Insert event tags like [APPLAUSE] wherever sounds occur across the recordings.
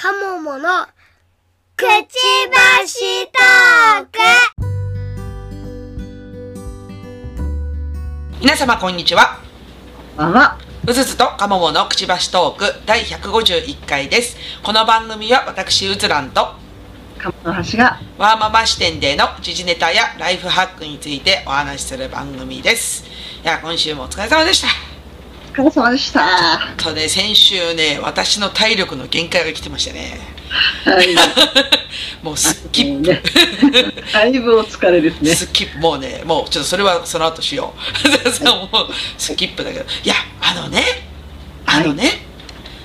カモモのくちばしトーク。皆様こんにちは。あは、うずつとかもものくちばしトーク第151回です。この番組は私うずらんとカモの橋が、ワーママ視点での時事ネタやライフハックについてお話しする番組です。いや今週もお疲れ様でした。お疲れ様でした。はとね先週ね私の体力の限界が来てましたね。い。[LAUGHS] もうスキッもうね。だいぶお疲れですね。スキップ。もうねもうちょっとそれはその後しよう。[LAUGHS] もうスキップだけど。いやあのねあのね、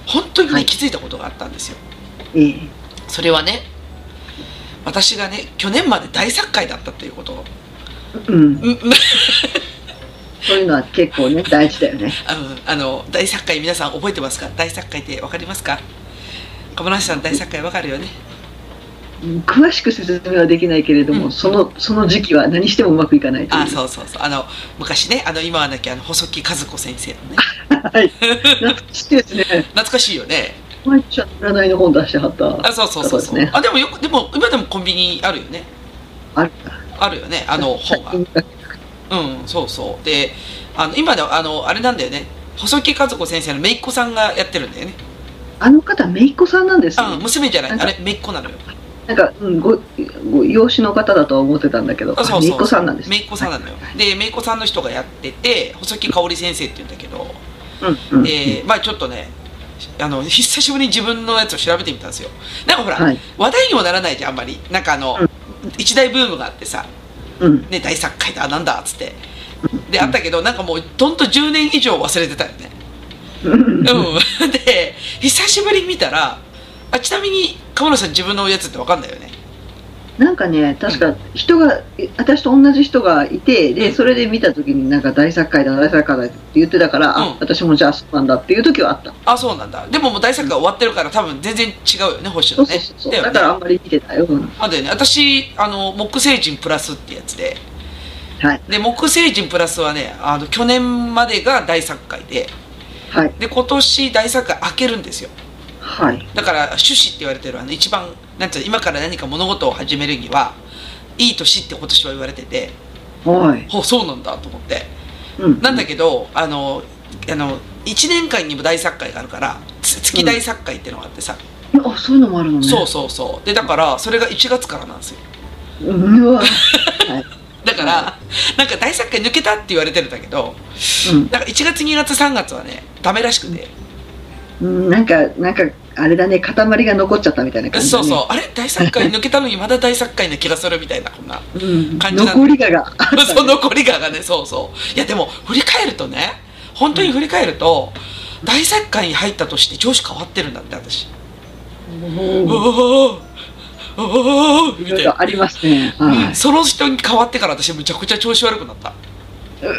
本当にね、はい。気づいたことがあったんですよ。ええ。それはね私がね去年まで大作界だったっていうことを。うん、うんそういうのは結構ね、大事だよね。あのあの大作界皆さん覚えてますか？大作界って分かりますか？鴨梨さん大作界分かるよね？うん詳しく説明はできないけれども、うんその、その時期は何してもうまくいかないという。あそうそうそうあの昔ねあの今はなきゃあの細木和子先生のねはい。懐かしいですね。[LAUGHS] 懐かしいよね占いの本出してはった。あそうそうそうそう、ですね。あでもよくでも今でもコンビニあるよねあるあるよねあの本がうんそうそう。であの今ではあのあれなんだよね。細木和子先生の姪っ子さんがやってるんだよね。あの方、姪っ子さんなんですあね。娘じゃない。あれ姪っ子なのよ。なんか、うん、ご、ご養子の方だとは思ってたんだけど、あそうそう。姪っ子さんなんですね。姪っ子さんなのよ。で姪っ子さんの人がやってて細木香織先生って言うんだけど、うん、うん。えーまあちょっとねあの久しぶりに自分のやつを調べてみたんですよ。なんかほら、はい。話題にもならないじゃんあんまり。なんかあの、うん。一大ブームがあってさ、うん。ね、大作界だなんだっつって。であったけどなんかもうどんと10年以上忘れてたよね。うん。うん。[LAUGHS] で久しぶりに見たらあちなみに川野さん自分のやつって分かんないよねなんかね、確か人が、え私と同じ人がいて、で、うん。それで見た時になんか大作界だ、大作界だって言ってたから、うん。あ、私もじゃあそうなんだっていう時はあった。あそうなんだ。でももう大作界終わってるから多分全然違うよね星野ね。そうね。だからあんまり見てたよ。うん。あだよね。私あの木星人プラスってやつで。はい。で木星人プラスはねあの去年までが大作界で。はい。で今年大作界開けるんですよはい。だから趣旨って言われてるあの一番なんて今から何か物事を始めるにはいい年って今年は言われててはい。ほそうなんだと思ってうん。なんだけどあのあの1年間にも大作会があるからつ月大作会っていうのがあってさ、ど。あ、そういうのもあるのね。そうそうそうでだからそれが1月からなんですようん。うわ。[LAUGHS] はい。だからなんか大作会抜けたって言われてるんだけどうんなんか1月2月3月はねダメらしくて、うん。なんか、なんか、あれだね、塊が残っちゃったみたいな感じだね。そうそう。あれ？大作会抜けたのにまだ大作会な気がするみたいなこんなうん。感じなんだ。残りがが。[LAUGHS] ね。その残りががねそうそう。いやでも振り返るとね本当に振り返ると、大作会に入ったとして上司変わってるんだって私。うんおおおおみいたいなありますね。うん。はい。その人に変わってから私むちゃくちゃ調子悪くなった、うわ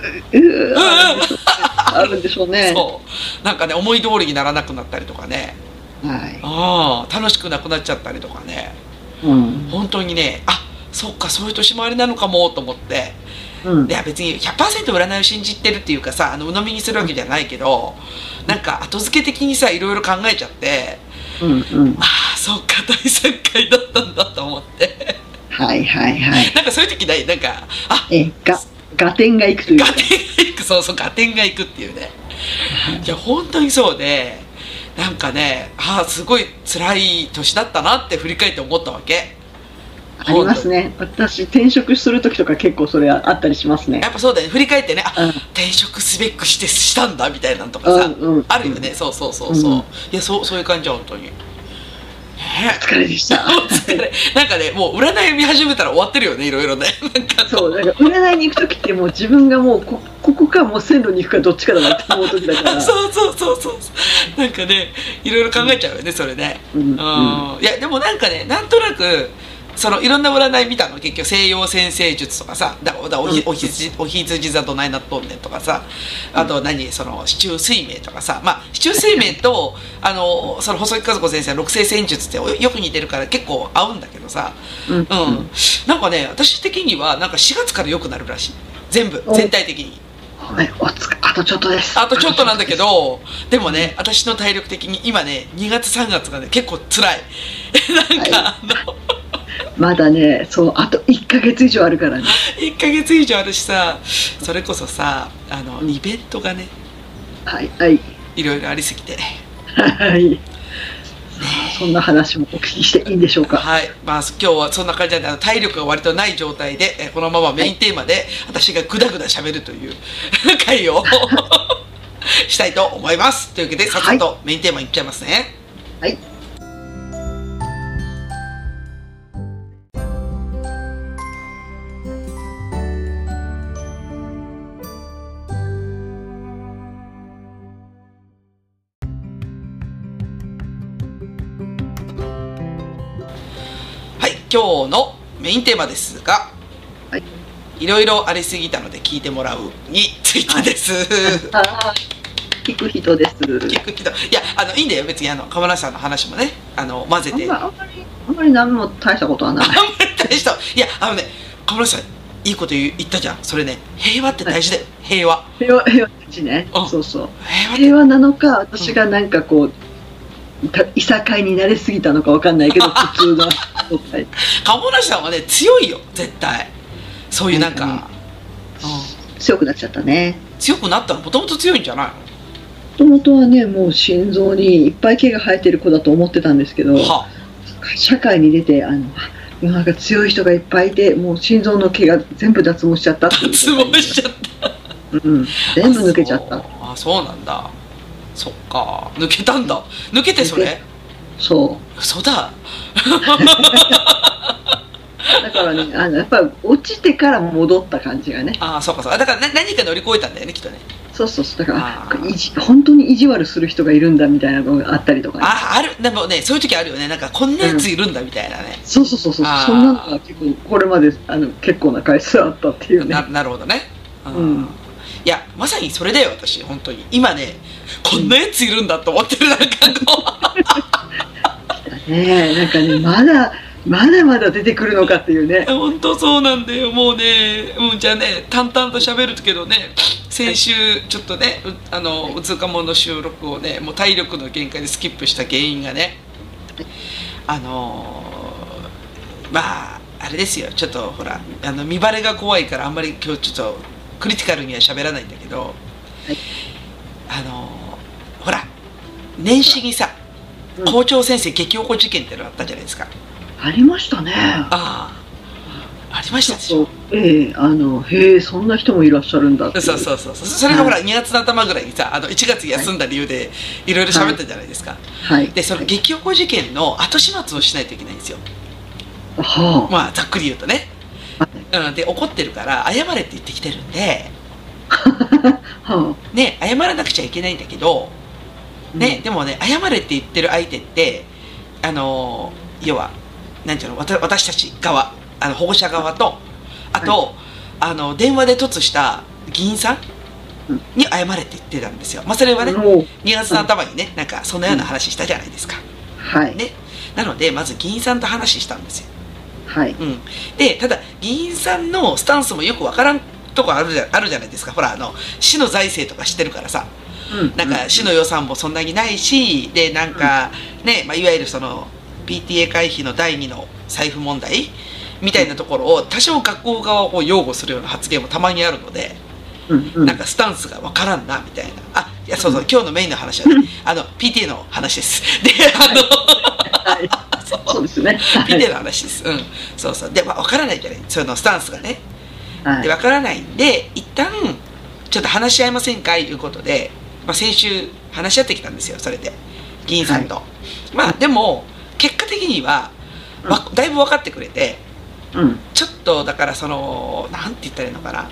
[LAUGHS] あるんでしょうね。そうなんかね思い通りにならなくなったりとかねはい。ああ楽しくなくなっちゃったりとかねうん。本当にねあそっかそういう年回りなのかもと思ってうんい。や別に100%占いを信じてるっていうかさあの鵜呑みにするわけじゃないけどなんか後付け的にさいろいろ考えちゃってうんうん。ああそっか大作会だったんだと思ってはいはいはい。なんかそういう時ない？なんかあえ、が、合点がいくという。か。ガテンがいくそうそうガテンがいくっていうね。[LAUGHS] いや本当にそうでなんかねああすごい辛い年だったなって振り返って思ったわけ。ありますね。私、転職するときとか結構それあったりしますね。や。っぱそうだよね。振り返ってねあうん。転職すべくしてしたんだみたいなのとかさ、うんうんあるよね。そうそうそうそう、うんいやそうそういう感じは本当に。ねお疲れでした。お [LAUGHS] 疲れ。なんかねもう占い見始めたら終わってるよねいろいろね。[LAUGHS] なんか。そう、なんか占いに行くときってもう自分がもうこ、ここかもう線路に行くかどっちかだなって思うときだから。[LAUGHS] そうそうそうそうなんかねいろいろ考えちゃうよねそれね。うん。うん。いやでもなんかねなんとなくそのいろんな占い見たの？結局西洋先生術とかさだだおひおひつおひつじ座どないなっとんねんとかさ。あと何？その四柱推命とかさ。まあ四柱推命とあのその細木和子先生の六星戦術ってよよく似てるから結構合うんだけどさ。うん。うん、なんかね私的にはなんか4月から良くなるらしい。全部。お。全体的に。ごめん、おつか、あとちょっとです。あとちょっとなんだけどでもね私の体力的に今ね2月3月がね結構辛い。[LAUGHS] なんか、はいあのまだね、そう、あと1ヶ月以上あるからね。1ヶ月以上あるしさそれこそさあのイベントがねはい、はい。いろいろありすぎてはい。そんな話もお聞きしていいんでしょうか？はいまあ今日はそんな感じであの体力が割とない状態でえこのままメインテーマで私がグダグダ喋るという [LAUGHS] 回を [LAUGHS] したいと思いますというわけで早速とメインテーマいっちゃいますねはい。今日のメインテーマですがはい。いろいろありすぎたので聞いてもらうについてです、聞く人です。聞くけどいやあのいいんだよ。別にあの鴨梨さんの話もねあの混ぜて。あんまり、あんまり何も大したことはない。あん。まり大した。いやあのね鴨梨さんいいこと言ったじゃん。それね平和って大事だよ、平和。平和、平和たちね。うん。そうそう。平和なのか、私がなんかこう、たいさかいに慣れすぎたのかわかんないけど、[LAUGHS] 普通の。鴨梨さんはね強いよ。絶対。そういうなんか、うん強くなっちゃったね。強くなったの？もともと強いんじゃないもともとはね、もう心臓にいっぱい毛が生えてる子だと思ってたんですけど社会に出て、あの、世の中強い人がいっぱいいて、もう心臓の毛が全部脱毛しちゃった [LAUGHS] 脱毛しちゃっうん、全部抜けちゃった。あそうなんだそっか。抜けたんだ。抜けてそれ？そう。嘘だ。だからね、あのやっぱり落ちてから戻った感じがね。ああそうかそうか。だからな何か乗り越えたんだよねきっとね。そうそうそう。だから、いじ本当に意地悪する人がいるんだみたいなのがあったりとかね。ああある。でもねそういう時あるよね。なんかこんなやついるんだみたいなね、そうそうそうそう。あー。そんなのが結構、これまであの結構な回数あったっていうね。な。なるほどね、うん。うんいやまさにそれだよ私本当に。今ねこんなやついるんだと思ってるなんかこ [LAUGHS] ねえ、なんかね、まだ、まだまだ出てくるのかっていうね。う本当そうなんだよ。もうね、うん、じゃあね淡々と喋るけどね先週ちょっとねうあのうつかもの収録をねもう体力の限界でスキップした原因がねあのーまああれですよ。ちょっとほらあの見バレが怖いからあんまり今日ちょっとクリティカルには喋らないんだけど、い。あのーほら年始にさうん。校長先生激おこ事件ってのあったじゃないですか、ありましたね。ああ。ありましたでしょ？ええあの、へえ、そんな人もいらっしゃるんだっていそうそうそうそれがほら2月の頭ぐらいにさあの1月休んだ理由でい。ろいろ喋ったじゃないですか、はい。でその激おこ事件の後始末をしないといけないんですよ。はまあざっくり言うとね、はうん、で怒ってるから謝れって言ってきてるんで。[LAUGHS] ね謝らなくちゃいけないんだけどあ。ね、でもね謝れって言ってる相手ってあの要はなんていうのわた私たち側あの保護者側とあと、あの電話で突した議員さんうん。に謝れって言ってたんですよ、まあ、それはねうん。もう、2月の頭にねなんかそのような話したじゃないですか、はい。ね。なのでまず議員さんと話したんですよ、はい。うん、でただ議員さんのスタンスもよくわからんとこあるじゃあるじゃないですか。ほらあの市の財政とか知ってるからさ。うん。なんか市の予算もそんなにないしでなんかね、まあ、いわゆるその PTA 会費の第2の財布問題みたいなところを多少学校側を擁護するような発言もたまにあるので、うんうん。なんかスタンスがわからんなみたいな。あいやそうそう今日のメインの話はねあの PTA の話です。[LAUGHS] であの、はい。そう。ですね。は PTA い。の話です。うん。そうそう。でわわからないじゃないそのスタンスがね。はい。でわからないんで一旦ちょっと話し合いませんかいうことで、まあ、先週話し合ってきたんですよそれで。議員さんと、まあでも結果的にはわだいぶ分かってくれてうん。ちょっとだからそのなんて言ったらいいのかな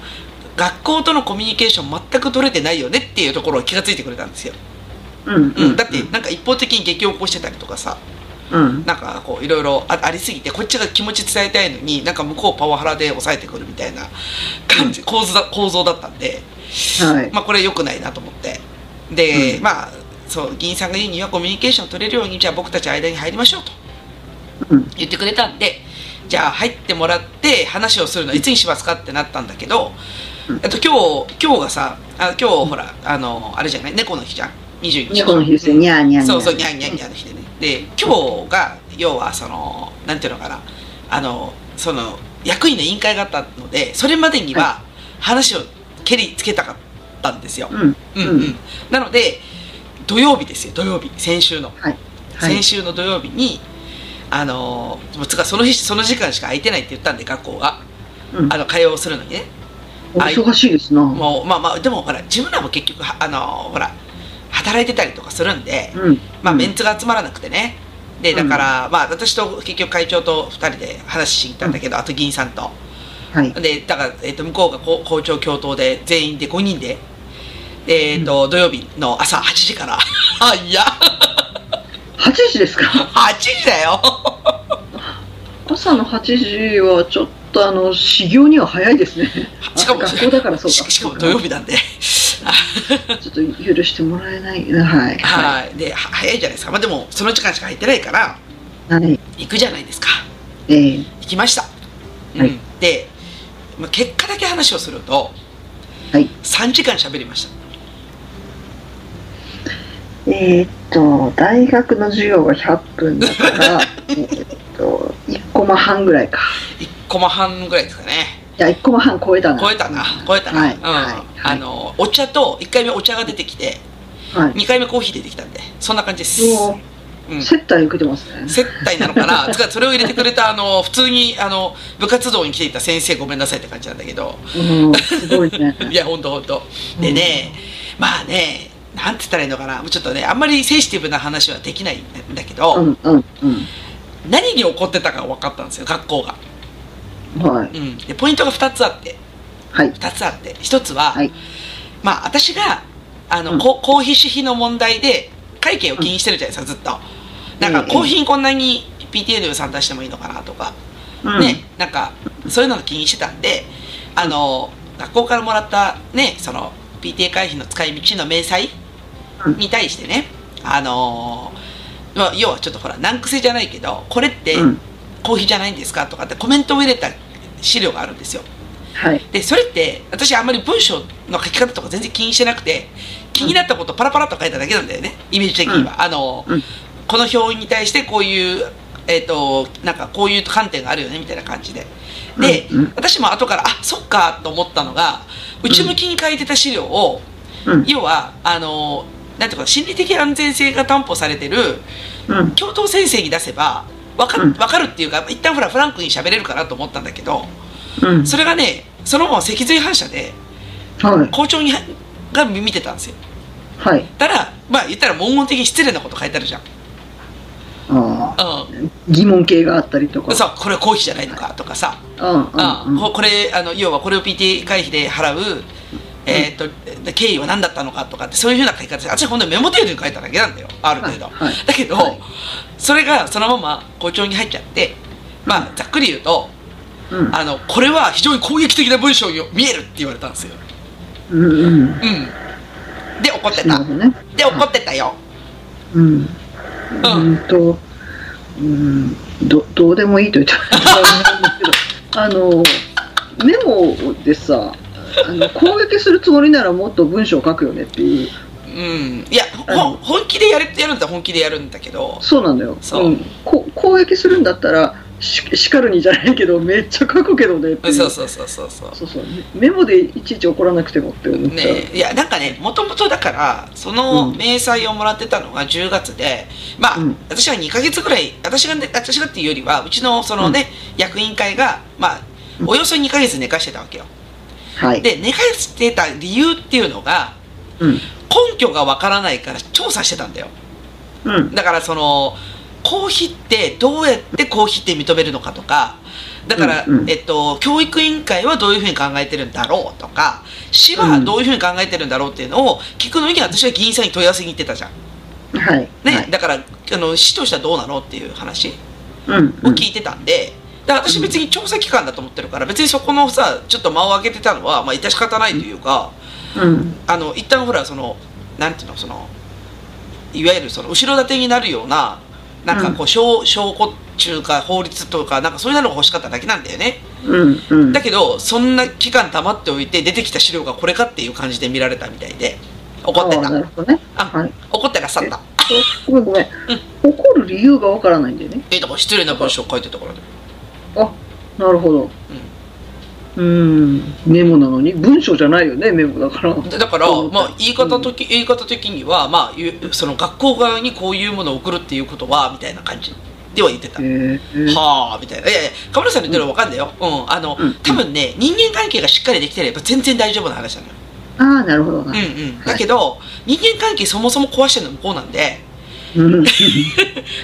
学校とのコミュニケーション全く取れてないよねっていうところを気がついてくれたんですよ、うん。うん、だってなんか一方的に激起こしてたりとかさうん。なんかこういろいろあありすぎてこっちが気持ち伝えたいのになんか向こうパワハラで抑えてくるみたいな感じ、構図だ構造だったんで、はい。まあ、これ良くないなと思ってで、うんまあそう議員さんが言うにはコミュニケーション取れるようにじゃあ僕たち間に入りましょうとうん。言ってくれたんでじゃあ入ってもらって話をするのはいつにしますかってなったんだけどっと今日今日がさあ今日ほらあのあれじゃない？猫の日じゃん。21日。猫の日ですね、にゃーにゃー。そうそうニャンニャンニャンの日でね。で今日が要はそのなんていうのかな。あのその役員の委員会があったのでそれまでには話を蹴りつけたかったんですよ、うん。うんうん。うん。なので土曜日ですよ土曜日。先週の、はい。はい。先。週の土曜日にあのつかその日その時間しか空いてないって言ったんで学校が。うん。あの会話をするのにね。お忙しいですな。もうまあまあでもほら自分らも結局はあのほら働いてたりとかするんで、うん。まあ、メンツ。ツが集まらなくてね。で、だから、まあ、私と結局会長と2人で話しに行ったんだけど、あと議員さんと。はい。で、だから、えっ、と、向こうが校校長共闘で、全員で5人で、でえっ、と、土曜日の朝8時から。[LAUGHS] あ、いや、8時ですか？8時だよ。[LAUGHS] 朝の8時はちょっとあの、始業には早いですね。[LAUGHS] しかも、あ学校だからそうか。ししかも土曜日なんで。[LAUGHS] ちょっと許してもらえない。はい。ははい。で、は早いじゃないですか。まあ、でも、その時間しか入ってないから、い。はい。行くじゃないですか。えー行きました。うんはいで、まあ、結果だけ話をすると、はい。3時間喋りました。えーっと、大学の授業が100分だから、[LAUGHS] えーっと、1コマ半ぐらいか。1コマ半ぐらいですかね。いや、1コマ半超えたな。超えたな、超えたな。はい。うん。はい。あの、お茶と、1回目お茶が出てきて、はい。2回目コーヒー出てきたんで、そんな感じです。おうん。接待受けてますね。接待なのかな？[LAUGHS] つかそれを入れてくれた、あの、普通に、あの、部活動に来ていた先生ごめんなさいって感じなんだけど、うん、すごいね。[LAUGHS] いや、ほんとほんと。でね、まあね、なんて言ったらいいのかな、ちょっとね、あんまりセンシティブな話はできないんだけど、うん、うん、うん。何に怒ってたか分かったんですよ、学校が。はい。うん。で、ポイントが2つあって、はい。2つあって、1つは、はい。まあ私があの、うん。こ公費主費の問題で会計を気にしてるじゃないですか、ずっと。なんかうん公費にこんなに PTA の予算出してもいいのかなとか、うん、ねなんかそういうのを気にしてたんであの学校からもらったねその PTA 会費の使い道の明細うん。に対してねあのまあ要はちょっとほら難癖じゃないけどこれってうん。公費じゃないんですか？とかってコメントを入れた資料があるんですよ。はい。でそれって私あんまり文章の書き方とか全然気にしてなくて気になったことをパラパラっと書いただけなんだよね。イメージ的には、あの、うん。この表に対してこういうえっ、となんかこういう観点があるよねみたいな感じで。で、うんうん。私も後からあそっかと思ったのが内向きに書いてた資料を、うん。要はあのなんていうか心理的安全性が担保されてるうん。教頭先生に出せば分か,、うん分かるっていうか一旦ほらフランクに喋れるかなと思ったんだけどうん。それがねそのまま脊髄反射ではい。校長にが見てたんですよはい。たらまあ言ったら文言的に失礼なこと書いてあるじゃん、ああ。う疑問形があったりとか。ん、そうこれは公費じゃないのかとかさ、うん。うん。うんここれあの要はこれを PTA 会費で払うえー、とで経緯は何だったのかとかってそういうふうな書き方で私本当にメモ程度に書いただけなんだよ。ある程度、はいはい。だけど、はい。それがそのまま校長に入っちゃってまあざっくり言うとうん。あのこれは非常に攻撃的な文章に見えるって言われたんですよ。うん。うん。うん。で怒ってた。ね。で怒ってたよ。うん。うん。と、うん、ど、どうでもいいと言ったらあの、メモでさ、あの攻撃するつもりならもっと文章を書くよねっていう、うん。いや本気でやるやるんだったら本気でやるんだけど。そうなんだよ。そう。ん。こ攻撃するんだったら、し叱るにじゃないけど、めっちゃ書くけどねって。そうそうそうそうそう。そうそう。メモでいちいち怒らなくてもって思っちゃう。ねいやなんかねもともとだからそのうん。明細をもらってたのが10月でまあ、うん。私は2か月ぐらい私がね私がっていうよりはうちのそのね、役員会がまあうん。およそ2か月寝かしてたわけよはい。で寝かしてた理由っていうのがうん。根拠がわからないから調査してたんだようん。だからその公費ってどうやって公費って認めるのかとかだから、うんうんえっと、教育委員会はどういうふうに考えてるんだろうとか市はどういうふうに考えてるんだろうっていうのを聞くのに私は議員さんに問い合わせに行ってたじゃん。はい。ね、はいだからあの市としてはどうなのっていう話うん。をうん聞いてたんで、私別に調査機関だと思ってるから別にそこのさちょっと間を空けてたのはまあ致し方ないというか、うん。あの一旦ほらそのなんていうのそのいわゆるその後ろ盾になるようななんかこう証証拠中か法律とかなんかそういうのが欲しかっただけなんだよね。うんうん。だけどそんな期間溜まっておいて出てきた資料がこれかっていう感じで見られたみたいで怒ってた。ね。あはい。怒ってらっしゃった。ごめんごめん。怒る理由がわからないんだよね。えだから失礼な文章を書いてたからねあなるほどうんメモなのに？文章じゃないよねメモだからでだから、うんまあ、言い方とき、言い方的には、まあ、ゆその学校側にこういうものを送るっていうことはみたいな感じでは言ってた。へえはあみたいな。いやいや、河村さんの言ってるの分かんないよ。うん。あの、うん多分ね、人間関係がしっかりできてれば全然大丈夫な話なのよ。ああなるほどなうんうん。だけど、人間関係そもそも壊してるの向こうなんで、うん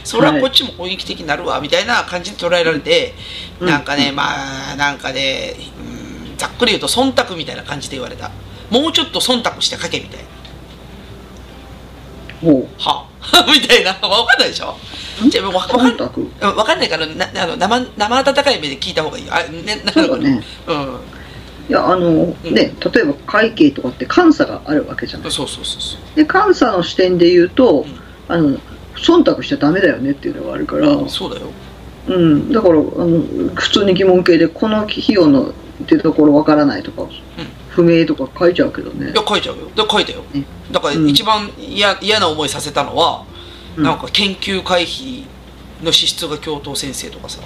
それはこっちも攻撃的になるわ、みたいな感じで捉えられて、うん。なんかね、まあ、なんかね、うん、ざっくり言うと忖度みたいな感じで言われた。もうちょっと忖度して書けみたいな。ほう。は。あ [LAUGHS] みたいな。わかんないでしょ？じゃあわわかん忖度？うんわかんないからなあの生生温かい目で聞いた方がいい。よ。あね、なそうだね。うん。いやあのね例えば会計とかって監査があるわけじゃないそうそうそうそう。で監査の視点で言うと、んあの忖度しちゃダメだよねっていうのがあるから、そうだよ。うん、だからあの普通に疑問形でこの費用の出どころわからないとか、不明とか書いちゃうけどねいや、書いちゃうよ。で書いたよね。だからうん一番嫌嫌な思いさせたのは、うんなんか研究会費の支出が教頭先生とかさ。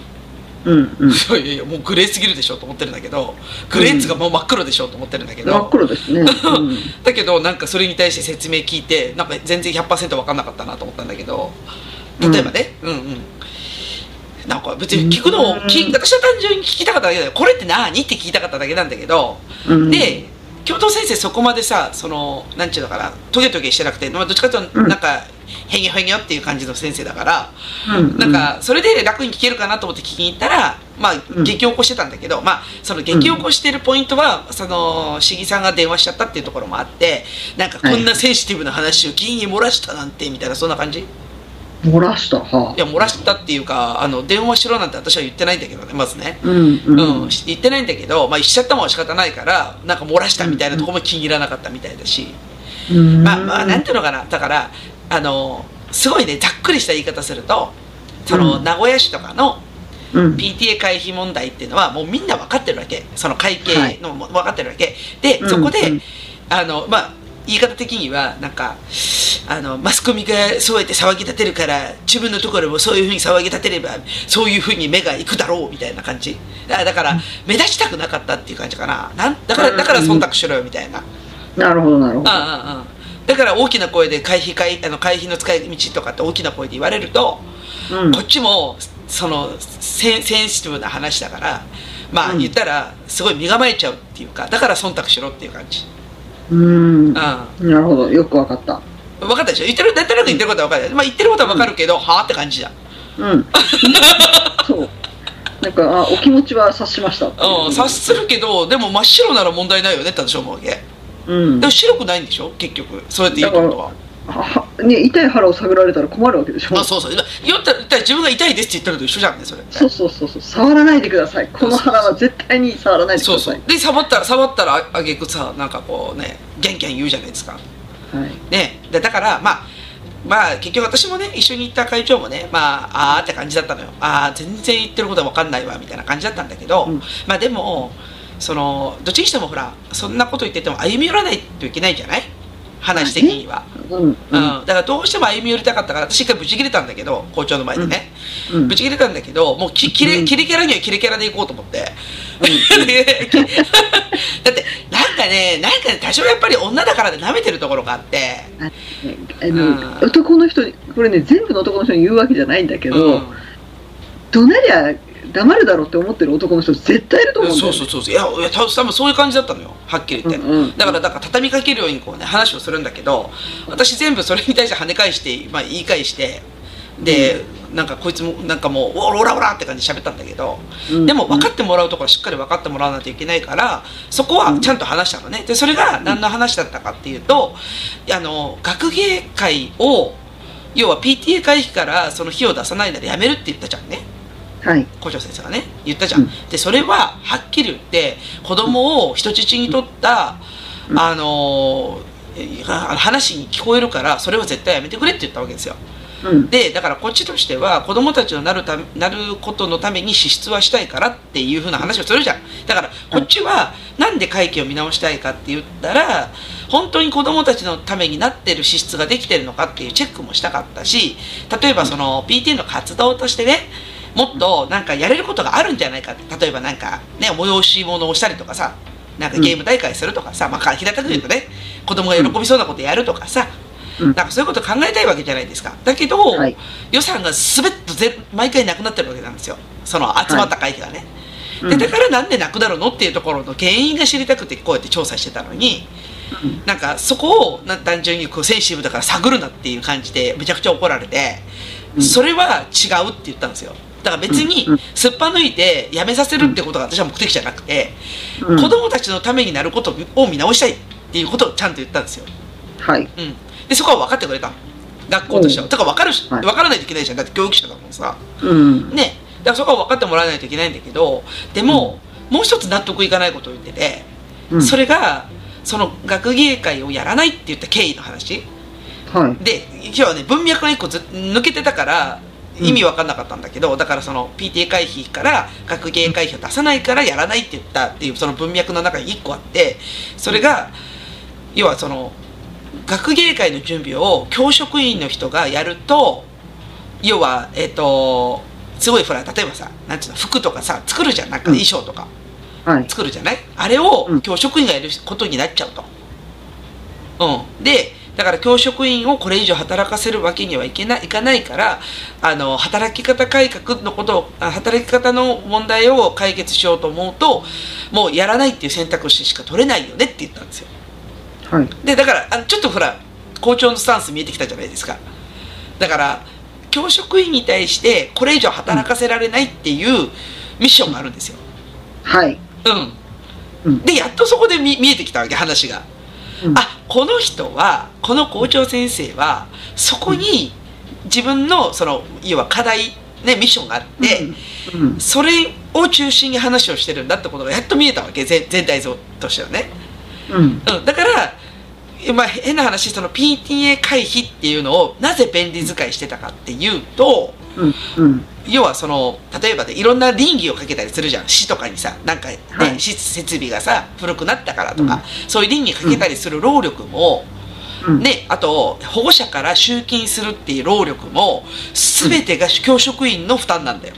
うんうん。いやいやもうグレーすぎるでしょと思ってるんだけど、グレーっつうかもう真っ黒でしょと思ってるんだけど。真っ黒ですね、[LAUGHS] うん。だけどなんかそれに対して説明聞いてなんか全然100%分かんなかったなと思ったんだけど。例えばね、うん、うん。なんか別に聞くのを聞うん。私は単純に聞きたかっただけだよ。これって何？って聞きたかっただけなんだけど、うん。で教頭先生そこまでさそのなんちゅうのかなトゲトゲしてなくて、まあ、どっちかというとうん。なんか、へにょへにょっていう感じの先生だから、うんなんかそれで楽に聞けるかなと思って聞きに行ったらまあうん。激起こしてたんだけど、まあその激起こしてるポイントは、その市議さんが電話しちゃったっていうところもあってなんかこんなセンシティブな話を議員に漏らしたなんてみたいなそんな感じ？い漏らした？はや漏らしたっていうかあの電話しろなんて私は言ってないんだけどねまずね。うんうん、うん、し言ってないんだけど、まあ、しちゃったもんは仕方ないからなんか漏らしたみたいなところも気に入らなかったみたいだし、うん。まあまあなんていうのかな。だからあのすごいねざっくりした言い方するとその、うん。名古屋市とかのうん。PTA 会費問題っていうのはもうみんな分かってるわけ。その会計のも分かってるわけ。でうんそこで、うん。あのまあ言い方的にはなんかあのマスコミがそうやって騒ぎ立てるから自分のところもそういうふうに騒ぎ立てればそういうふうに目がいくだろうみたいな感じ。だだから目立ちたくなかったっていう感じかな。なんだからだから忖度しろよみたいな。なるほどなるほど。うんうんうん。だから大きな声で会費会あの会費の使い道とかって大きな声で言われると、うん。こっちもそのセンセンシティブな話だからまあうん。言ったらすごい身構えちゃうっていうかだから忖度しろっていう感じ、うん。うん、なるほど。よくわかった。分かったでしょ？言ってるなんとなく言ってることは分かる、まあ、言ってることは分かるけど、はあって感じだ。うん。[LAUGHS] そう。なんかあお気持ちは察しました。ううん察するけどでも真っ白なら問題ないよねって私は思うわけ。うん。でも白くないんでしょ？結局。そうやって言うってことはははね痛い腹を探られたら困るわけでしょ。あそうそう。言ったら言ったら自分が痛いですって言ったのと一緒じゃんね。それそうそうそうそう。触らないでください。この腹は絶対に触らないでくそうださい。うそで触ったら触ったらああげくさなんかこうねギャンギャン言うじゃないですか。はい。ね。でだからまあまあ結局私もね一緒に行った会長もねまああーって感じだったのよ。ああ全然言ってることは分かんないわみたいな感じだったんだけど、うん。まあでもそのどっちにしてもほらそんなこと言ってても歩み寄らないといけないじゃない？話的には、うんうん。だからどうしても歩み寄りたかったから私一回ブチ切れたんだけど校長の前でね、うんブチ切れたんだけどもうきキレうん。キレキャラにはキレキャラでいこうと思って、[LAUGHS] だってなんかねなんかね多少やっぱり女だからで舐めてるところがあって。あの、うん。男の人にこれね全部の男の人に言うわけじゃないんだけど、うん。怒鳴りゃ黙るだろうって思ってる男の人絶対いると思うんだよ、そうそうそうそう。いやいや多分そういう感じだったのよ。はっきり言って、うんうんだからだから畳みかけるようにこうね話をするんだけど私全部それに対して跳ね返して、まあ、言い返してで、なんかこいつもなんかもう「オラオラオラ!」って感じで喋ったんだけど、うん。でも分かってもらうところはしっかり分かってもらわないといけないからそこはちゃんと話したのね。でそれが何の話だったかっていうとあの学芸会を要は PTA 会費からその費用出さないならやめるって言ったじゃんねはい。校長先生がね言ったじゃん、うん。でそれははっきり言って子供を人質に取った、うん。あのー話に聞こえるからそれは絶対やめてくれって言ったわけですよ。うん。でだからこっちとしては子供たちのなるたなることのために支出はしたいからっていうふうな話をするじゃん。だからこっちはなんで会計を見直したいかって言ったら本当に子供たちのためになってる支出ができてるのかっていうチェックもしたかったし例えばその PT の活動としてねもっとなんかやれることがあるんじゃないか例えばなんかね催し物をしたりとかさ。なんかゲーム大会するとかさ、まあ平たく言うとね。子供が喜びそうなことやるとかさ、うん。なんかそういうこと考えたいわけじゃないですか。だけど、はい。予算がすべっとぜ毎回なくなってるわけなんですよ。その集まった会費がね、でだからなんでなくなるのっていうところの原因が知りたくてこうやって調査してたのにうん。なんかそこをな単純にこうセンシティブだから探るなっていう感じでめちゃくちゃ怒られて、うん。それは違うって言ったんですよだから別にうん。うんすっぱ抜いてやめさせるってことが私は目的じゃなくて、うん。子供たちのためになることを見直したいっていうことをちゃんと言ったんですよ、はい。うん、でそこは分かってくれたの。学校としては、うん。だから分かるし、はい。分からないといけないじゃん。だって教育者だもんさ。うん。ね。だからそこは分かってもらわないといけないんだけどでも、もう一つ納得いかないことを言ってて、うん。それがその学芸会をやらないって言った経緯の話。はい。で今日はね文脈が一個ず抜けてたから意味分かんなかったんだけど、だからその PTA 会費から学芸会費を出さないからやらないって言ったっていうその文脈の中に一個あってそれが要はその学芸会の準備を教職員の人がやると要はえっ、とすごいほら例えばさなんていうの服とかさ作るじゃん。なんか衣装とか、はい。作るじゃない？あれをうん。教職員がやることになっちゃうと。うん、でだから教職員をこれ以上働かせるわけにはいけないいかないからあの働き方改革のことをあ働き方の問題を解決しようと思うともうやらないっていう選択肢しか取れないよねって言ったんですよ。はい。でだからあのちょっとほら校長のスタンス見えてきたじゃないですかだから教職員に対してこれ以上働かせられないっていうミッションがあるんですよ。はい。うんうんでやっとそこで見見えてきたわけ話が。うんあこの人はこの校長先生はそこに自分のその要は課題、ね、ミッションがあって、うん。それを中心に話をしてるんだってことがやっと見えたわけ全全体像としてはね。うん。うん、だから、まあ、変な話その PTA 回避っていうのをなぜ便利使いしてたかっていうとうん。うん。要はその例えばでいろんな倫理をかけたりするじゃん市とかにさなんかね、はいし設備がさ古くなったからとか、うんそういう倫理かけたりする労力も、うん。ね、あと保護者から集金するっていう労力も全てが教職員の負担なんだよ。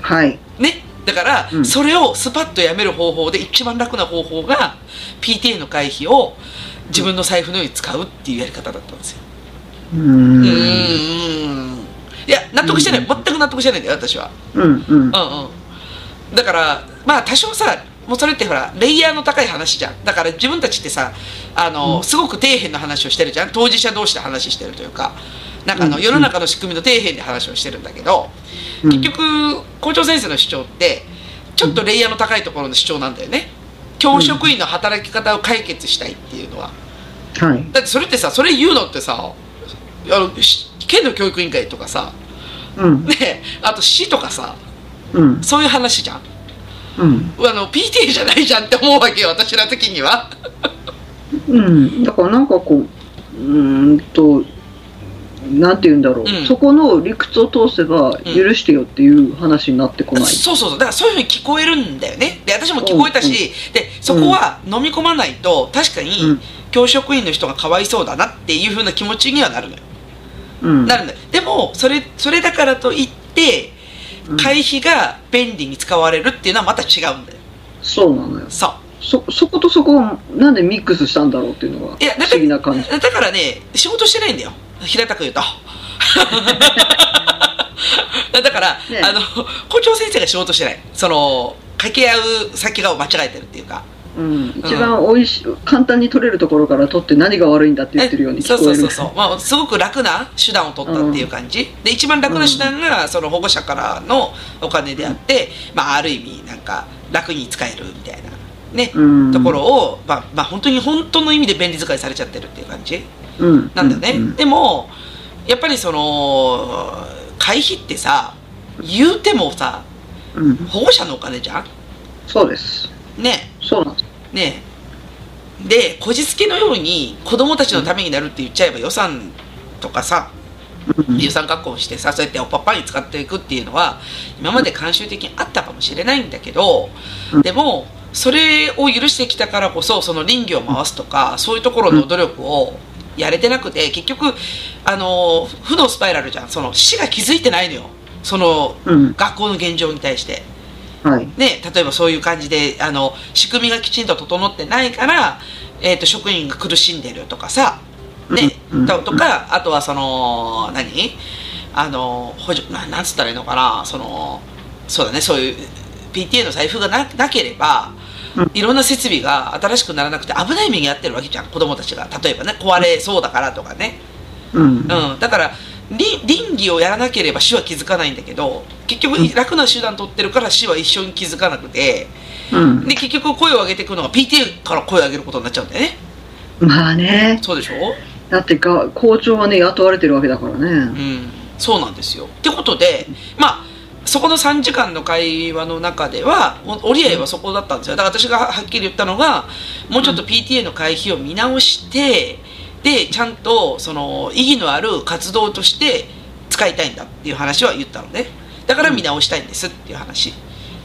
はい。ね、だから、うんそれをスパッとやめる方法で一番楽な方法が PTA の会費を自分の財布のように使うっていうやり方だったんですよ。う。うんいや納得してない、うん全く納得してないんだよ私は。うん。うん。うんうん、だからまあ多少さもうそれってほらレイヤーの高い話じゃんだから自分たちってさあの、すごく底辺の話をしてるじゃん当事者同士で話してるというかなんかあの、うん世の中の仕組みの底辺で話をしてるんだけど、うん結局校長先生の主張ってちょっとレイヤーの高いところの主張なんだよね教職員の働き方を解決したいっていうのははい。だってそれってさそれ言うのってさあのし県の教育委員会とかさうん。ねあと市とかさうん。そういう話じゃんうん。あの PTA じゃないじゃんって思うわけよ私ら的にはうん。だからなんかこう、うーんと、なんて言うんだろう、うん。そこの理屈を通せば許してよっていう話になってこない。そうそうそう。だからそういうふうに聞こえるんだよね。で私も聞こえたし、でそこは飲み込まないと確かにうん。教職員の人がかわいそうだなっていうふうな気持ちにはなるのよ。うん。なるんだよ。でもそれそれだからといってうん。会費が便利に使われるっていうのはまた違うんだよ。そうなのよ。そう。そ、そことそこをなんでミックスしたんだろうっていうのがいやだ不思議な感じ。だからね仕事してないんだよ平たく言うと。[LAUGHS] だから、ねあの校長先生が仕事してない。その掛け合う先が間違えてるっていうか。うん、一番おいしい、簡単に取れるところから取って何が悪いんだって言ってるように聞こえる。そうそうそう。そう、まあ、すごく楽な手段を取ったっていう感じ、で一番楽な手段がその保護者からのお金であって、まあ、ある意味なんか楽に使えるみたいなね、うん。ところを、まあまあ、本当に本当の意味で便利使いされちゃってるっていう感じ。うん、なんだよね、うんでもやっぱりその会費ってさ言うてもさうん、保護者のお金じゃん？そうです。ね。そうなんです。ね。でこじつけのように子供たちのためになるって言っちゃえば予算とかさうん。有酸学校をしてさそうやっておっぱっぱに使っていくっていうのは今まで慣習的にあったかもしれないんだけど、うん。でもそれを許してきたからこそその倫理を回すとかそういうところの努力をやれてなくて結局あの負のスパイラルじゃん。その死が気づいてないのよ。そのうん。学校の現状に対して。はい。ね、例えばそういう感じであの仕組みがきちんと整ってないから、えー、と職員が苦しんでるとかさ、ね。うん。ととかあとはその何？あの補助ななんつったらいいのかな。そのそうだね。そういう PTA の財布がななければうんいろんな設備が新しくならなくて危ない目に遭ってるわけじゃん子供たちが例えばね壊れそうだからとかね。うん。うん、だからり倫理をやらなければ死は気づかないんだけど結局楽な手段取ってるから死は一緒に気づかなくてうん。で結局声を上げていくのが PTA から声を上げることになっちゃうんだよねまあね。そうでしょ？だってが校長はね、雇われてるわけだからうね。んそうなんですよってことでまあそこの3時間の会話の中ではお折り合いはそこだったんですよ。だから私がはっきり言ったのがもうちょっと PTA の会費を見直してでちゃんとその意義のある活動として使いたいんだっていう話は言ったのね。だから見直したいんですっていう話。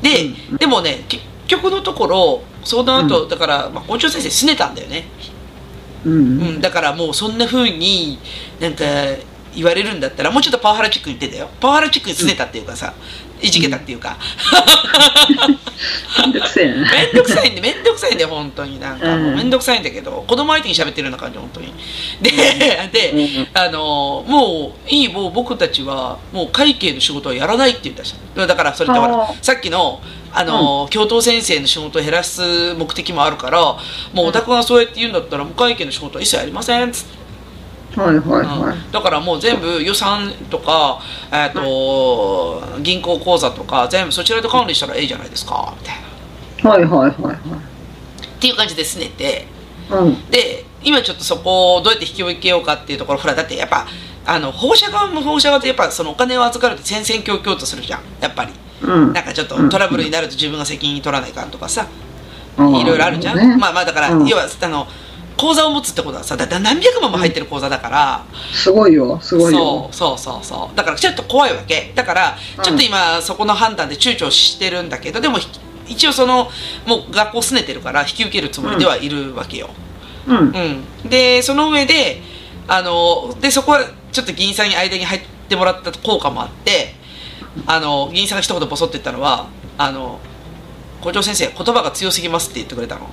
で、うん。でもね結局のところその後、だから、まあ、校長先生拗ねたんだよね。うん。うん、だからもうそんな風になんか言われるんだったらもうちょっとパワハラチックに言ってたよ。パワハラチックに拗ねたっていうかさ、いじけたっていうか、[LAUGHS] めんどくせえな。めんどくさいんでめんどくさいんで本当に。なんかもううん。めんどくさいんだけど子供相手に喋ってるような感じ本当に。でで、うん。あのもういいもう僕たちはもう会計の仕事はやらないって言ったしだからそれってほらあさっきのあの、教頭先生の仕事を減らす目的もあるからもうお宅がそうやって言うんだったらもう会計の仕事は一切やりませんっつってはいはいはい。うん。だからもう全部予算とか、えー、と銀行口座とか全部そちらで管理したらいいじゃないですかみたいな。はいはいはい。はい。っていう感じですねてうん。で今ちょっとそこをどうやって引き受けようかっていうところほらだってやっぱあの放射側も放射側ってやっぱそのお金を預かるって戦々恐々とするじゃんやっぱり。うん。なんかちょっとトラブルになると自分が責任取らないかんとかさうん。いろいろあるじゃん、ね。まあまあだから、うん。要はあの口座を持つってことはさだだ何百万も入ってる口座だから、すごいよ、すごいよ。そうそうそう。そうだからちょっと怖いわけ。だからうん。ちょっと今そこの判断で躊躇してるんだけどでもひ一応そのもう学校すねてるから引き受けるつもりではいるわけよ、うん。うん。でその上であのでそこはちょっと議員さんに間に入ってもらった効果もあってあの議員さんが一言ボソって言ったのはあの校長先生言葉が強すぎますって言ってくれたの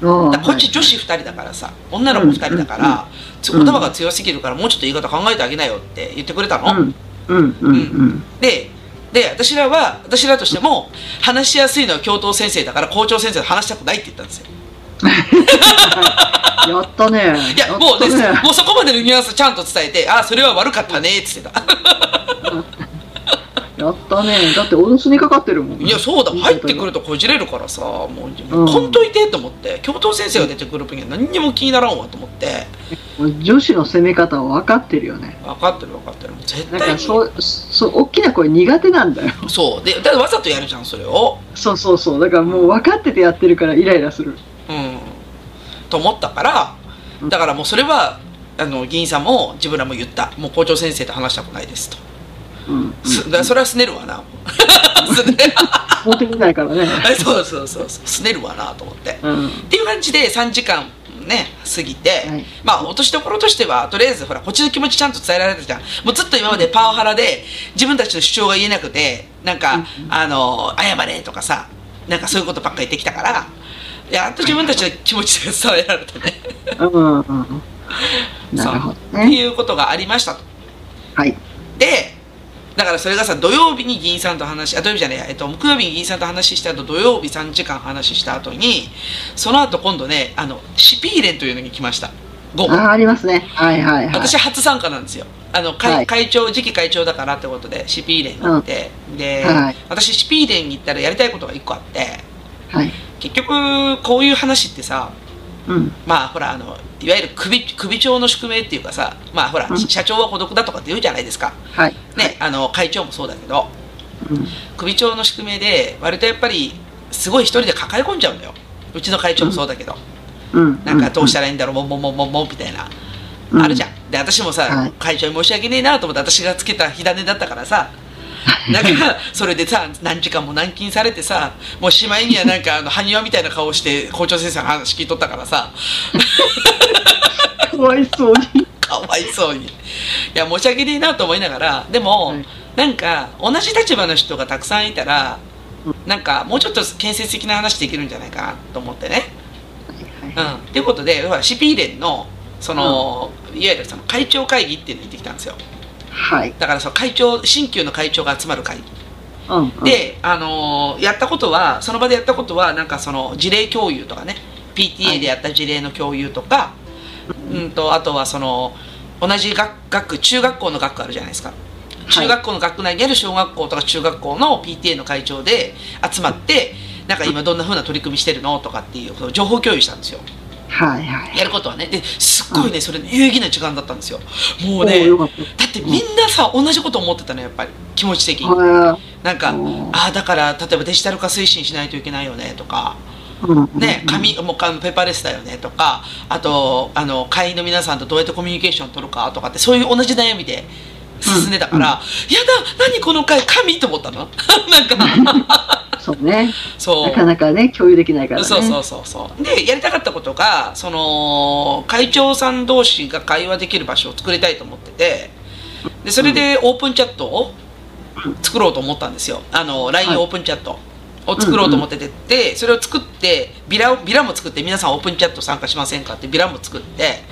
こっち女子2人だからさ女の子2人だから、つ言葉が強すぎるからもうちょっと言い方考えてあげなよって言ってくれたの、うん。でで私らは私らとしても話しやすいのは教頭先生だから校長先生と話したくないって言ったんですよ。[LAUGHS] やったね。いやもうねもうそこまでのニュアンスちゃんと伝えてあそれは悪かったねって言ってた [LAUGHS] やったね。だって脅しにかかってるもん。いやそうだ入ってくると。とこじれるからさもううんこんといてと思って教頭先生が出てくる分には何にも気にならんわと思って女子の攻め方は分かってるよね。分かってる分かってる絶対にらそう、そう、大きな声苦手なんだよ。そうでだわざとやるじゃんそれをそうそうそう。だからもう分かっててやってるからイライラする。うんと思ったからだからもうそれはあの議員さんも自分らも言ったもう校長先生と話したくないですと、うん。すだそれはすねるわなすね持ってきないからね。[LAUGHS] そうそうそうすねるわなと思ってうん。っていう感じで3時間ね過ぎて、はいまあ落としどころとしてはとりあえずほらこっちの気持ちちゃんと伝えられたじゃんもうずっと今までパワハラで自分たちの主張が言えなくてなんか、うんあの謝れとかさなんかそういうことばっかり言ってきたからやっと自分たちの気持ちが伝えられたねうんうん。[LAUGHS] なるほどってね。いうことがありましたとはい。でだからそれがさ土曜日に議員さんと話あ土曜日じゃねえや、えっと、木曜日に議員さんと話した後土曜日3時間話した後にその後今度ねあのシピーレンというのに来ました。午後ああ、ありますね。はいはいはい。私初参加なんですよ。あの会,、はい。会長次期会長だからってことでシピーレンに行って、で、はい。私シピーレンに行ったらやりたいことが1個あってはい。結局こういう話ってさうん。まあほらあのいわゆる首首長の宿命っていうかさまあほら、うん。社長は孤独だとかって言うじゃないですか。はい。ね、あの会長もそうだけどうん。首長の宿命で割とやっぱりすごい一人で抱え込んじゃうんだよ。うちの会長もそうだけど、うん。なんかどうしたらいいんだろう、もんもんもんもんもんみたいな、うん。あるじゃん。で私もさ、はい。会長に申し訳ねえなと思って私がつけた火種だったからさ [LAUGHS] だからそれでさ何時間も軟禁されてさもうしまいにはなんかあの埴輪みたいな顔して校長先生の話聞いとったからさ。[LAUGHS] かわいそうに。かわいそうに。いや申し訳ねえなと思いながらでも、はい。なんか同じ立場の人がたくさんいたらうん。なんかもうちょっと建設的な話できるんじゃないかなと思ってね。はいうん、いうことでシピーレンのその、いわゆるその会長会議っていうのに行ってきたんですよはい。だからその会長新旧の会長が集まる会。議うんうん、で、あのーやったことはその場でやったことはなんかその事例共有とかね PTA でやった事例の共有とか、うん、とあとはその同じ学学区中学校の学区あるじゃないですか。中学校の学区内にある小学校とか中学校の PTA の会長で集まってなんか今どんな風な取り組みしてるのとかっていう情報共有したんですよはいはい。やることはね。ですっごいねそれ有意義な時間だったんですよ。もうねだってみんなさ同じこと思ってたのやっぱり気持ち的に。はなんかうん。ああだから例えばデジタル化推進しないといけないよねとか。ね紙もうペーパーレスだよねとか。あとあの会員の皆さんとどうやってコミュニケーション取るかとかってそういう同じ悩みで進んでたから、うん。やだ何この会紙と思ったの？[LAUGHS] なんかそうね。そう。なかなかね、共有できないからね。そうそうそうそう。でやりたかったことがその会長さん同士が会話できる場所を作りたいと思っててでそれでオープンチャットを作ろうと思ったんですよ。あの LINE はい。オープンチャットを作ろうと思ってて、でそれを作ってビラをビラも作って皆さんオープンチャット参加しませんかってビラも作って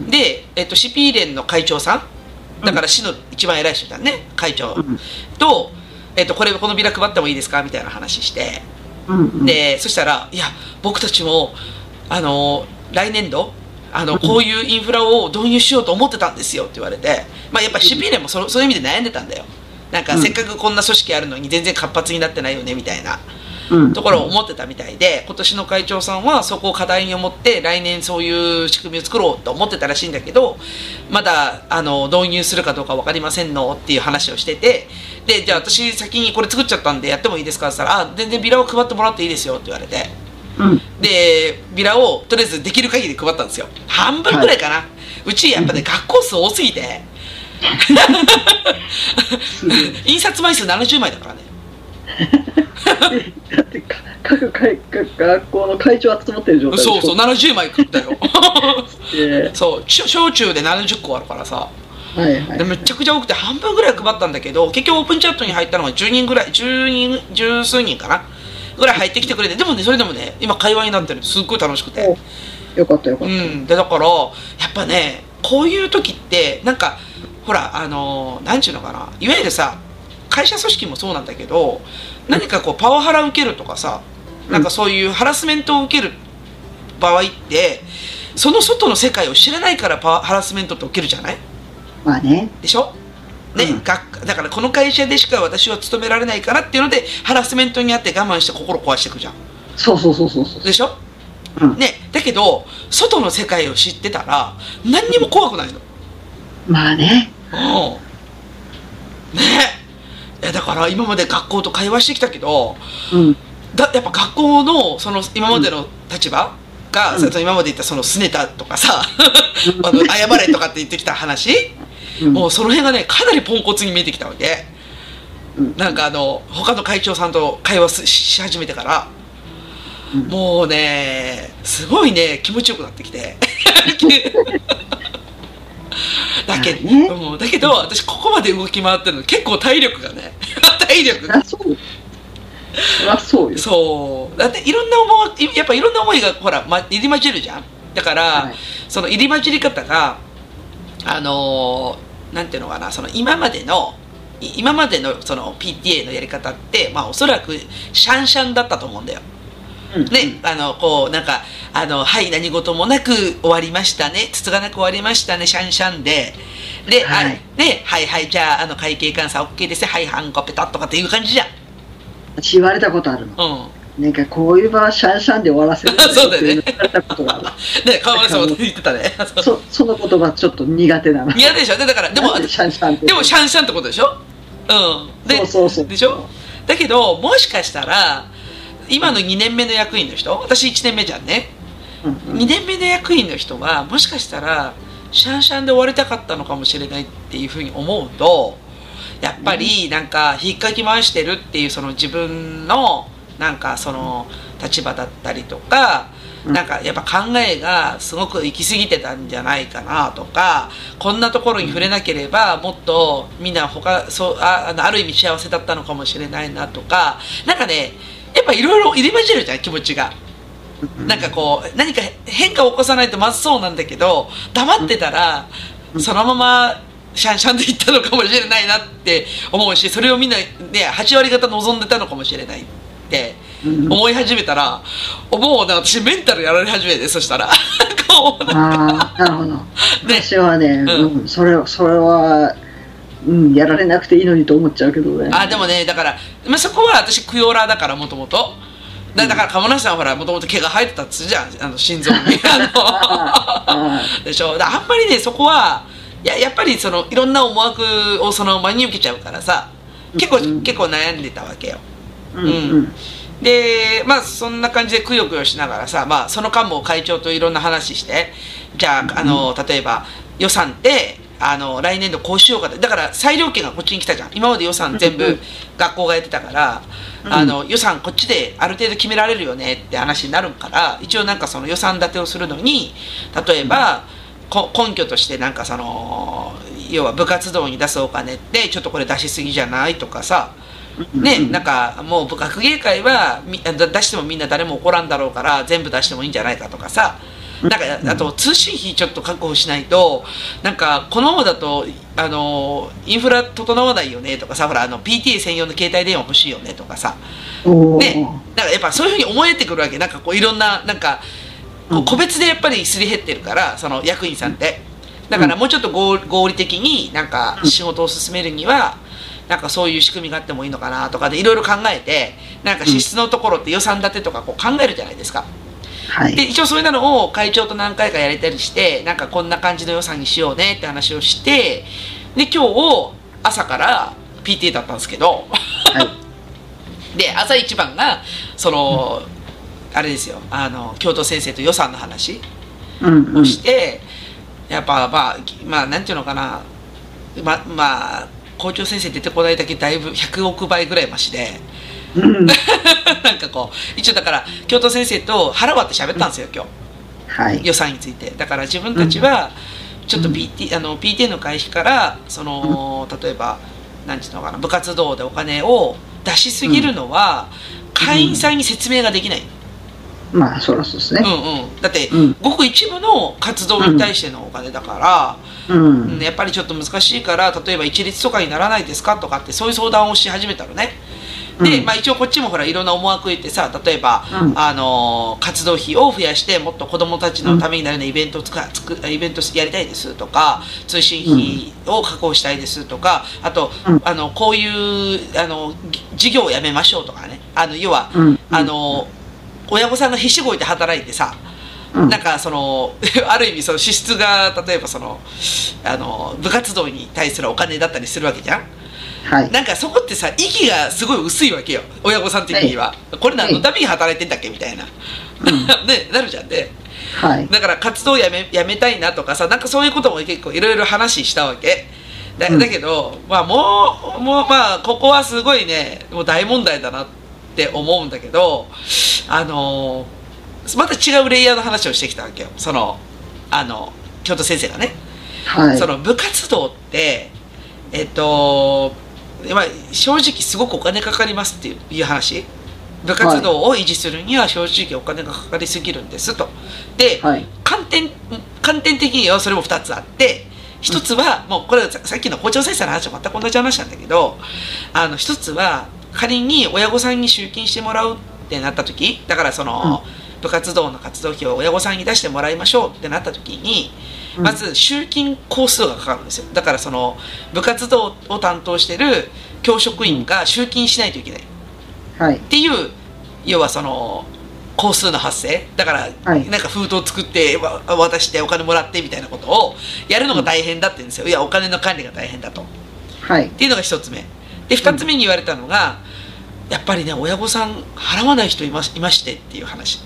で、えっと、シピーレンの会長さんだから市の一番偉い人だね会長うん。と、えっと、これこのビラ配ってもいいですか？みたいな話して。うんうん。でそしたら「いや僕たちもあの来年度あのこういうインフラを導入しようと思ってたんですよ」って言われて、まあ、やっぱシピーレンもそそういう意味で悩んでたんだよ。なんかうん。せっかくこんな組織あるのに全然活発になってないよねみたいなうん。ところを思ってたみたいで今年の会長さんはそこを課題に思って来年そういう仕組みを作ろうと思ってたらしいんだけどまだあの導入するかどうか分かりませんのっていう話をしててでじゃあ私先にこれ作っちゃったんでやってもいいですかって言ったら「あ全然ビラを配ってもらっていいですよ」って言われて。うん。でビラをとりあえずできる限り配ったんですよ。半分ぐらいかな、うちやっぱね学校数多すぎて。印刷枚数70枚だからね。だってか各学校の会長集まってる状態そうそう70枚食ったよ。え。そう小小中で70個あるからさ。ーはいはい。でめちゃくちゃ多くて半分ぐらい配ったんだけど結局オープンチャットに入ったのが10人ぐらい10人十数人かな？ぐらい入ってきてくれてでもねそれでもね今会話になってる。すっごい楽しくて。およかったよかっうん。でだからやっぱねこういう時ってなんかほらあのなんちゅうのかな？いわゆるさ会社組織もそうなんだけど何かこうパワハラ受けるとかさなんかそういうハラスメントを受ける場合ってその外の世界を知らないからパワハラスメントって受けるじゃない？たまあね。でしょ？ね、うん。学だからこの会社でしか私は勤められないからっていうのでハラスメントにあって我慢して心壊していくじゃん。そうそうそうそうそう。でしょ？うん。ねだけど外の世界を知ってたら何にも怖くないの。まあね。うん。ね。いやだから今まで学校と会話してきたけどうん。だやっぱ学校のその今までの立場が、うん。今まで言ったそのすねたとかさ [LAUGHS] あの謝れとかって言ってきた話、うん。もうその辺がねかなりポンコツに見えてきたわけ。うん。なんかあの他の会長さんと会話すしし始めてから、うん。もうねすごいね気持ちよくなってきて。[LAUGHS] だけ,、まあね。うん、だけど私ここまで動き回ってるの結構体力がね [LAUGHS] 体力。がそう。そう。だっていろんな思いやっぱいろんな思いがほら、ま、入り混じるじゃん。だから、はい。その入り混じり方があのーなんていうのかなその今までのい今までのその PTA のやり方ってまあおそらくシャンシャンだったと思うんだよ。うん。ね、あのこうなんかあのはい何事もなく終わりましたねつつがなく終わりましたねシャンシャンで。で、はい。あねはいはいじゃああの会計監査 OK です。ねはいハンコペタッとかっていう感じじゃん。私言われたことあるの。うんなんかこういう場はシャンシャンで終わらせる [LAUGHS] そうだよね。[LAUGHS] ね川村さんも言ってたね。[LAUGHS] そうそその言葉ちょっと苦手なの。嫌でしょ？でだからでもなんシャンシャンってでもシャンシャンってことでしょ？うん。でそうそうそう。でしょ？だけどもしかしたら今の2年目の役員の人私1年目じゃんね。うんうん。2年目の役員の人はもしかしたらシャンシャンで終わりたかったのかもしれないっていうふうに思うとやっぱりなんか引っかき回してるっていうその自分のなんかその立場だったりとかなんかやっぱ考えがすごく行き過ぎてたんじゃないかなとかこんなところに触れなければもっとみんな他そうああのある意味幸せだったのかもしれないなとかなんかねやっぱいろいろ入り混じるじゃん気持ちが。なんかこう何か変化を起こさないとまずそうなんだけど黙ってたらそのままシャンシャンでいったのかもしれないなって思うしそれをみんなね8割方望んでたのかもしれないって思い始めたらもうね私メンタルやられ始めてそしたら。[LAUGHS] こうああなるほど。[LAUGHS] で私はね、うん。うん、それそれは、うん、やられなくていいのにと思っちゃうけどね。あでもねだから、まあ、そこは私クヨラだからもともと。だだから鴨梨さんはほらもともと毛が生えてたっつうじゃんあの心臓に。あ [LAUGHS] あのでしょ。あんまりねそこはいややっぱりそのいろんな思惑をその真に受けちゃうからさ。結構、うん。結構悩んでたわけようんうん。でまあそんな感じでくよくよしながらさ、まあ、その間も会長といろんな話してじゃああの例えば予算ってあの来年度こうしようかってだから裁量権がこっちに来たじゃん。今まで予算全部うん学校がやってたから、うん。あの予算こっちである程度決められるよねって話になるから一応なんかその予算立てをするのに例えば、こ根拠としてなんかその要は部活動に出すお金ってちょっとこれ出しすぎじゃないとかさね、なんかもう学芸会はみだ出してもみんな誰も怒らんだろうから全部出してもいいんじゃないかとかさ。なんかあと通信費ちょっと確保しないとなんかこのままだとあのインフラ整わないよねとかさほらあの PTA 専用の携帯電話欲しいよねとかさ。ねなんかやっぱそういうふうに思えてくるわけ。なんかこういろんななんか個別でやっぱりすり減ってるからその役員さんって。だからもうちょっと合合理的になんか仕事を進めるにはなんかそういう仕組みがあってもいいのかなとかでいろいろ考えてなんか支出のところって予算立てとかこう考えるじゃないですか。はい。で一応そういうのを会長と何回かやれたりしてなんかこんな感じの予算にしようねって話をしてで今日朝から PTA だったんですけどはい。[LAUGHS] で朝一番がその、あれですよあの教頭先生と予算の話うんうん。をして、やっぱまあまあなんていうのかな。ままあ校長先生出てこないだけだいぶ100億倍ぐらいマシで。うん。[LAUGHS] なんかこう一応だから教頭先生と腹割って喋ったんですよ今日。はい。予算について。だから自分たちはちょっと PT,、あの PTA の会費からその例えば何ていうのかな部活動でお金を出しすぎるのは会員さんに説明ができない、まあそらそうですうんねうん、だって、うん。ごく一部の活動に対してのお金だから、うん。うんやっぱりちょっと難しいから例えば一律とかにならないですかとかってそういう相談をし始めたのね。で、うん。まあ、一応こっちもほらいろんな思惑言ってさ例えば、うん。あのー活動費を増やしてもっと子どもたちのためになるようなイベントをつかつくイベントやりたいですとか通信費を確保したいですとかあと、うん。あのこういうあのぎ授業をやめましょうとかね。あの要は、うん。あの親御さんが必死こいて働いてさ、うん。なんかその [LAUGHS] ある意味その支出が例えばそのあの部活動に対するお金だったりするわけじゃん。はい。なんかそこってさ息がすごい薄いわけよ。親御さん的には、これ何のために働いてんだっけみたいな、[LAUGHS] ねなるじゃんね。はい。だから活動やめやめたいなとかさなんかそういうことも結構いろいろ話したわけ。だうん。だけど、まあもうもうまあここはすごいねもう大問題だなって思うんだけどあのまた違うレイヤーの話をしてきたわけよ。そのあの京都先生がね、はい。その部活動ってえっと、まあ、正直すごくお金かかりますっていう話。部活動を維持するには正直お金がかかりすぎるんですと。で、はい。観点観点的にはそれも2つあって一つはもうこれささっきの校長先生の話は全く同じ話なんだけどあの一つは仮に親御さんに集金してもらうってなった時だからその、部活動の活動費を親御さんに出してもらいましょうってなった時にうん。まず集金工数がかかるんですよ。だからその部活動を担当してる教職員が集金しないといけない。はい。っていう要はその工数の発生。だから、はい。なんか封筒作ってわ渡してお金もらってみたいなことをやるのが大変だって言うんですよ。いやお金の管理が大変だと。っはい。ていうのが一つ目。で二つ目に言われたのが、やっぱりね親御さん払わない人いまいましてっていう話、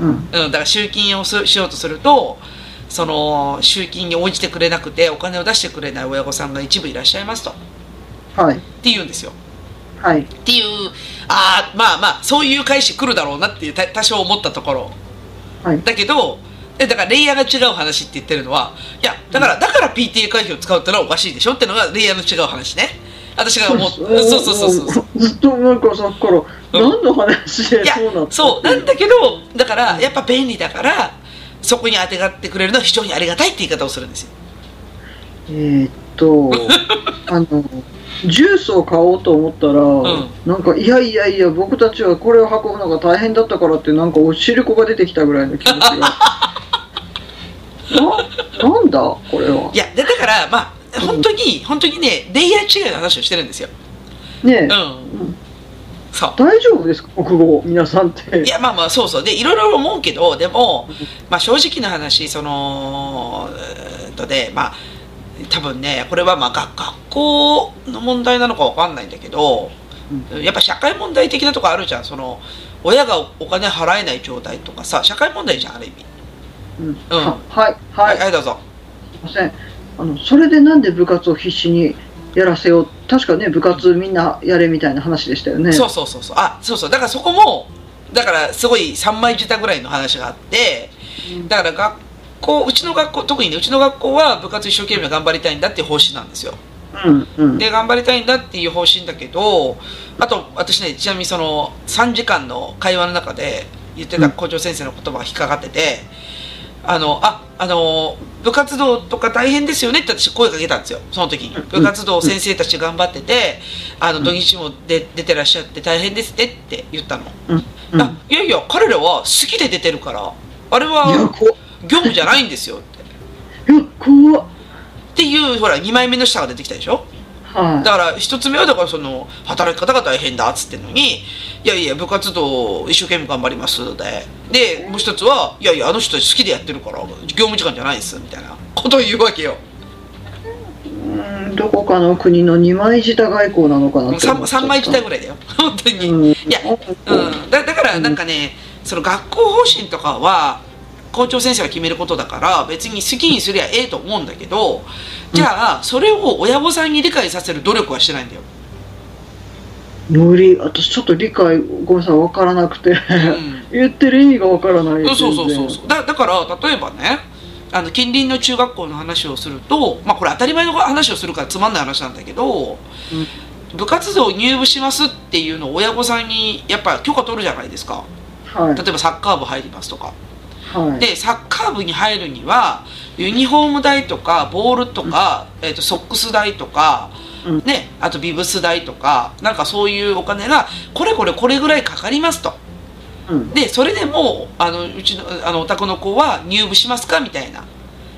うんうん、だから集金をすしようとするとその集金に応じてくれなくてお金を出してくれない親御さんが一部いらっしゃいますとっはい。て言うんですよはい。っていうああまあまあそういう返し来るだろうなっていうた多少思ったところはい。だけどえだからレイヤーが違う話って言ってるのはいやだからだから PTA 会費を使うってのはおかしいでしょってのがレイヤーの違う話ね私が思う。そうそうそうそうずっとなんかさっきから、何の話でそうなった？そうなんだけどだからやっぱ便利だからそこにあてがってくれるのは非常にありがたいって言い方をするんですよ。えーっと、[LAUGHS] あの、ジュースを買おうと思ったら、ん。なんか、いやいやいや、僕たちはこれを運ぶのが大変だったからって、なんかお汁粉が出てきたぐらいの気持ちが。[LAUGHS] な、なんだ？これは。いやでだからまあ本当に本当にねレイヤー違いの話をしてるんですよ。ねえ、うん。うん。そう。大丈夫ですか？国語、皆さんって。いやまあまあそうそう。でいろいろ思うけどでも、まあ、正直な話そのとでまあ多分ねこれはまあ学学校の問題なのかわかんないんだけど、やっぱ社会問題的なとこあるじゃん。その親がお金払えない状態とかさ社会問題じゃんある意味。うん。うん。ははい、は、はいい、はい、どうぞ。すいません。あの、それでなんで部活を必死にやらせよう。確かね、部活みんなやれみたいな話でしたよね。そうそうそうそうあそうそうだからそこもだからすごい三枚舌ぐらいの話があってうんだから学校うちの学校特にねうちの学校は部活一生懸命頑張りたいんだっていう方針なんですようん、うん。で頑張りたいんだっていう方針だけどあと私ねちなみにその3時間の会話の中で言ってた校長先生の言葉が引っかかってて、あのああの部活動とか大変ですよねって私声かけたんですよ。その時に。うん。部活動先生たち頑張っててあの土日もで出てらっしゃって大変ですねって言ったの、うん、いやいや彼らは好きで出てるからあれはこ業務じゃないんですよって。っ。っていうほら2枚目の下が出てきたでしょ？はい。だから一つ目はだからその働き方が大変だっつってんのにいやいや部活動一生懸命頑張ります。ででもう一つはいやいやあの人好きでやってるから業務時間じゃないですみたいなことを言うわけよ。うんどこかの国の二枚舌外交なのかなって思っ 3, ちゃった。三枚自体ぐらいだよ。[LAUGHS] 本当に、うん、いやうん、だだからなんかねその学校方針とかは校長先生が決めることだから別に好きにすりゃええと思うんだけどじゃあそれを親御さんに理解させる努力はしてないんだよ、ノリ私ちょっと理解ごめんなさい分からなくて、うん。言ってる意味が分からない。そうそうそうそう。だだから例えばねあの近隣の中学校の話をするとまあこれ当たり前の話をするからつまんない話なんだけど、部活動入部しますっていうのを親御さんにやっぱ許可取るじゃないですか。はい。例えばサッカー部入りますとか。はい。でサッカー部に入るにはユニフォーム代とかボールとか、えー、とソックス代とか、うん。ね、あとビブス代とかなんかそういうお金がこれこれこれぐらいかかりますと。うん。でそれでもうあのうちのあのお宅の子は入部しますかみたいな。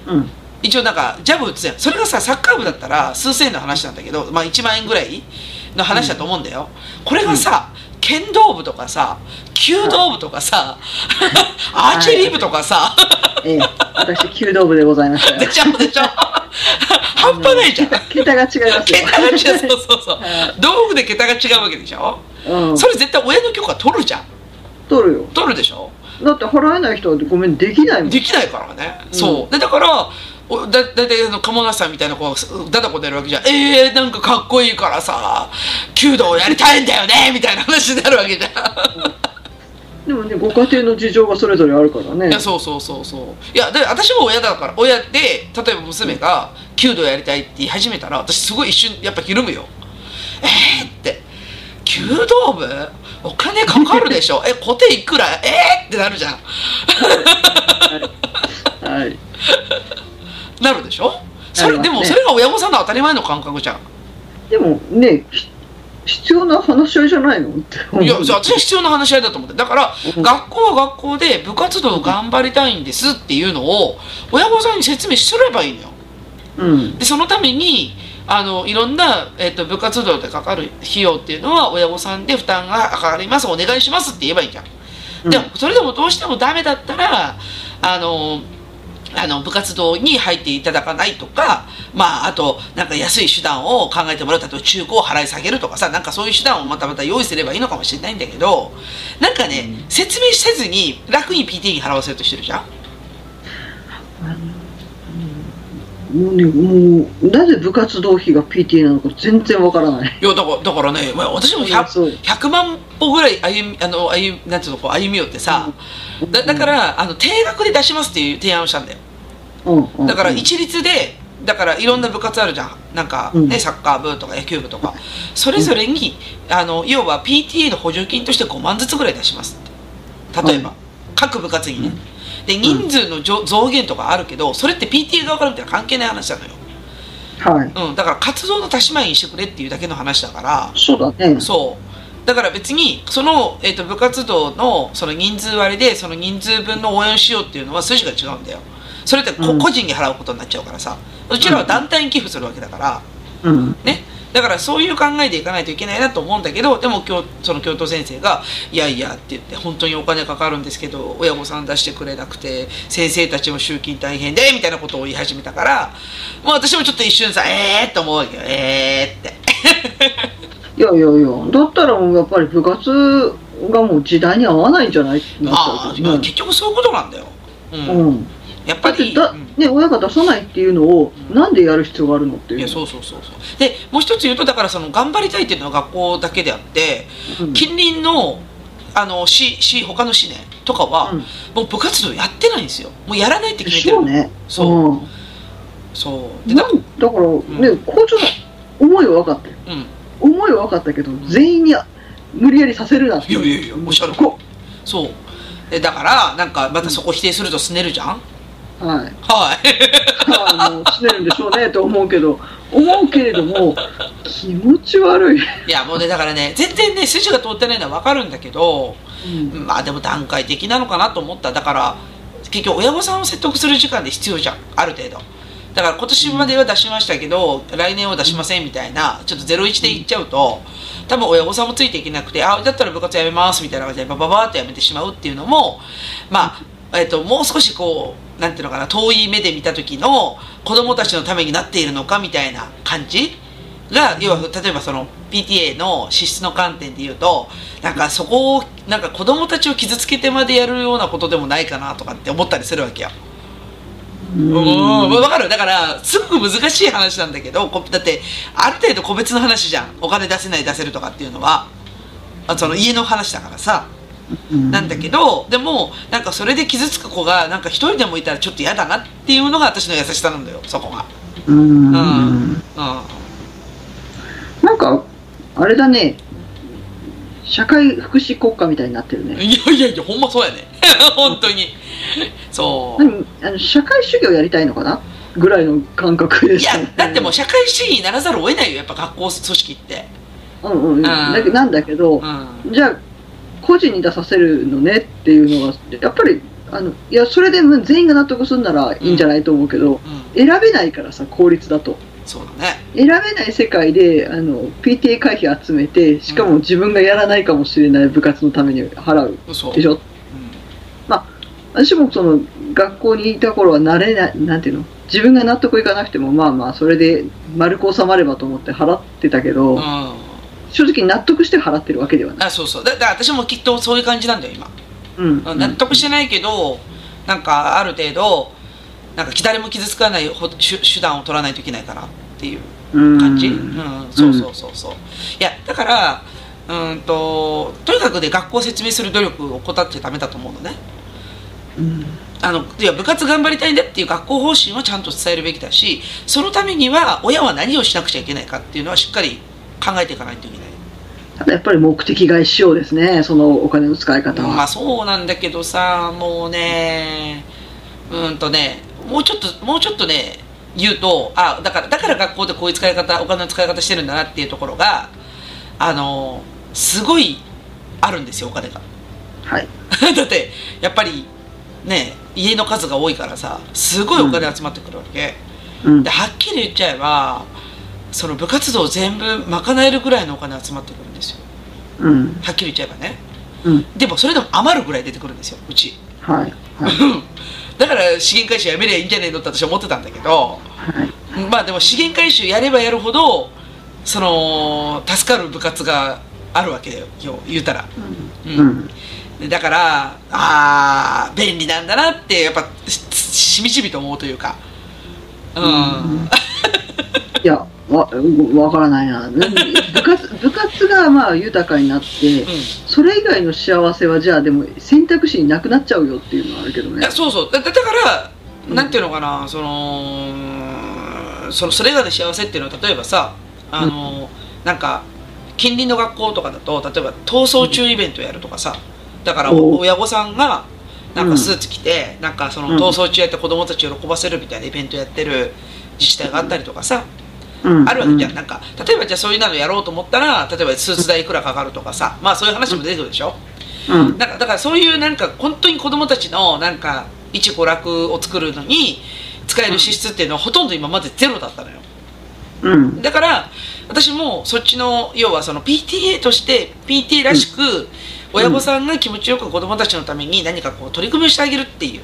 うん。一応なんかジャブ打つやん。それがさサッカー部だったら数千円の話なんだけど、まあ、1万円ぐらいの話だと思うんだよ、これがさ、剣道部とかさ弓道部とかさ、アーチェリー部とかさ、ええ。私弓道部でございましたでよしょでしょ。半端ないじゃん。桁桁が違いますよ。桁が違うそうそうそう。はい。道具で桁が違うわけでしょ。うん。それ絶対親の許可取るじゃん。取るよ。取るでしょ。だって払えない人はごめんできないもん。できないからね、うん。そう。でだからおだだいたいあの鴨梨さんみたいな子がだだこ出るわけじゃん。えー、なんかかっこいいからさ弓道やりたいんだよねみたいな話になるわけじゃん。[LAUGHS] でもねご家庭の事情がそれぞれあるからね。いやそうそうそうそう。いやで私も親だから親で例えば娘が弓道やりたいって言い始めたら私すごい一瞬やっぱひるむよ。えー、って。弓道部？お金かかるでしょ？え固定いくら？えー、ってなるじゃん。はい [LAUGHS] なるでしょ？それ、でもそれが親御さんの当たり前の感覚じゃん。でもねひ必要な話し合いじゃないの？っていやじゃあ私は必要な話し合いだと思って。だから、うん。学校は学校で部活動頑張りたいんですっていうのを親御さんに説明すればいいのよ。うん。でそのためにあのいろんな、えっと部活動でかかる費用っていうのは親御さんで負担がかかりますお願いしますって言えばいいじゃん、うん。でもそれでもどうしてもダメだったらあのあの部活動に入っていただかないとかまああとなんか安い手段を考えてもらう例えば中古を払い下げるとかさなんかそういう手段をまたまた用意すればいいのかもしれないんだけどなんかね、説明せずに楽に PT に払わせようとしてるじゃん？あのもうね、もう、なぜ部活動費が PTA なのか全然わからない。いやだからだからね、まあ、私も 100, そう。100万歩ぐらい歩みあの歩みなんていうのこう歩み寄ってさ、だだからあの定額で出しますっていう提案をしたんだよ。うんうん。だから一律でだからいろんな部活あるじゃん。なんかね、うん。サッカー部とか野球部とか。それぞれに、あの要は PTA の補助金として5万ずつぐらい出しますって。例えば、はい。各部活にね、で人数の増増減とかあるけどそれって PTA 側から見たら関係ない話なのよ、はい。うん、だから活動の足し前にしてくれっていうだけの話だから。そうだね。そう。だから別にその、えー、と部活動のその人数割でその人数分の応援をしようっていうのは筋が違うんだよ。それってこ、うん。個人に払うことになっちゃうからさ。うちらは団体に寄付するわけだから。うん。ねだからそういう考えでいかないといけないなと思うんだけどでも教その教頭先生が「いやいや」って言って「本当にお金かかるんですけど親御さん出してくれなくて先生たちも集金大変で」みたいなことを言い始めたからもう私もちょっと一瞬さ「えー」って思うわけよ「えー」って。[LAUGHS] いやいやいや、だったらもうやっぱり部活がもう時代に合わないんじゃない？ってなっちゃああ、うけどね。結局そういうことなんだよ。うん。うん。やっぱり、ね、親が出さないっていうのを、なんでやる必要があるのっていう。いやそうそうそうそう。でもう一つ言うとだからその頑張りたいっていうのは学校だけであってうん。近隣のあの市市他の市ねとかは、うん。もう部活動やってないんですよ。もうやらないってで決めてる。しょうね。そう。うん。そう。でだなんだから、ね、校長の思いは分かったよ。うん。思いは分かったけど、全員に無理やりさせるなって。いやいやいやおっしゃるこそう。でだからなんかまたそこ否定するとすねるじゃんはい。はい。あの、すねるんでしょうねと思うけど、思うけれども、気持ち悪い。いやもうねだからね全然ね筋が通ってないのは分かるんだけどうん。まあでも段階的なのかなと思った。だから結局親御さんを説得する時間で必要じゃん。ある程度。だから今年までは出しましたけど、来年は出しませんみたいなちょっと01で言っちゃうと多分親御さんもついていけなくてあだったら部活やめますみたいな感じでバババーっとやめてしまうっていうのもまあ、えっともう少しこうなんていうのかな遠い目で見た時の子供たちのためになっているのかみたいな感じ？が要は例えばその PTA の資質の観点で言うとなんかそこをなんか子供たちを傷つけてまでやるようなことでもないかなとかって思ったりするわけよ。うん、わかる？だからすごく難しい話なんだけどこだってある程度個別の話じゃん。お金出せない出せるとかっていうのは。あその家の話だからさ。うんなんだけどでもなんかそれで傷つく子がなんか一人でもいたらちょっと嫌だなっていうのが私の優しさなんだよそこが。うん。うん。うなんか、あれだね、社会福祉国家みたいになってるんね。[LAUGHS] いやいやいやほんまそうやね。[LAUGHS] 本当に。そう。何？あの社会主義をやりたいのかな？ぐらいの感覚で。いやすよねだってもう社会主義にならざるを得ないよやっぱ学校組織って。うんうんうん、なんだけど、うん。じゃあ個人に出させるのねっていうのがやっぱりあのいやそれでも全員が納得するならいいんじゃないと思うけど、うん。選べないからさ公立だと。そうだね。選べない世界であの PTA 会費集めてしかも自分がやらないかもしれない部活のために払うそうでしょ？うん。私もその学校にいた頃は慣れないなんていうの？自分が納得いかなくてもまあまあそれで丸く収まればと思って払ってたけど、うん正直納得して払ってるわけではない、あそうそう。だだから私もきっとそういう感じなんだよ今、うん。うん納得してないけどなんかある程度なんか誰も傷つかないほ手手段を取らないといけないかなっていううん。感じ、うんそうそうそうそう。いやだからうんととにかくね学校を説明する努力を怠っちゃダメだと思うのね。うん。あのいや部活頑張りたいんだっていう学校方針はちゃんと伝えるべきだしそのためには親は何をしなくちゃいけないかっていうのはしっかり考えていかないといけない。ただやっぱり目的外しようですねそのお金の使い方は、まあそうなんだけどさもうねうんとねもうちょっともうちょっとね言うとあだからだから学校でこういう使い方お金の使い方してるんだなっていうところがあのすごいあるんですよお金が。はい。[LAUGHS] だってやっぱりね家の数が多いからさすごいお金集まってくるわけ、うん。ではっきり言っちゃえばその部活動全部賄えるぐらいのお金集まってくるんですよ。うん。はっきり言っちゃえばね。うん。でもそれでも余るぐらい出てくるんですよ。うちはいはい。[LAUGHS] だから資源回収やめりゃいいんじゃねえのって私は思ってたんだけどはい。まあでも資源回収やればやるほどその助かる部活があるわけだよ言うたら、ううん。ん。でだからああ便利なんだなってやっぱししみじみと思うというか。うん。いや、わ、わからないな。部活、[LAUGHS] 部活がまあ豊かになって、うん。それ以外の幸せはじゃあでも選択肢になくなっちゃうよっていうのはあるけどね。そうそう。だだだから、うんなんていうのかなそのそのそれ以外の幸せっていうのは例えばさあの、なんか近隣の学校とかだと例えば逃走中イベントやるとかさだからお親御さんがなんかスーツ着て、なんかそのうん。逃走中やって子供たちを喜ばせるみたいなイベントやってる自治体があったりとかさ、うんあるわけじゃん、なんか例えばじゃあそういうのやろうと思ったら例えばスーツ代いくらかかるとかさまあそういう話も出てくるでしょ、うん。なんかだからそういうなんか本当に子供たちのなんか一娯楽を作るのに使える支出っていうのはほとんど今までゼロだったのよ。うん。だから私もそっちの要はその PTA として PTA らしく親御さんが気持ちよく子供たちのために何かこう取り組みをしてあげるっていう。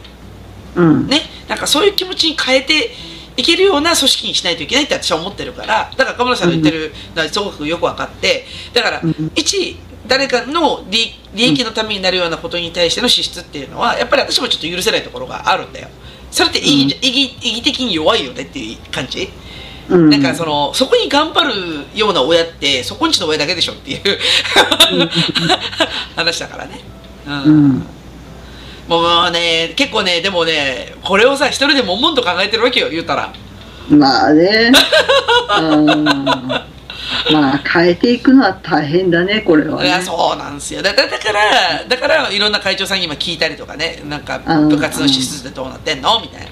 うん。ね？なんかそういう気持ちに変えていけるような組織にしないといけないって私は思ってるからだから鴨村さんの言ってるのはすごくよく分かってだからうん。一誰かの利利益のためになるようなことに対しての支出っていうのはやっぱり私もちょっと許せないところがあるんだよ。それって意義,、意義的に弱いよねっていう感じ？うん。なんかそのそこに頑張るような親ってそこんちの親だけでしょっていう [LAUGHS] 話だからね。うん、うんもうね結構ねでもねこれをさ一人で悶々と考えてるわけよ言うたらまあね。[LAUGHS] うん。まあ変えていくのは大変だね、これはいね。やそうなんですよだだだからだからいろんな会長さんに今聞いたりとかねなんかうん部活の支出でどうなってんの？みたいな、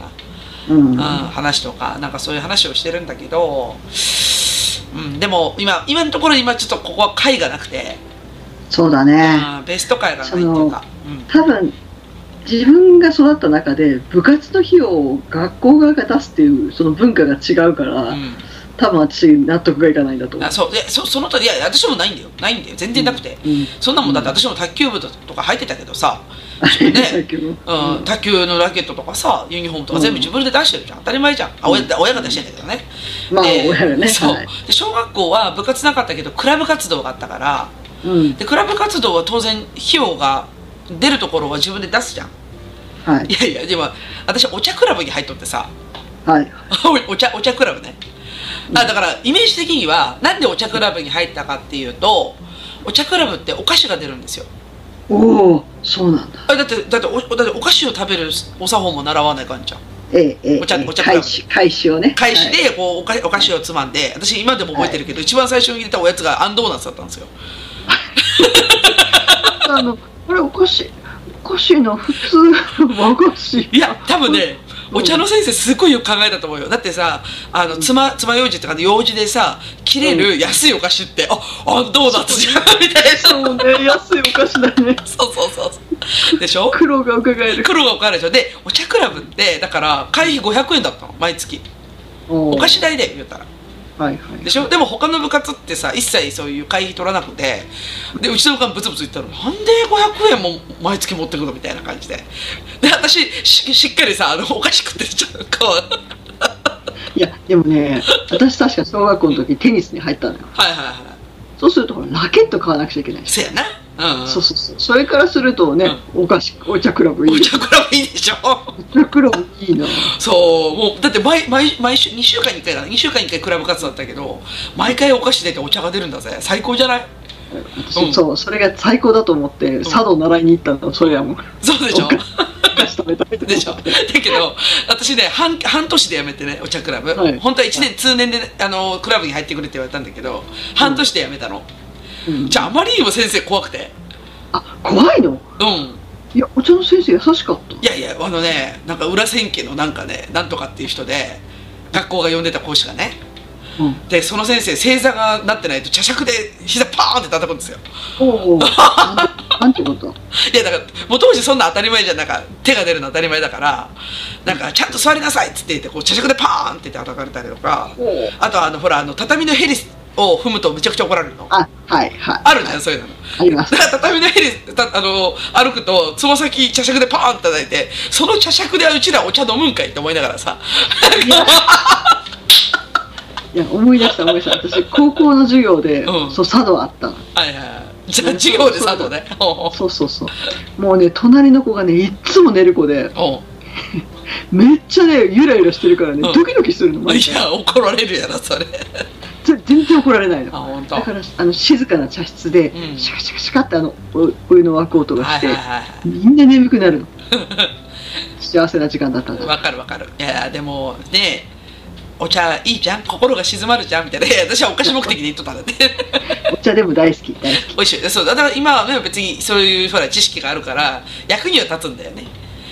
うん。うん、話とかなんかそういう話をしてるんだけど、うん、でも今今のところ今ちょっとここは会がなくて、そうだね。うん、ベスト会がないっていうか、うん、多分自分が育った中で部活の費用を学校側が出すっていうその文化が違うから、うん。多分私納得がいかないんだと思う。あ。そう。でそそのといや私もないんだよ。ないんだよ。全然なくて、うん。そんなもんだって私も卓球部とか入ってたけどさ、[LAUGHS] ね。うん、卓球のラケットとかさユニフォームとか全部自分で出してるじゃん。当たり前じゃん。あ親親が出してんだけどね、まあで親がね。そう。はい。で小学校は部活なかったけどクラブ活動があったからうん。でクラブ活動は当然費用が出るところは自分で出すじゃん。はい。いやいやでも私お茶クラブに入っとってさ。はい。[LAUGHS] お茶お茶クラブね。あだからイメージ的にはなんでお茶クラブに入ったかっていうとお茶クラブってお菓子が出るんですよ。おおそうなんだ。あだってだっておだってお菓子を食べるお作法も習わないかんじゃん。ええええお茶お茶開始開始をね。開始はい。でこうお菓お菓子をつまんで私今でも覚えてるけど、一番最初に入れたおやつがあんドーナツだったんですよ。[LAUGHS] [LAUGHS] あのこれおかしい。おかしいな。普通。の和菓子。いや多分ねお茶の先生すごいよく考えたと思うよ。だってさあのつまつまようじってか用紙でさ切れる安いお菓子って、ああんドーナツじゃん。みたいな。そうね。安いお菓子だね。そうそうそうでしょ？黒が伺える。黒が分かるでしょ？でお茶クラブってだから会費500円だったの毎月。おお菓子代で言うたらはいはい。でしょ？でも他の部活ってさ一切そういう会費取らなくてでうちの部活ブツブツ言ったらなんで500円も毎月持ってくの？みたいな感じでで私ししっかりさあのお菓子食ってるじゃんこういやでもね私確か小学校の時テニスに入ったのよ。はいはいはいそうするとラケット買わなくちゃいけないし。せやなそうそうそう。それからするとね、お菓子お茶クラブいい。お。茶クラブいいでしょ。お茶クラブいいな。そうもうだって毎毎毎週2週間に1回だ2週間に1回クラブ活動だったけど毎回お菓子出てお茶が出るんだぜ。最高じゃない？そうそれが最高だと思って茶道習いに行ったのそれはもう。そうでしょ。食べたでしょ。だけど私ね半半年で辞めてねお茶クラブ、はい。本当は1年通年で、ね、あのクラブに入ってくれって言われたんだけど半年で辞めたの、うん。じゃああまりにも先生怖くて。あ怖いの？うん。いやお茶の先生優しかった。いやいやあのねなんか裏千家のなんかねなんとかっていう人で学校が呼んでた講師がね。うん。でその先生正座がなってないと茶杓で膝パーンって叩くんですよ。おおなんてこと？[LAUGHS] いやだからもう当時そんな当たり前じゃん。なんか手が出るの当たり前だからなんかちゃんと座りなさいっつって言ってこう茶杓でパーンって叩かれたりとかおあとあのほらあの畳のヘリを踏むとめちゃくちゃ怒られるの。あはいはい。あるじゃんそういうの。あります。だから畳のヘリたあの歩くとつま先茶杓でパーンって叩いてその茶杓でうちらお茶飲むんかいって思いながらさ。いや。思い出した思い出した。私高校の授業で、うん。そう茶道あったの。はいはいはい。じゃあ授業で佐藤ね。そうそうそう。もうね隣の子がねいっつも寝る子で [LAUGHS] めっちゃねゆらゆらしてるからね、うん。ドキドキするの毎い回や怒られるやろそれ。ぜ全然怒られないの。あ本当。だからあの静かな茶室で、うん。シャカシャカシャカってあのおお湯の沸く音がして、はいはいはいみんな眠くなるの。[LAUGHS] 幸せな時間だったんだ。わかるわかる。いやでもねお茶いいじゃん？心が静まるじゃん？みたいな。私はお菓子目的で言っとったんだってお茶でも大好き大好き。美味しい。そうだから今はね別にそういうほら知識があるから役には立つんだよね。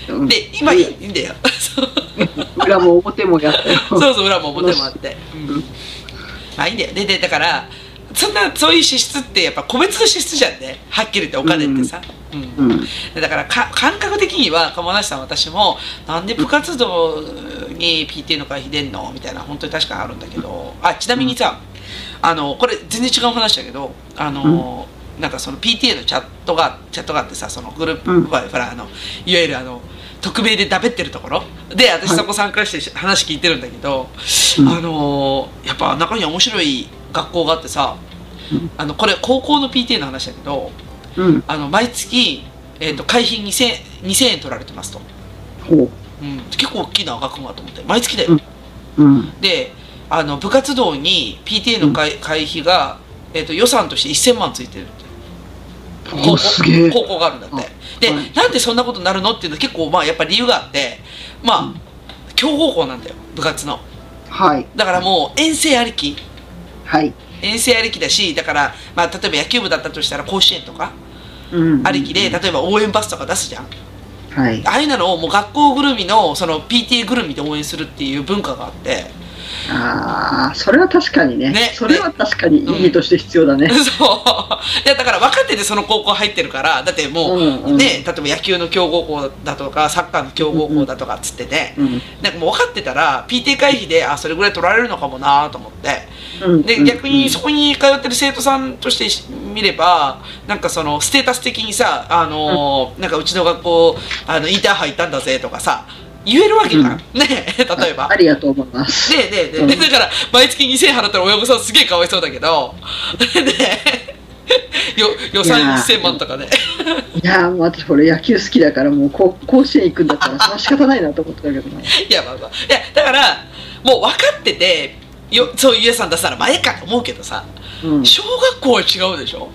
うん。で今いいんだよ。[LAUGHS] 裏も表もやったよ。そうそう裏も表もあって、うん、まあいいんだよ。ででだからそんなそういう支出ってやっぱ個別の支出じゃんね。はっきり言ってお金ってさ、うん。うん。でだからか感覚的には鴨梨さん私もなんで部活動に PTA の会費出んの？みたいな本当に確かにあるんだけど。あちなみにさ、あのこれ全然違う話だけどあの、なんかその PTA のチャットがチャットがあってさそのグループ、うん。あのいわゆるあの匿名でだべってるところ？で私はい。そこ参加して話聞いてるんだけど、うん。あのやっぱ中には面白い学校があってさ、うん。あのこれ高校の PTA の話だけどうん。あの毎月、えー、と会費 2000, 2000円取られてますと、ほう。ん、結構大きな額だと思って毎月だよ、であの部活動に PTA の会,、会費が、えー、と予算として1000万ついてるって。高校おすげえ。高校があるんだってで、はい。なんでそんなことになるのっていうのは結構まあやっぱり理由があってまあ、うん。強豪校なんだよ部活の。はい。だからもう遠征ありき。はい。遠征ありきだしだから、まあ、例えば野球部だったとしたら甲子園とかうんありきで例えば応援バスとか出すじゃん。はい。ああいうのをもう学校ぐるみのその PTA ぐるみで応援するっていう文化があってああそれは確かにね。ね。それは確かに意義として必要だね、[LAUGHS] そう。いやだから分かっててその高校入ってるからだってもう、うんうん。ね例えば野球の強豪校だとかサッカーの強豪校だとかっつってね、うんなんかもう分かってたら PTA 会費であそれぐらい取られるのかもなと思って。うんで逆にそこに通ってる生徒さんとして見ればなんかそのステータス的にさあのーなんかうちの学校あのインターハイ行ったんだぜとかさ言えるわけじゃん、うん。ね例えば。あありがとうございます。ででで、うん。だから毎月2000円払ったら親御さんすげえかわいそうだけど。でよ予算いやー。1000万とかね。いやーもう私これ野球好きだからもうこう甲子園行くんだったらそれは仕方ないなと思ってたけどな。いやまあまあ。いやだからもう分かっててよそういう予算出したら前かと思うけどさうん。小学校は違うでしょ？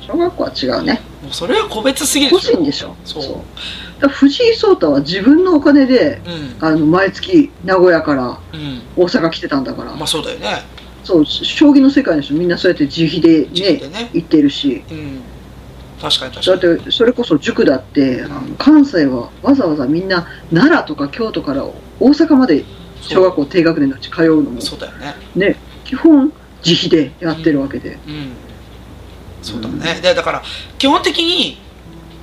小学校は違うね。もうそれは個別すぎる個でしょ。人でしょ。そう。だから藤井聡太は自分のお金でうん。あの毎月名古屋からうん。大阪来てたんだから、まあそうだよね。そう将棋の世界の人みんなそうやって自費でねでね。行ってるし。うん。確かにだ確かに。ってそれこそ塾だってあの関西はわざわざみんな奈良とか京都から大阪まで小学校低学年のうち通うのもそうだよね。ね基本自費でやってるわけで、うん。そうだね。でだから基本的に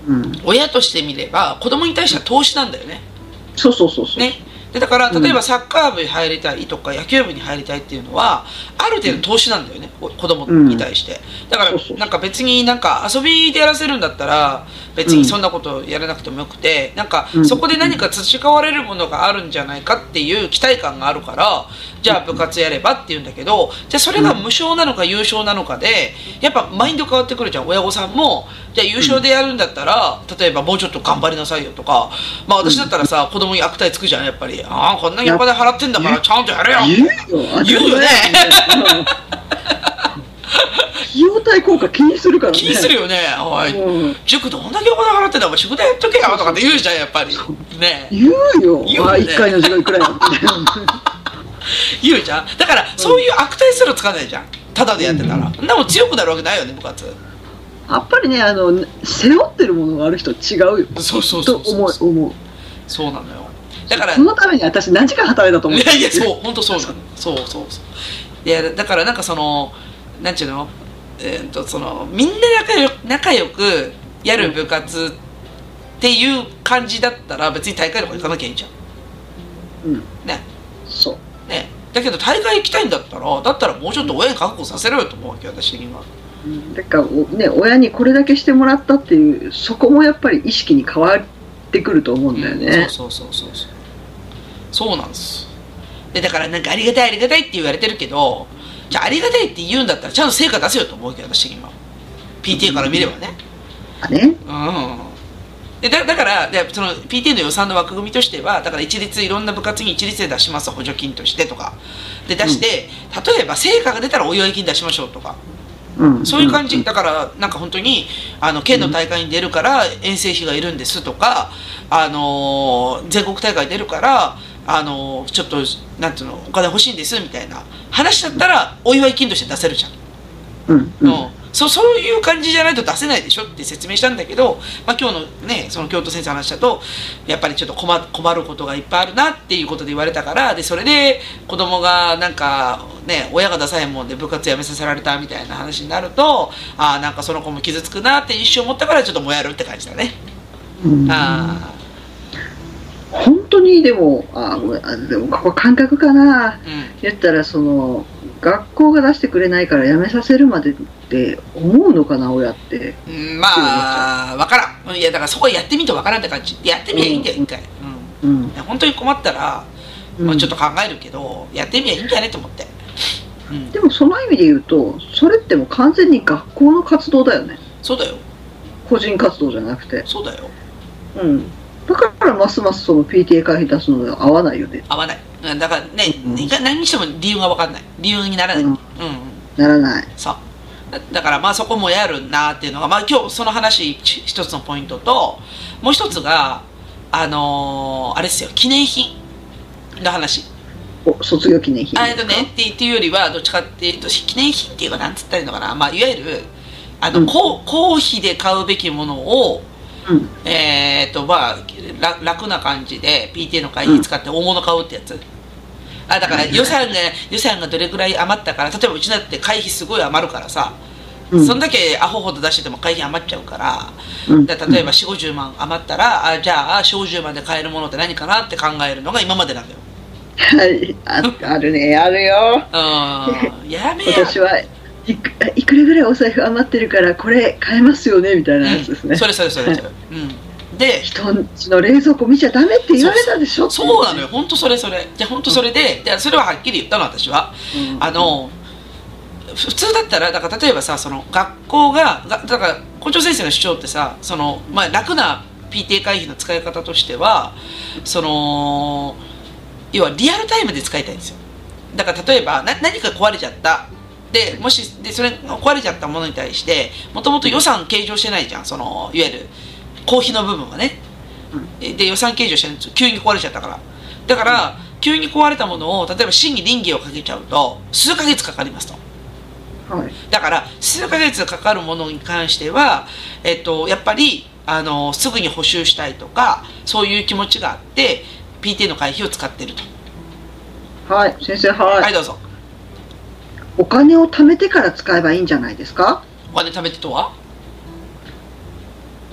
うん、親としてみれば子供に対しては投資なんだよね。そうそうそうそう、ねでだからうん。例えばサッカー部に入りたいとか野球部に入りたいっていうのはある程度投資なんだよね、お子供に対して。だからなんか別になんか遊びでやらせるんだったら別にそんなことやらなくてもよくてなんかうん。そこで何か培われるものがあるんじゃないかっていう期待感があるからじゃあ部活やればっていうんだけどじゃあそれが無償なのか優勝なのかでやっぱマインド変わってくるじゃん。親御さんもじゃあ優勝でやるんだったら例えばもうちょっと頑張りなさいよとかまあ私だったらさ子供に悪態つくじゃんやっぱりああこんなにお金払ってんだからちゃんとやれよ言うよ言うよねうん費用対効果気にするからね気にするよねおいうん塾どんだけお金払ってんだお前宿題やっとけよとかって言うじゃんやっぱりね言うよ言うよねあ1回の時間いくらやみたいな言うじゃんだからそういう悪態すらつかないじゃんただでやってたらそんなもん強くなるわけないよね部活やっぱりねあの背負ってるものがある人は違うよそうそうとそうそう思う思うそうなのよだからそのために私何時間働いたと思う？いやいやそう本当そうなの。そうそうそう。いやだからなんかそのなんちゅうの？えー、とそのみんな仲良仲良くやる部活っていう感じだったら別に大会とか行かなきゃいいじゃん。うん。ね。そう。ね。だけど大会行きたいんだったらだったらもうちょっと親に覚悟させろよと思うわけよ私的には。うん。だからおね親にこれだけしてもらったっていうそこもやっぱり意識に変わってくると思うんだよね、そうそうそうそう。そうそうなんです。でだからなんかありがたいありがたいって言われてるけどじゃあありがたいって言うんだったらちゃんと成果出せよと思うけど私的には PTA から見ればね。あねうん。でだだからでその PTA の予算の枠組みとしてはだから一律いろんな部活に一律で出します補助金としてとか。で出して、例えば成果が出たらお祝い金出しましょうとかうん。そういう感じ、だからなんか本当にあの県の大会に出るから遠征費がいるんですとか、あのー全国大会出るから、あのーちょっとなんていうのお金欲しいんですみたいな話だったらお祝い金として出せるじゃん。うんうん。うん。そうそういう感じじゃないと出せないでしょって説明したんだけど、まあ、今日のねその京都先生の話だとやっぱりちょっと困困ることがいっぱいあるなっていうことで言われたからでそれで子供がなんかね親が出さへんもんで部活やめさせられたみたいな話になるとああなんかその子も傷つくなって一瞬思ったからちょっともやるって感じだね。うん。あ本当にでもあでもここ感覚かな。ーうん。言ったらその学校が出してくれないからやめさせるまでって思うのかな親って。うんまあ分からん。いやだからそこやってみて分からんって感じ。やってみりゃいいんだよ一回、うん。うん。本当に困ったら、うん。まあ、ちょっと考えるけどやってみりゃいいんじゃねと思って、うん、でもその意味で言うとそれってもう完全に学校の活動だよね。そうだよ。個人活動じゃなくて。そうだよ。うんだからますますその PTA 会費出すのは合わないよね。合わない。うんだからね、うん。何にしても理由が分かんない。理由にならない、ううん。ん、ならない。そう。だだからまあそこもやるなっていうのが、まあ、今日その話ち一つのポイントともう一つがあのーあれですよ記念品の話。お卒業記念品。あえっとねってっていうよりはどっちかっていうと記念品っていうかなんつったらいいのかな、まあ、いわゆるあの、うん。公公費で買うべきものをうん。えー、とまあら楽な感じで PTA の会費使って大物買うってやつ、あだから予算が予算がどれぐらい余ったから例えばうちだって会費すごい余るからさ、うん。そんだけアホほど出してても会費余っちゃうから、うん。だ例えば4 5 0万余ったらあじゃあ4 5 0万で買えるものって何かなって考えるのが今までなんだよ。はい。ああるね。あるよ。うん。やめや。私はいくいくらぐらいお財布余ってるからこれ買えますよねみたいなやつですね、それそれそれそれ、うん、で人んちの冷蔵庫見ちゃダメって言われたでしょ？そうなのよ。本当それそれ。じゃ本当それででそれははっきり言ったの私は。うん。あのふ普通だったらだから例えばさその学校ががだから校長先生の主張ってさその、まあ、楽な PTA 会費の使い方としてはその要はリアルタイムで使いたいんですよ。だから例えばな何か壊れちゃったでもしでそれ壊れちゃったものに対してもともと予算計上してないじゃんそのいわゆる公費の部分はね。で予算計上してないんですよ急に壊れちゃったから。だから急に壊れたものを例えば審議倫理をかけちゃうと数ヶ月かかりますと。はい。だから数ヶ月かかるものに関しては、えっと、やっぱりあのすぐに補修したいとかそういう気持ちがあって PT の会費を使ってると。はい先生はい、はいどうぞお金を貯めてから使えばいいんじゃないですか？お金貯めてとは？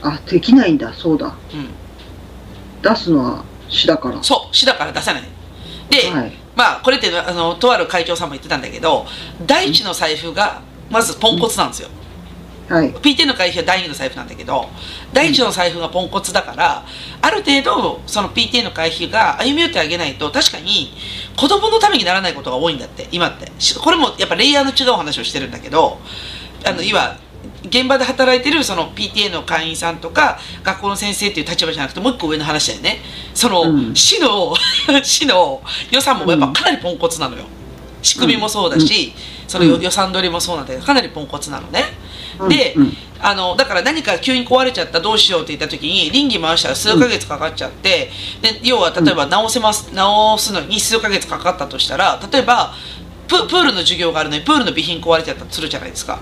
あできないんだ。そうだ。うん。出すのは市だから。そう市だから出さない。で、はい。まあこれってあのとある会長さんも言ってたんだけど第一の財布がまずポンコツなんですよ、はい。PT の会費は第二の財布なんだけど第一の財布がポンコツだからある程度その PT の会費が歩み寄ってあげないと確かに子供のためにならないことが多いんだって今って。しこれもやっぱレイヤーの違う話をしてるんだけどあの今現場で働いてるその PTA の会員さんとか学校の先生っていう立場じゃなくてもう一個上の話だよね。その、うん。市の [LAUGHS] 市の予算もやっぱかなりポンコツなのよ。仕組みもそうだし、そのうん予算取りもそうなんだけどかなりポンコツなのね、で、あのだから何か急に壊れちゃったどうしようって言った時に倫理回したら数ヶ月かかっちゃって、で要は例えば直せます直すのに数ヶ月かかったとしたら例えばププールの授業があるのにプールの備品壊れちゃったとするじゃないですか。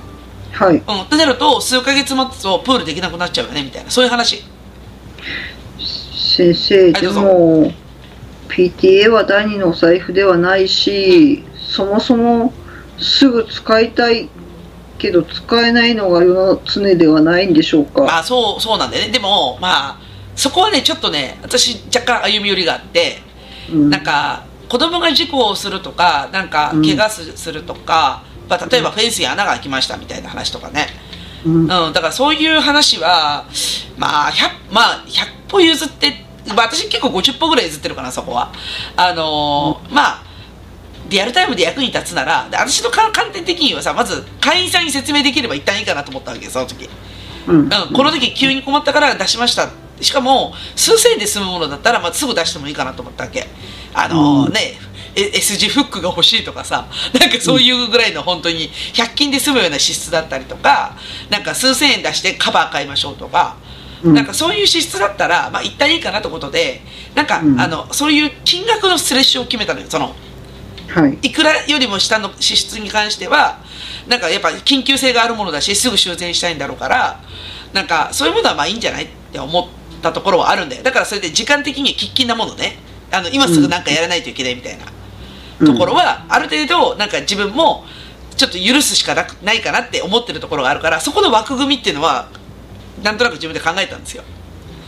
はい。うん、ってなると数ヶ月待つとプールできなくなっちゃうよねみたいな。そういう話。先生でも PTA は第二のお財布ではないしそもそもすぐ使いたいけど使えないのが世の常ではないんでしょうか、まあそうそうなんだよね。でもまあそこはねちょっとね私若干歩み寄りがあってうん。なんか子供が事故をするとかなんか怪我すするとか、まあ、例えばフェンスに穴が開きましたみたいな話とかね、うん。うん、だからそういう話はまあ 100, まあ100歩譲って、まあ、私結構50歩ぐらい譲ってるかなそこは。あのーまあリアルタイムで役に立つならで私の観観点的にはさまず会員さんに説明できれば一旦いいかなと思ったわけよその時、うん。うん、この時急に困ったから出しました。っしかも数千円で済むものだったら、まあ、すぐ出してもいいかなと思ったわけ。あのうん。S 字フックが欲しいとかさ [LAUGHS] なんかそういうぐらいの本当に100均で済むような支出だったりとかなんか数千円出してカバー買いましょうとか、うん。なんかそういう支出だったら、まあ、一旦いいかなということでなんか、うん。あのそういう金額のスレッシュを決めたのよそのはい。いくらよりも下の支出に関してはなんかやっぱ緊急性があるものだしすぐ修繕したいんだろうからなんかそういうものはまあいいんじゃないって思ったところはあるんだよだからそれで時間的に喫緊なものねあの今すぐなんかやらないといけないみたいなところはある程度なんか自分もちょっと許すしかなくないかなって思ってるところがあるからそこの枠組みっていうのはなんとなく自分で考えたんですよ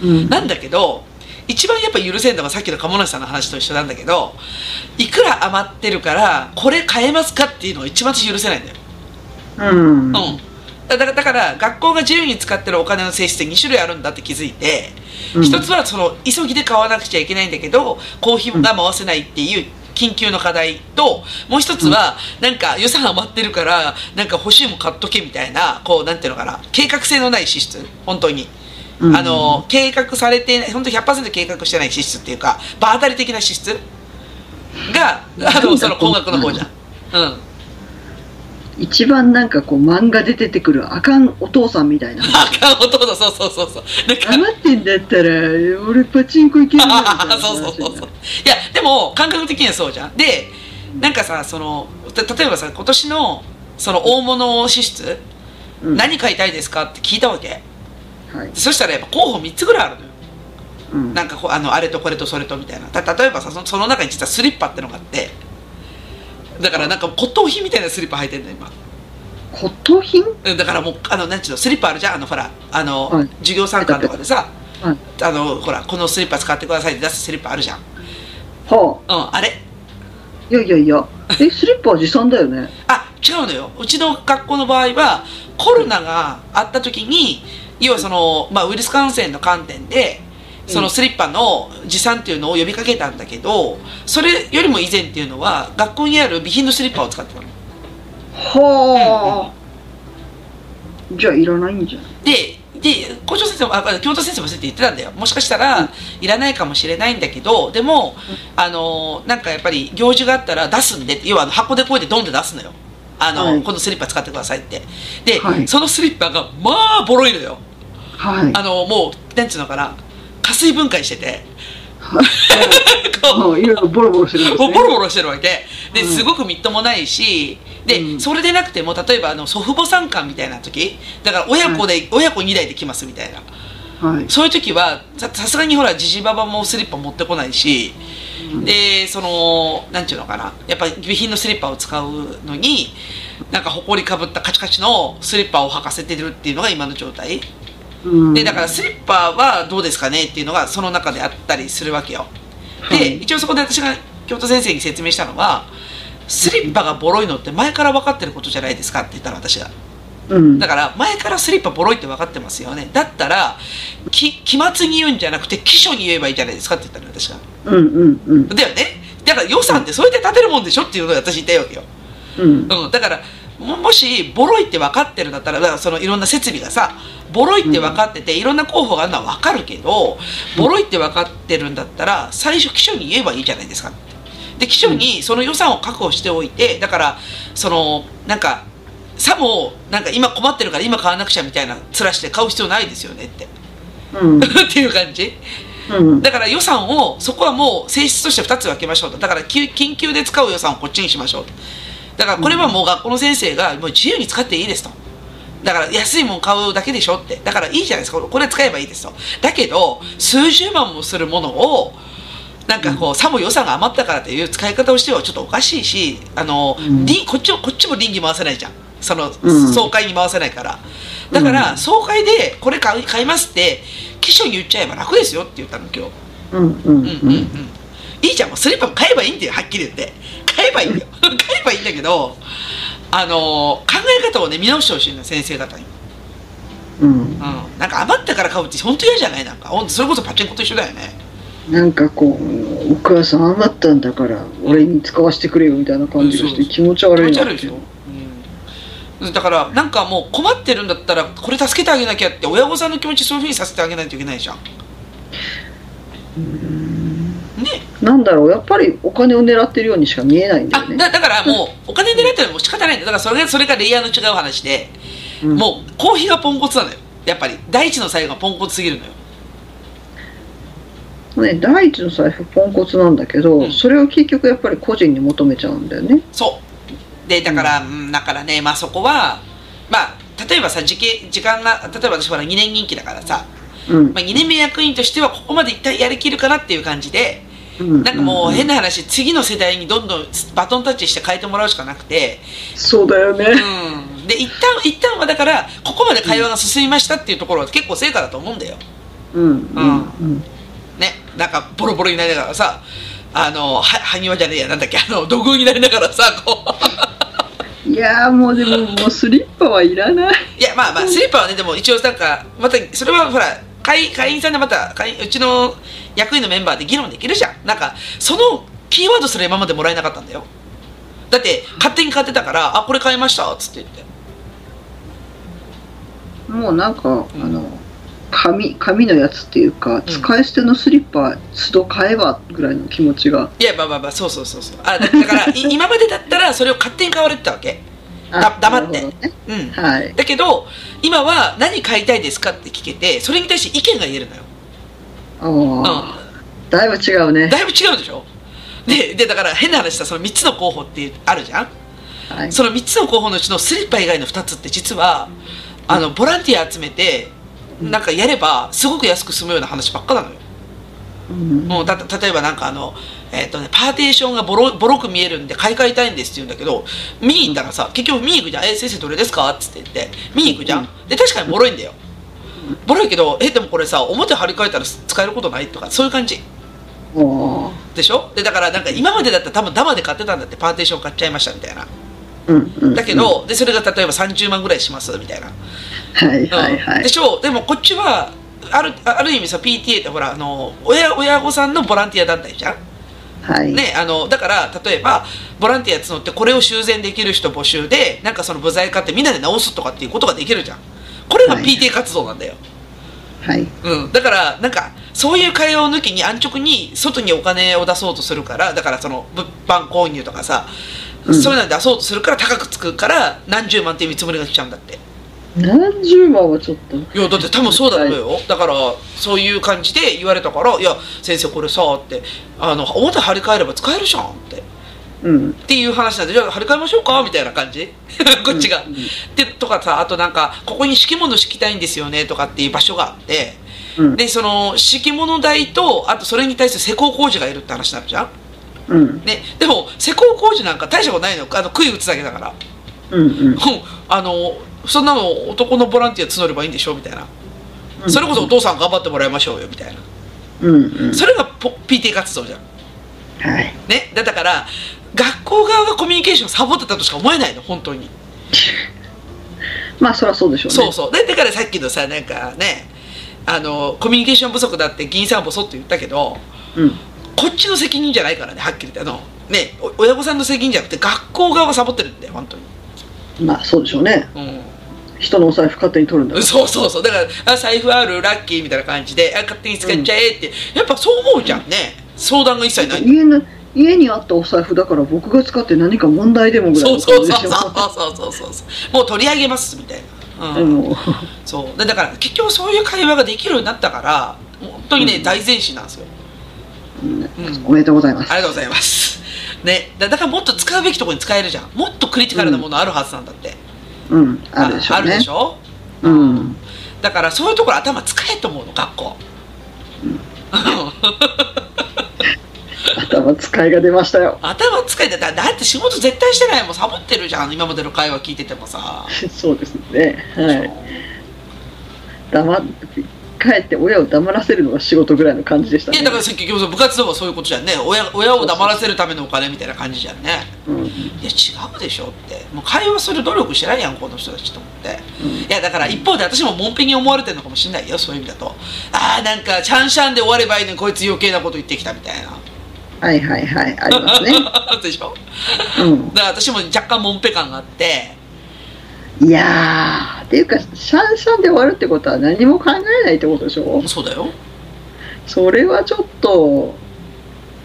うん。なんだけど一番やっぱ許せんのがさっきの鴨梨さんの話と一緒なんだけどいくら余ってるからこれ買えますかっていうのが一番私許せないんだよ。うん。うんだからだから学校が自由に使ってるお金の性質って2種類あるんだって気づいて、うん一つはその急ぎで買わなくちゃいけないんだけど公費が回せないっていう緊急の課題ともう一つはなんか予算余ってるからなんか欲しいもん買っとけみたいなこうなんていうのかな計画性のない支出本当に。うん。あの計画されてない本当100%計画してない支出っていうか場当たり的な支出があのその高額の方じゃ。ん。うん。一番なんかこう漫画で出てくるあかんお父さんみたいな。[LAUGHS] あかんお父さんそうそうそうそう。なんか余ってんだったら、俺パチンコ行けるなみたいな。話 [LAUGHS] そうそうそうそう。いやでも感覚的にはそうじゃん。でなんかさそのた例えばさ今年のその大物支出、うん。何買いたいですかって聞いたわけはい。そしたらやっぱ候補3つぐらいあるのようん。なんかこうあのあれとこれとそれとみたいなた例えばさそのその中に実はスリッパってのがあってだからなんか骨董品みたいなスリッパ履いてんの今骨董品？うんだからもうあのなんちゅうのスリッパあるじゃん？あのほらあの、はい授業参観とかでさはい。あのほらこのスリッパ使ってくださいって出すスリッパあるじゃんはあ。うんあれ？いやいやいや。え、スリッパは持参だよね？あ違うのようちの学校の場合はコロナがあった時に要はその、まあ、ウイルス感染の観点でそのスリッパの持参っていうのを呼びかけたんだけどそれよりも以前っていうのは学校にある備品のスリッパを使ってたの。はあ。じゃあいらないんじゃん。でで校長先生もあ教頭先生もそうやって言ってたんだよ。もしかしたらいらないかもしれないんだけどでもあのなんかやっぱり行事があったら出すんで要はあの箱でこうやってドンで出すのよ。あの、はい。このスリッパ使ってくださいって。で、はい。そのスリッパがまあボロいのよはい。あのもうなんつうのかな。加水分解してて。あい。ろいろボロボロしてるんですね。ボロボロしてるわけ。でうんすごくみっともないしで、うん。それでなくても例えばあの祖父母参観みたいな時。だから親子で、親子2台で来ますみたいな。はい。そういう時はささすがにほらじじばばもスリッパ持ってこないし、うん。でそのなんていうのかな。やっぱり備品のスリッパを使うのになんか埃かぶったカチカチのスリッパを履かせてるっていうのが今の状態うん。でだからスリッパはどうですかねっていうのがその中であったりするわけよ。で、はい。一応そこで私が京都先生に説明したのはスリッパがボロいのって前から分かってることじゃないですかって言ったら私がうん。だから前からスリッパボロいって分かってますよね。だったらき期末に言うんじゃなくて期初に言えばいいじゃないですかって言ったのよ私がうんうんうん。だよね。だから予算ってそうやって立てるもんでしょっていうのを私言いたいわけよ、うん。うん、だからももしボロいって分かってるんだったらだからそのいろんな設備がさボロいって分かってて、いろんな候補があるのは分かるけどボロいって分かってるんだったら最初機種に言えばいいじゃないですか。で機種にその予算を確保しておいてだからそのなんかさもなんか今困ってるから今買わなくちゃみたいな面して買う必要ないですよねって。うん。[LAUGHS] っていう感じ。うん。だから予算をそこはもう性質として2つ分けましょうと。だからき緊急で使う予算をこっちにしましょうとだからこれはもう学校の先生がもう自由に使っていいですと。だから安いもん買うだけでしょって。だからいいじゃないですか。これ使えばいいですと。だけど数十万もするものをなんかこうさも予算が余ったからという使い方をしてはちょっとおかしいしあの、うん。りこっちもこっちも倫理回せないじゃん。そのうん。総会に回せないから。だからうん。総会でこれ買い買いますって機種に言っちゃえば楽ですよって言ったの今日。うんうんうん。うんうんうん。いいじゃん。もうスリッパも買えばいいんだよはっきり言って買えばいいんだよ。[LAUGHS] 買えばいいんだけどあの考え方をね見直してほしいの先生方に、うん。うん、なんか余ったから買うって本当嫌じゃない？なんか。それこそパチンコと一緒だよね。なんかこう、お母さん余ったんだから、俺に使わせてくれよみたいな感じがして気持ち気悪いな持ち悪いでしょ、うん、だからなんかもう困ってるんだったらこれ助けてあげなきゃって親御さんの気持ちそういうふうにさせてあげないといけないじゃん。ねなんだろうやっぱりお金を狙ってるようにしか見えないんだあよね。だだからもうお金狙ってるのも仕方ないんだだからそれがそれがレイヤーの違う話で、うんもうコーヒーがポンコツなのよ。やっぱり。第一の最後がポンコツすぎるのよ。ね、第一の財布ポンコツなんだけど、うん。それを結局やっぱり個人に求めちゃうんだよね。そう。でだから、うん、だからねまあそこはまあ例えばさ時系時間が例えば私ほら2年任期だからさ、うん。まあ、2年目役員としてはここまで一旦やりきるかなっていう感じでうんなんかもう変なな話次の世代にどんどんバトンタッチして変えてもらうしかなくて、そうだよね。うん、で一旦一旦はだからここまで会話が進みましたっていうところは結構成果だと思うんだよ。うん。うん。うん。ねなんかボロボロになりながらさあのは埴輪じゃねえやなんだっけあの土偶になりながらさこう。いやーもうでももうスリッパはいらない。いやまあまあスリッパはねでも一応なんかまたそれはほら会会員さんでまた会員うちの役員のメンバーで議論できるじゃん。なんかそのキーワードすら今までもらえなかったんだよ。だって勝手に買ってたから「あこれ買いました」っつって言って。もうなんか、ん。あの紙紙のやつっていうか、使い捨てのスリッパ都度買えばぐらいの気持ちが。いやまあまあまあそうそうそうそう。あだだからい [LAUGHS] 今までだったらそれを勝手に買われてたわけだ黙って。ね。うん。はい。だけど今は何買いたいですかって聞けてそれに対して意見が言えるのよ。ああ、だいぶ違うね。だいぶ違うでしょ？ででだから変な話さその3つの候補ってあるじゃん？はい。その3つの候補のうちのスリッパ以外の2つって実はあのボランティア集めてなんかやればすごく安く済むような話ばっかなのよ。うん。もうた例えばなんかあの、えっとね、パーテーションがボロボロく見えるんで買い替えたいんですって言うんだけど見に行ったらさ結局見に行くじゃん「え先生どれですか?」っつって言って見に行くじゃん。で確かにボロいんだよ。ボロいけど「えでもこれさ表張り替えたら使えることない?」とかそういう感じ。あでしょ？でだからなんか今までだったら多分ダマで買ってたんだってパーテーション買っちゃいましたみたいな。だけど、でそれが例えば30万ぐらいしますみたいな、はいはいはい。うんでしょ？でもこっちはあるある意味さ PTA ってほらあの親親御さんのボランティア団体じゃんはい。ね、あのだから例えばボランティア募ってこれを修繕できる人募集でなんかその部材買ってみんなで直すとかっていうことができるじゃん。これがはい。PTA 活動なんだよ、はい。うん、だからなんかそういう会話を抜きに安直に外にお金を出そうとするからだからその物販購入とかさ、うん。そういうのに出そうとするから高くつくから何十万っていう見積もりが来ちゃうんだって何十万はちょっと。いやだって多分そうだろうよ。だからそういう感じで言われたから「いや先生これさ」ってあの表張り替えれば使えるじゃんって。うん。っていう話なんで、じゃあ張り替えましょうかみたいな感じ。[LAUGHS] こっちが。うんで、とかさ、あとなんか、ここに敷物敷きたいんですよねとかっていう場所があって、うん。で、その敷物代と、あとそれに対して施工工事がいるって話になるじゃん。うん。ね、でも、施工工事なんか大したことないの。あの、杭打つだけだから。うんうんうん。[LAUGHS] あの、そんなの男のボランティア募ればいいんでしょみたいな。それこそお父さん頑張ってもらいましょうよ、みたいな。うんうんそれがポ PT 活動じゃん。はいね。だだから、学校側がコミュニケーションをサボってたとしか思えないの、本当に。まあそりゃそうでしょうねそうそうでだからさっきのさなんかねあのコミュニケーション不足だって議員さんボソッと言ったけどうんこっちの責任じゃないからねはっきり言ってあのねお親御さんの責任じゃなくて学校側がサボってるんだよ本当に、まあそうでしょうねう人のお財布勝手に取るんだ。かん、らそうそうそう。だからあ財布あるラッキーみたいな感じであ勝手に使っちゃえって、やっぱそう思うじゃんね。相談が一切ない。家の家にあったお財布だから僕が使って何か問題でもぐらいのそうそうそう感そうそうそうそう。もう取り上げますみたいな、じでうん。もそう。でだから結局そういう会話ができるようになったから本当にね、うん。大前進なんですよ。うん。うん。おめでとうございます。ありがとうございます。ね、だだからもっと使うべきところに使えるじゃん。もっとクリティカルなものあるはずなんだって。うん。あるでしょうあるねでしょ？うん。だからそういうところ頭使えと思うの、学校。頭使いが出ましたよ。頭使えてだだって仕事絶対してないもん。サボってるじゃん。今までの会話聞いててもさ。[LAUGHS] そうですね。はい。黙っ帰って親を黙らせるのが仕事ぐらいの感じでしたね。いやだからさっき部活動はそういうことじゃんね。親親を黙らせるためのお金みたいな感じじゃんね。うん。いや違うでしょって。もう会話する努力してないやんこの人たちと思って。いやだから一方で私ももんぺに思われてるのかもしれないよそういう意味だと。ああなんかチャンシャンで終わればいいのにこいつ余計なこと言ってきたみたいな。はいはいはい。ありますね。[LAUGHS] でしょ？うん。だから私も若干もんぺ感があっていやーっていうかシャンシャンで終わるってことは何も考えないってことでしょ？そうだよ。それはちょっと、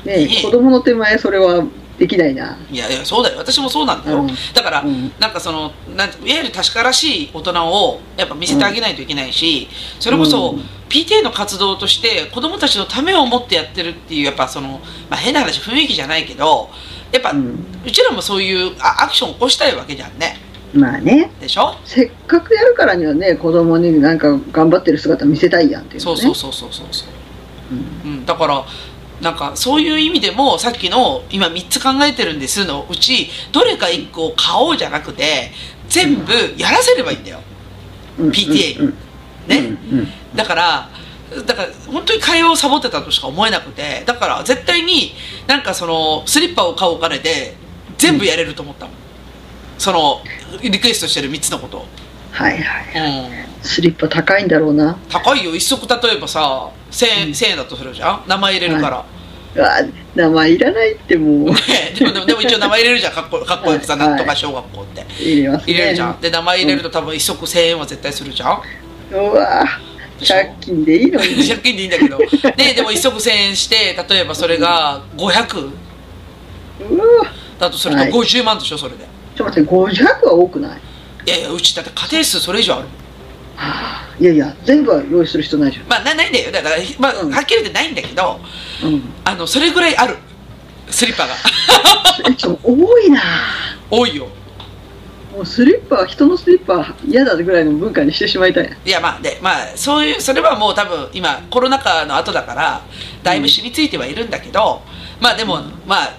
ね子供の手前それはできないな。いやいやそうだよ。私もそうなんだよ、うん。だから、うん。なんかそのなんていわゆる確からしい大人をやっぱ見せてあげないといけないし、それこそ、うん。PTA の活動として子供たちのためを思ってやってるっていうやっぱその、まあ、変な話雰囲気じゃないけどやっぱ、ううんちらもそういうあアクション起こしたいわけじゃんねまあね、でしょ？せっかくやるからにはね、子供になんか頑張ってる姿見せたいやんっていうのね。そうそうそうそうそうそう、うん。うん、だからなんかそういう意味でもさっきの今3つ考えてるんですのうちどれか1個を買おうじゃなくて全部やらせればいいんだよ。うん。PTA うん。ね、うん。うん。だからだから本当に会話をサボってたとしか思えなくてだから絶対になんかそのスリッパを買うお金で全部やれると思ったもん、そのリクエストしてる3つのこと。を、はいはい。うん、スリッパ高いんだろうな。高いよ。一足例えばさ1000円,、1000円だとするじゃん？名前入れるから、うわ名前いらないってもう。[LAUGHS] ねでもでもでも一応名前入れるじゃん。かっこかっこよくさ、はい。なんとか小学校って。入れますね。入れるじゃん、で名前入れると多分一足1000円は絶対するじゃん。うわでしょ？借金でいいのに。[LAUGHS] 借金でいいんだけど。ででも一足1000円して例えばそれが500うわだとするとはい。50万でしょそれでちょっと待って、500は多くない？いやいやうちだって家庭数それ以上あるいやいや、全部は用意する必要ないじまあなないんだよ。だから、まあうん。はっきり言ってないんだけどゃん。うん。あのそれぐらいある。スリッパが。えちょっと多いな。多いよ。もうスリッパは人のスリッパは嫌だぐらいの文化にしてしまいたい。いやまあでまあそういうそれはもう多分今コロナ禍の後だからだいぶ染みついてはいるんだけど、まあでもまあ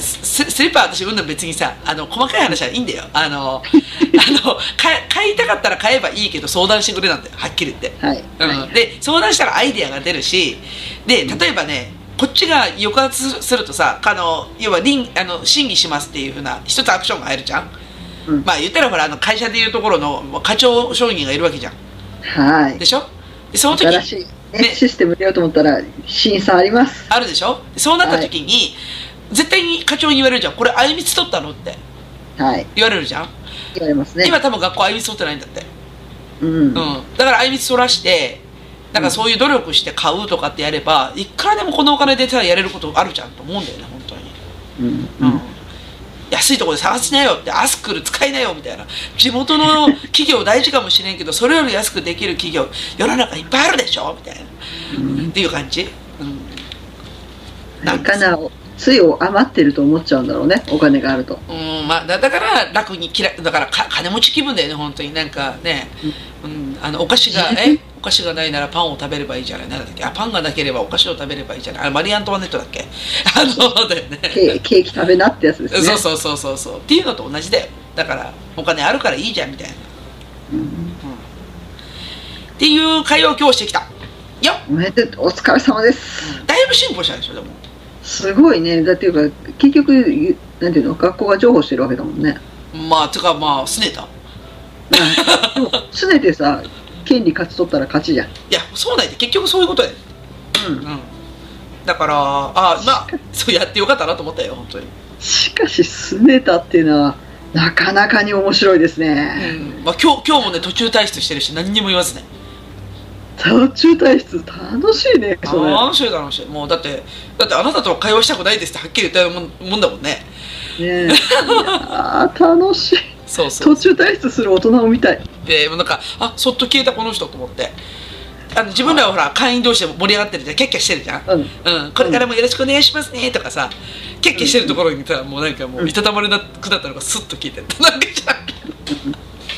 ススリッパは私うんぬん別にさあの細かい話はいいんだよ。あの [LAUGHS] あの買買いたかったら買えばいいけど相談してくれなんだよはっきり言って。はい。うん、で相談したらアイデアが出るしで例えばねこっちが抑圧するとさあの要は倫あの審議しますっていうふうな一つアクションが入るじゃん、うん。まあ言ったらほらあの会社でいうところの課長承認がいるわけじゃん。はい。で。しょ？でその時新しい、ねね。システム入れようと思ったら審査あります。あるでしょ？でそうなった時に、絶対に課長に言われるじゃん。これあゆみつ取ったのって。はい。言われるじゃん、言われますね。今多分学校あゆみつ取ってないんだって。うん。うん、だからあいみつ取らしてなんかそういう努力して買うとかってやればいくらでもこのお金でさやれることあるじゃんと思うんだよね本当に、うん。うん。安いところで探しなよってアスクル使いなよみたいな。地元の企業大事かもしれんけどそれより安くできる企業世の中いっぱいあるでしょみたいな、っていう感じ、うん、なんか。な、つい余ってると思っちゃうんだろうね、お金があると。うんまあ、だだから楽に嫌いだからか金持ち気分だよね本当に。なんかね、うん、あのお菓子が [LAUGHS] えお菓子がないならパンを食べればいいじゃない。なんだっけ？あパンがなければお菓子を食べればいいじゃない。あれマリー・アントワネットだっけ？[LAUGHS] あのだよね。ケーケーキ食べなってやつですね。そうそうそうそうそう。っていうのと同じだよ。だからお金あるからいいじゃんみたいな、うん。っていう会話を今日してきた。よおめでとう、お疲れ様です。だいぶ進歩したでしょでもすごいね。だっていうか、結局、なんていうの、学校が譲歩してるわけだもんね。まあつうかまあすねたでも、すねてさ、権利勝ち取ったら勝ちじゃん。いやそうなんや結局そういうことやうん。うんだからあまあそうやってよかったなと思ったよ本当にしかし、すねたっていうのは、なかなかに面白いですうね。んまあ、今日今日もね途中退出してるし何にも言わずね途中退出、楽しいね、それ。楽しい楽しい。もうだってだってあなたとは会話したくないですってはっきり言ったもんもんだもんね。ねえ。[LAUGHS] いやー楽しい。そうそう途中退出する大人を見たい。でなんかあそっと消えたこの人と思って。あの自分らはほら会員同士で盛り上がってるじゃん。キャッキャしてるじゃん。うん。うん、これからもよろしくお願いします。ねとかさキャッキャしてるところにさもうなんかもういたたまれなくなったのがスッと聞いてなんかじゃ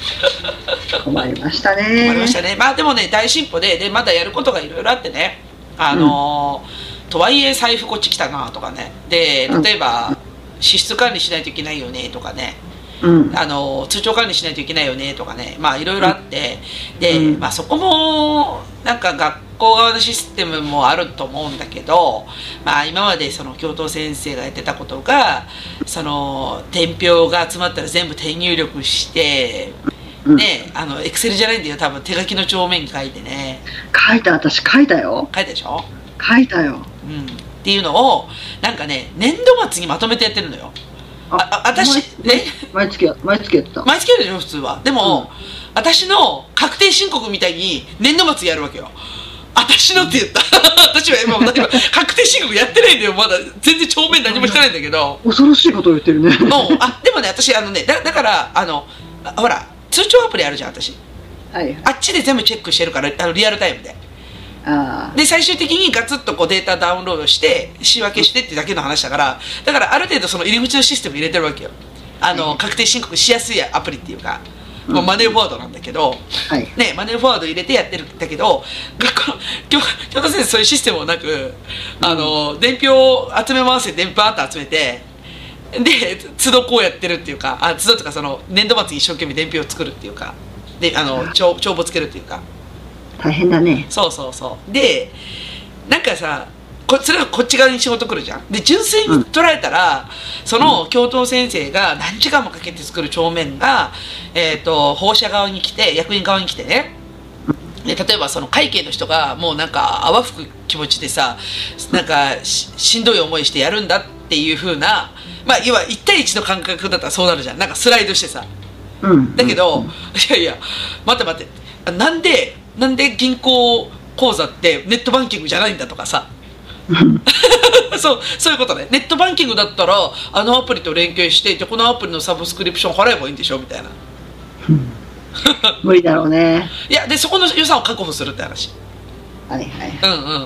[LAUGHS] 困りましたね。ありましたね。まあでもね大進歩ででまだやることがいろいろあってねあのーとはいえ財布こっち来たなとかね。で例えば支出管理しないといけないよねとかね。うん。あの通帳管理しないといけないよねとかね。まあいろいろあって、で、うん。まあ、そこもなんか学校側のシステムもあると思うんだけど、まあ、今までその教頭先生がやってたことがその伝票が集まったら全部手入力して、うん。ねあのエクセルじゃないんだよ多分。手書きの帳面に書いてね。書いた、私書いたよ。書いたでしょ、書いたよ。うん、っていうのをなんかね年度末にまとめてやってるのよ。ああ私ね毎月や、毎月やってた。毎月やるでしょ普通は。でも、私の確定申告みたいに年度末やるわけよ私のって言った。[LAUGHS] 私は今今確定申告やってないんだよ。まだ全然帳面何もしてないんだけど。恐ろしいことを言ってるね。[LAUGHS] もう。あでもね私あのねだだからあのあほら通帳アプリあるじゃん私。はい。あっちで全部チェックしてるからあのリアルタイムで。あで最終的にガツッとこうデータダウンロードして仕分けしてってだけの話だからだからある程度その入り口のシステム入れてるわけよ。あの、うん。確定申告しやすいアプリっていうか、もうマネーフォワードなんだけど、あ。はい。ね、マネーフォワード入れてやってるんだけど学校の教教科先生そういうシステムもなくあの伝票を集め回せ伝票あって集めてで都度こうやってるっていうかあ都度とかその年度末に一生懸命伝票を作るっていうかであの帳帳簿つけるっていうか大変だね。そうそうそうでなんかさこそれはこっち側に仕事来るじゃん。で純粋に捉えたら、その教頭先生が何時間もかけて作る帳面が、えー、と保護者側に来て役員側に来てね。で例えばその会計の人がもうなんか泡吹く気持ちでさなんかししんどい思いしてやるんだっていう風なまあ要は1対1の感覚だったらそうなるじゃん。なんかスライドしてさ。うん。だけど、いやいや待って待って。なんでなんで銀行口座ってネットバンキングじゃないんだとかさ [LAUGHS] そうそういうことね。ネットバンキングだったらあのアプリと連携してでこのアプリのサブスクリプション払えばいいんでしょみたいな。[LAUGHS] 無理だろうね。いやでそこの予算を確保するって話。はいはい。うんうんうんうん。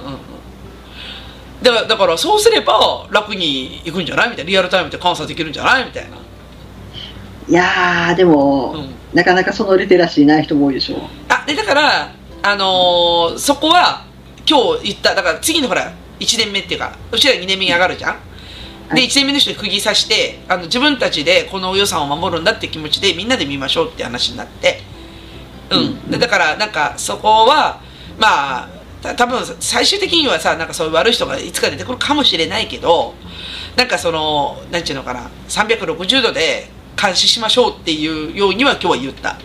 だからだからそうすれば楽にいくんじゃないみたいな。リアルタイムで監査できるんじゃないみたいな。いやー、でも、うん。なかなかそのリテラシーない人も多いでしょう。あでだから、あのーそこは今日言っただから次のほら1年目っていうかうちら2年目に上がるじゃん、ではい。1年目の人に釘刺してあの自分たちでこの予算を守るんだって気持ちでみんなで見ましょうって話になって。うん、だからなんかそこはまあた多分最終的にはさなんかそういう悪い人がいつか出てくるかもしれないけどなんかそのなんていうのかな360度で監視しましょうっていうようには今日は言った。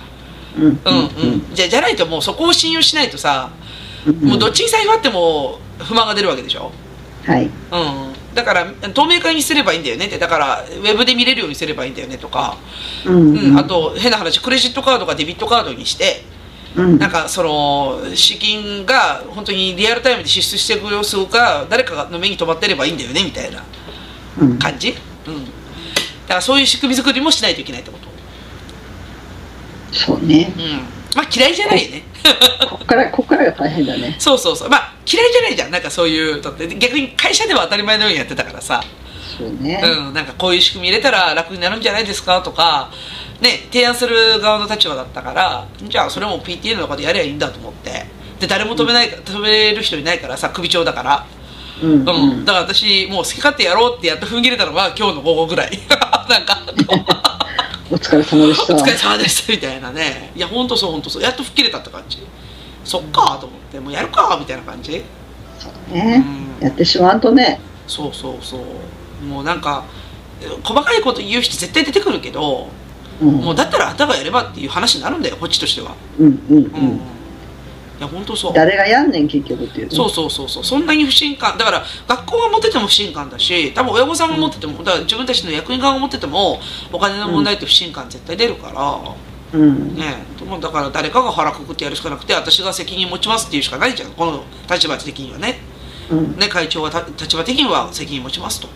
うん。うん。うん、じゃじゃないともうそこを信用しないとさ、うん。もうどっちに財布あっても不満が出るわけでしょ、はい。うん、だから透明化にすればいいんだよねって。だからウェブで見れるようにすればいいんだよねとか、うん。うん。あ、と変な話クレジットカードかデビットカードにしてうん。なんかその資金が本当にリアルタイムで支出していく様子が誰かの目に留まってればいいんだよねみたいなうん。感じ、うん、だからそういう仕組み作りもしないといけないってこと、そうね。うん、まあ嫌いじゃないよね。こっから、こっからが大変だね。そうそうそう。まあ嫌いじゃないじゃん。なんかそういうだって。逆に会社では当たり前のようにやってたからさ、そうね。うん、なんかこういう仕組み入れたら楽になるんじゃないですかとか。ね提案する側の立場だったから。じゃあそれも PTA の中でやればいいんだと思って。で誰も止めない、止める人いないからさ首長だから、うん。うん。うんだから私もう好き勝手やろうってやっと踏ん切れたのが今日の午後ぐらい。[LAUGHS] なんかお疲れ様でした。お疲れ様でしたみたいなね。いやほんとそうほんとそう。やっと吹っ切れたって感じ。そっかと思って。もうやるかみたいな感じ。そうね。うん。やってしまうとね。そうそうそう。もうなんか細かいこと言う人絶対出てくるけど、うん。もうだったらあんたがやればっていう話になるんだよこっちとしては。うんうん。うん、いうん。や本当そう誰がやんねん、結局っていうね。そうそうそうそうそんなに不信感だから学校が持ってても不信感だし多分親御さんが持っててもだから自分たちの役員側が持っててもお金の問題って不信感絶対出るから、うん。ねだから誰かが腹くくってやるしかなくて私が責任持ちますっていうしかないじゃんこの立場的にはねうん。ね会長はた立場的には責任持ちますと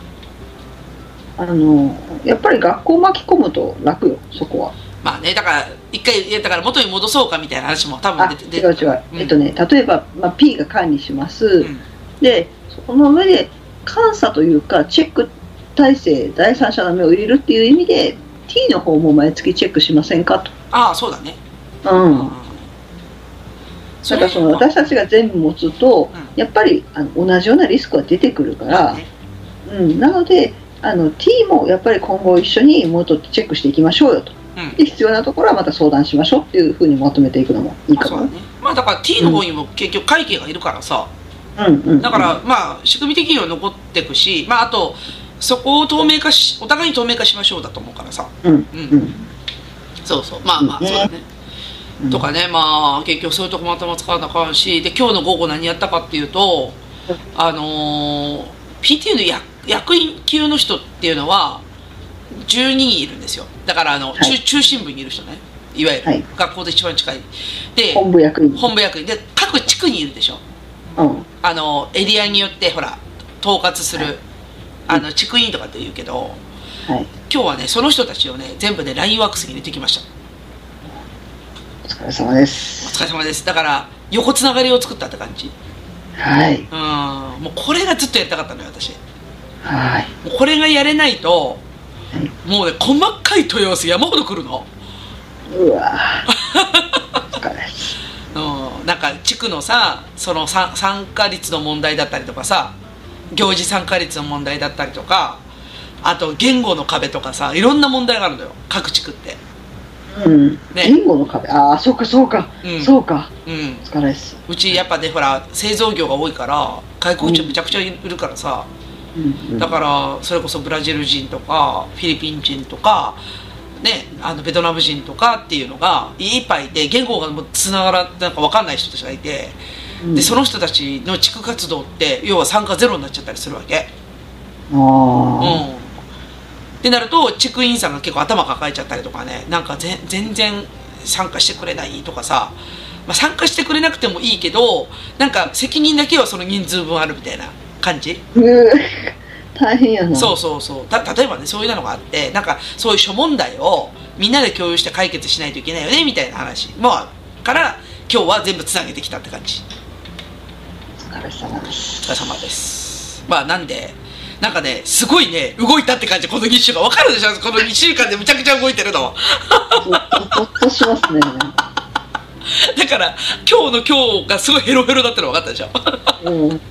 あの、やっぱり学校巻き込むと楽よ、そこは。まあねだから一回だから元に戻そうかみたいな話も多分あ、出て違う違う。うんえっとね、例えば、まあ、P が管理します。うんで、そこの上で、監査というか、チェック体制、第三者の目を入れるっていう意味で、T の方も毎月チェックしませんかと。ああそうだねうん。それだからその私たちが全部持つと、うんやっぱりあの同じようなリスクは出てくるから、ねうん、なのであの T もやっぱり今後一緒にもっとチェックしていきましょうよとうんで必要なところはまた相談しましょうっていうふうにまとめていくのもいいかも。ね。まあだから T の方にも結局会計がいるからさ、うんうんだからまあ仕組み的には残っていくしまああとそこを透明化しお互いに透明化しましょうだと思うからさ。うんうん、うん。そうそう。まあまあねそうだね、うん。とかねまあ結局そういうとこも頭使わなあかんし。で今日の午後何やったかっていうとあのー PTA の役役員級の人っていうのは12人いるんですよ。だからあの、はい。中中心部にいる人ね。いわゆる、はい。学校で一番近い。で本部役員。本部役員。で各地区にいるでしょ。うん。あのエリアによってほら統括する、はい。あの地区委員とかって言うけどはい。今日はねその人たちをね全部ね LINE ワークスに入れてきました。お疲れ様です。お疲れ様です。だから横つながりを作ったって感じ。はい。うん。もうこれがずっとやりたかったのよ私。はい。もうこれがやれないとはいもうね細かい問い合わせ山ほど来るのうわ。[LAUGHS] うん、なんか地区のさその参参加率の問題だったりとかさ行事参加率の問題だったりとかあと言語の壁とかさいろんな問題があるのよ各地区ってうん。言語の壁。ああ、そうか、そうか。うんそうか。うんお疲れです。うちやっぱねほら製造業が多いから外国人めちゃくちゃいるからさ、うんうんだからそれこそブラジル人とかフィリピン人とかねあのベトナム人とかっていうのがいっぱいいて言語がもうつながらなんか分かんない人たちがいてうん。でその人たちの地区活動って要は参加ゼロになっちゃったりするわけ。あうん。ってなると地区員さんが結構頭抱えちゃったりとかねなんかぜ全然参加してくれないとかさ、まあ、参加してくれなくてもいいけどなんか責任だけはその人数分あるみたいな感じ？あ。うー大変やな。そうそうそうた例えばねそういうのがあってなんかそういう諸問題をみんなで共有して解決しないといけないよねみたいな話もあるから今日は全部つなげてきたって感じお疲れ様です。お疲れ様ですまあなんでなんかねすごいね動いたって感じこの2週間わかるでしょ？この2週間でむちゃくちゃ動いてるのほっとほっとしますね。だから今日の今日がすごいヘロヘロだったの分かったでしょ？うん。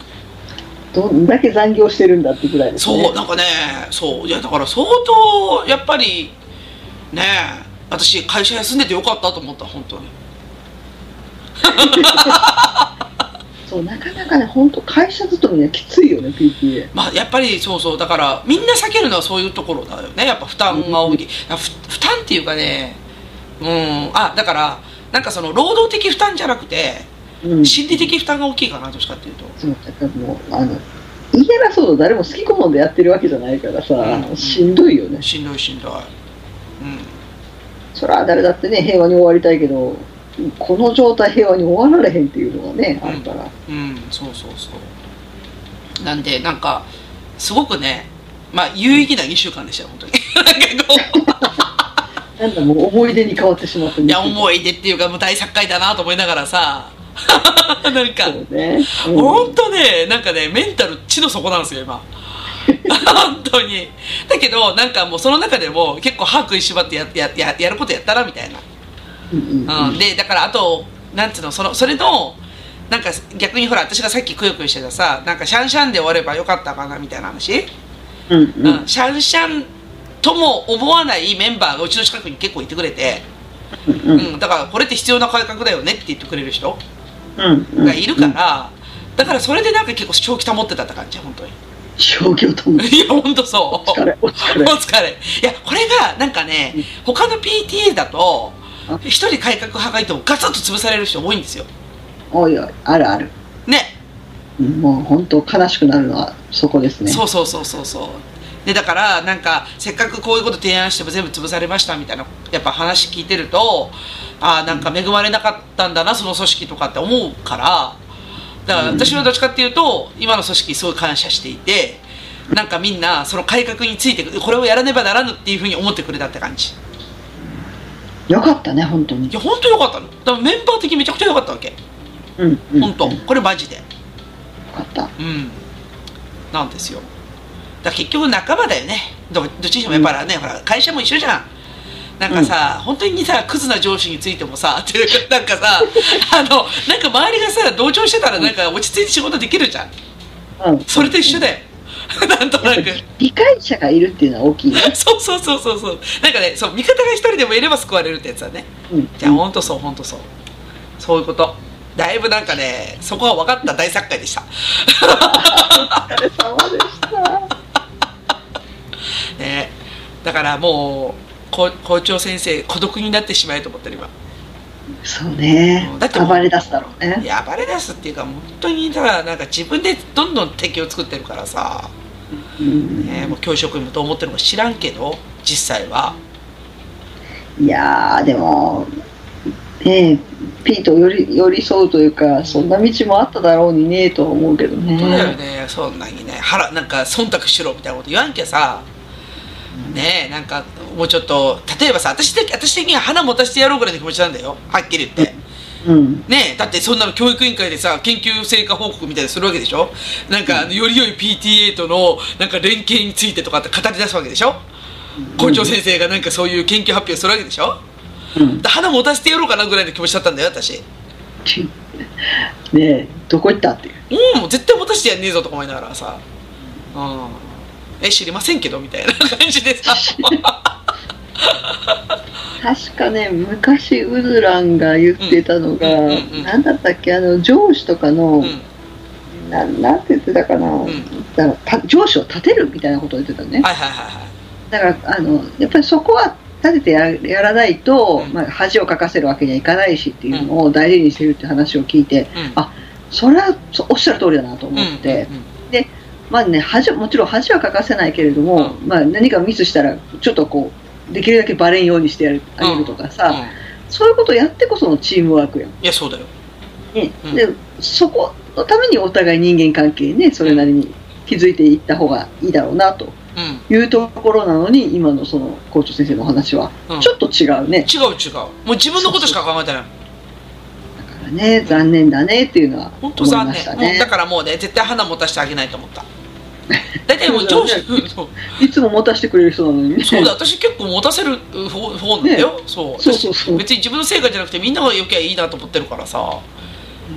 どんだけ残業してるんだってぐらいですね。そうなんかねそう。いやだから相当やっぱりねえ私会社休んでてよかったと思った本当に。[LAUGHS] そう、なかなかね、本当会社勤めにはきついよね、PTA。まあやっぱりそうそう。だからみんな避けるのはそういうところだよね。やっぱ負担が大きい、あふ負担っていうかねうん。あだからなんかその労働的負担じゃなくてうん。心理的負担が大きいかなどっちかっていうと。そう、だからもう、あの、言い争うと誰も好き好んでやってるわけじゃないからさ、うん。しんどいよね。しんどいしんどい。うん。そら誰だってね、平和に終わりたいけど、この状態平和に終わられへんっていうのがね、うん。あるから。うんそうそうそう。なんでなんかすごくねまあ有意義な2週間でしたよ本当に。なん [LAUGHS] だもう思い出に変わってしまったいや思い出っていうかもう大作会だなと思いながらさ [LAUGHS] なんかね。うん。本当ねなんかねメンタル地の底なんですよ今。[LAUGHS] 本当に。だけどなんかもうその中でも結構歯食いしばってややややることやったなみたいな。うんうんうん、でだからあとなんつうのそのそれのなんか逆にほら私がさっきくよくよしてたさなんかシャンシャンで終わればよかったかなみたいな話、うんううん。んシャンシャンとも思わないメンバーがうちの近くに結構いてくれて、うん。だからこれって必要な改革だよねって言ってくれる人がいるから、だからそれでなんか結構正気保ってたって感じ本当に。商業ともいや本当そう。お疲れお疲れ。お疲れ。いやこれがなんかね他の PTA だとあ。一人改革派がいてもガツッと潰される人多いんですよ。おいおいあるある。ね。うんもう本当悲しくなるのはそこですね。そうそうそうそうそう。でだからなんかせっかくこういうこと提案しても全部潰されましたみたいなやっぱ話聞いてるとああなんか恵まれなかったんだなその組織とかって思うから。だから私はどっちかっていうと今の組織すごい感謝していてなんかみんなその改革についてこれをやらねばならぬっていうふうに思ってくれたって感じ。よかったね本当に。いや本当よかったの。だからメンバー的にめちゃくちゃよかったわけ。うんうん。本当。うんよこれマジで。かった。うん。なんですよ。だ結局仲間だよね。どどっちにしてもやっぱりね、ほら会社も一緒じゃんなんかさ、本当にさクズな上司についてもさっていうかなんかさあのなんか周りがさ同調してたらなんか落ち着いて仕事できるじゃん。うん。それと一緒だよ。なんとなく。理解者がいるっていうのは大きいね。[LAUGHS] そうそうそうそうそう。なんかねそう味方が一人でもいれば救われるってやつだね。うん。じゃあ本当そう本当そう。そういうこと。だいぶなんかねそこが分かった。大作会でした。[LAUGHS] お疲れ様でした。[LAUGHS] ね。だからもう校校長先生孤独になってしまえと思ってる今。そうね。だって暴れ出すだろうね。やばれ出すっていうか本当にだからなんか自分でどんどん敵を作ってるからさ、うん。ね、もう教職員もどう思ってるのか知らんけど実際は。いやーでもねえ P と寄り寄り添うというかそんな道もあっただろうにねとは思うけどね。そうだよね。そんなにね腹なんか忖度しろみたいなこと言わんきゃさねえなんかもうちょっと例えばさ私的私的には花持たせてやろうぐらいの気持ちなんだよ。はっきり言って。うん。ねえだってそんなの教育委員会でさ研究成果報告みたいにするわけでしょ？なんかあのより良い PTA とのなんか連携についてとかって語り出すわけでしょ？校長先生がなんかそういう研究発表するわけでしょ？うん。で花持たせてやろうかなぐらいの気持ちだったんだよ私。[LAUGHS] ねえどこ行ったっていう。うんもう絶対持たせてやんねえぞとか思いながらさ。うんえ知りませんけどみたいな感じでさ。確かね昔ウズランが言ってたのが、うんうんうんうん。何だったっけあの上司とかの、うん。ななんて言ってたかな、ん。だからた上司を立てるみたいなことを言ってたね。はいはいはいはい。だからあのやっぱりそこは立ててややらないと、うん。まあ、恥をかかせるわけにはいかないしっていうのを大事にしてるって話を聞いて、うん。あそれはそおっしゃる通りだなと思って、うんうんまあね恥もちろん恥はかかせないけれども、うん。まあ、何かミスしたらちょっとこうできるだけバレんようにしてやるあげるとかさ、うん。そういうことをやってこそのチームワークやん、いやそうだよ。ね。うん。でそこのためにお互い人間関係ねそれなりに築いていった方がいいだろうなと。うん。いうところなのに今のその校長先生のお話はうん。ちょっと違うね、違う違う。もう自分のことしか考えてない。だからね残念だねっていうのは思いましたね。だからもうね絶対花持たせてあげないと思った [LAUGHS] 大体もう上司 [LAUGHS] いつも持たせてくれる人なのにね。そうだ私結構持たせる方方なんだよ、そう。そうそうそう。私別に自分の成果じゃなくてみんなが余計いいなと思ってるからさ。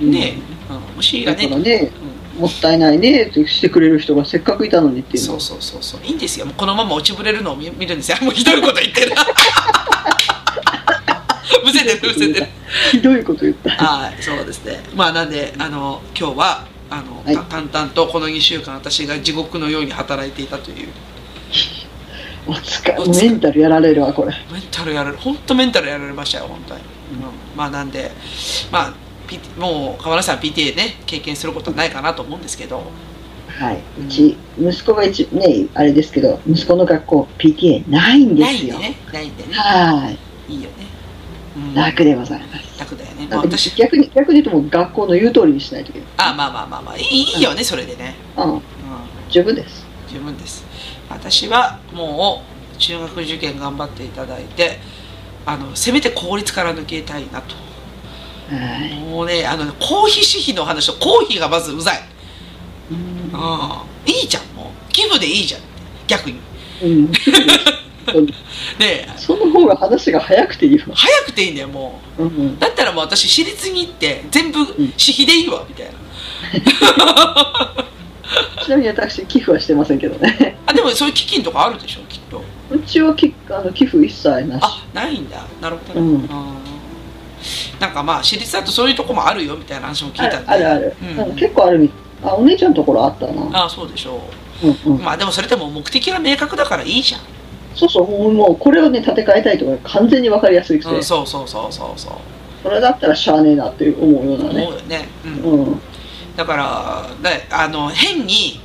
ね。え、うん、もしいいがらねねもったいないねってしてくれる人がせっかくいたのにっていうそうそうそうそう。いいんですよ。このまま落ちぶれるのを見見るんですよ。もうひどいこと言ってる。[LAUGHS] むせてるむせてる。ひどいこと言った。はいそうですね。まあなんであの今日はあの、はい。た淡々とこの2週間私が地獄のように働いていたという。お疲れメンタルやられるわこれ。メンタルやられ本当メンタルやられましたよ本当に、うん。まあなんでまあ PT もう河原さん PTA ね経験することはないかなと思うんですけど。はい、うち息子が一ねあれですけど息子の学校 PTA ないんですよ。ないんでね。ないんでね。はい。いいよね、うん、楽でございます。楽だよね、私逆に逆に言うともう学校の言う通りにしないといけないあまあまあまあまあ。いいよねそれでね、うん。うん、十分です。十分です。私はもう中学受験頑張っていただいてあのせめて公立から抜けたいなと。はい。もうねあのね公費私費の話と公費がまずうざい。うん。うん。いいじゃんもう。寄付でいいじゃん逆に。うん [LAUGHS] [LAUGHS] ねその方が話が早くていいわ、早くていいんだよもう。んうん。うだったらもう私私立に行って全部私費でいいわみたいな。[LAUGHS] ちなみに私寄付はしてませんけどね。あでもそういう基金とかあるでしょきっと。うちはきあの寄付一切なし。あないんだ。なるほどね、うん。うんなんかまあ私立だとそういうとこもあるよみたいな話も聞いあたんで。るあるある、うん。うん結構あるみあお姉ちゃんのところあったな。ああそうでしょう。んうん。うまあでもそれでも目的が明確だからいいじゃん、そうそうもうこれをね建て替えたいとか完全に分かりやすくて、うん、そうそうそうそうそう。それだったらしゃあねえなって思うような思うねよね、うん。うん。だからだあの変に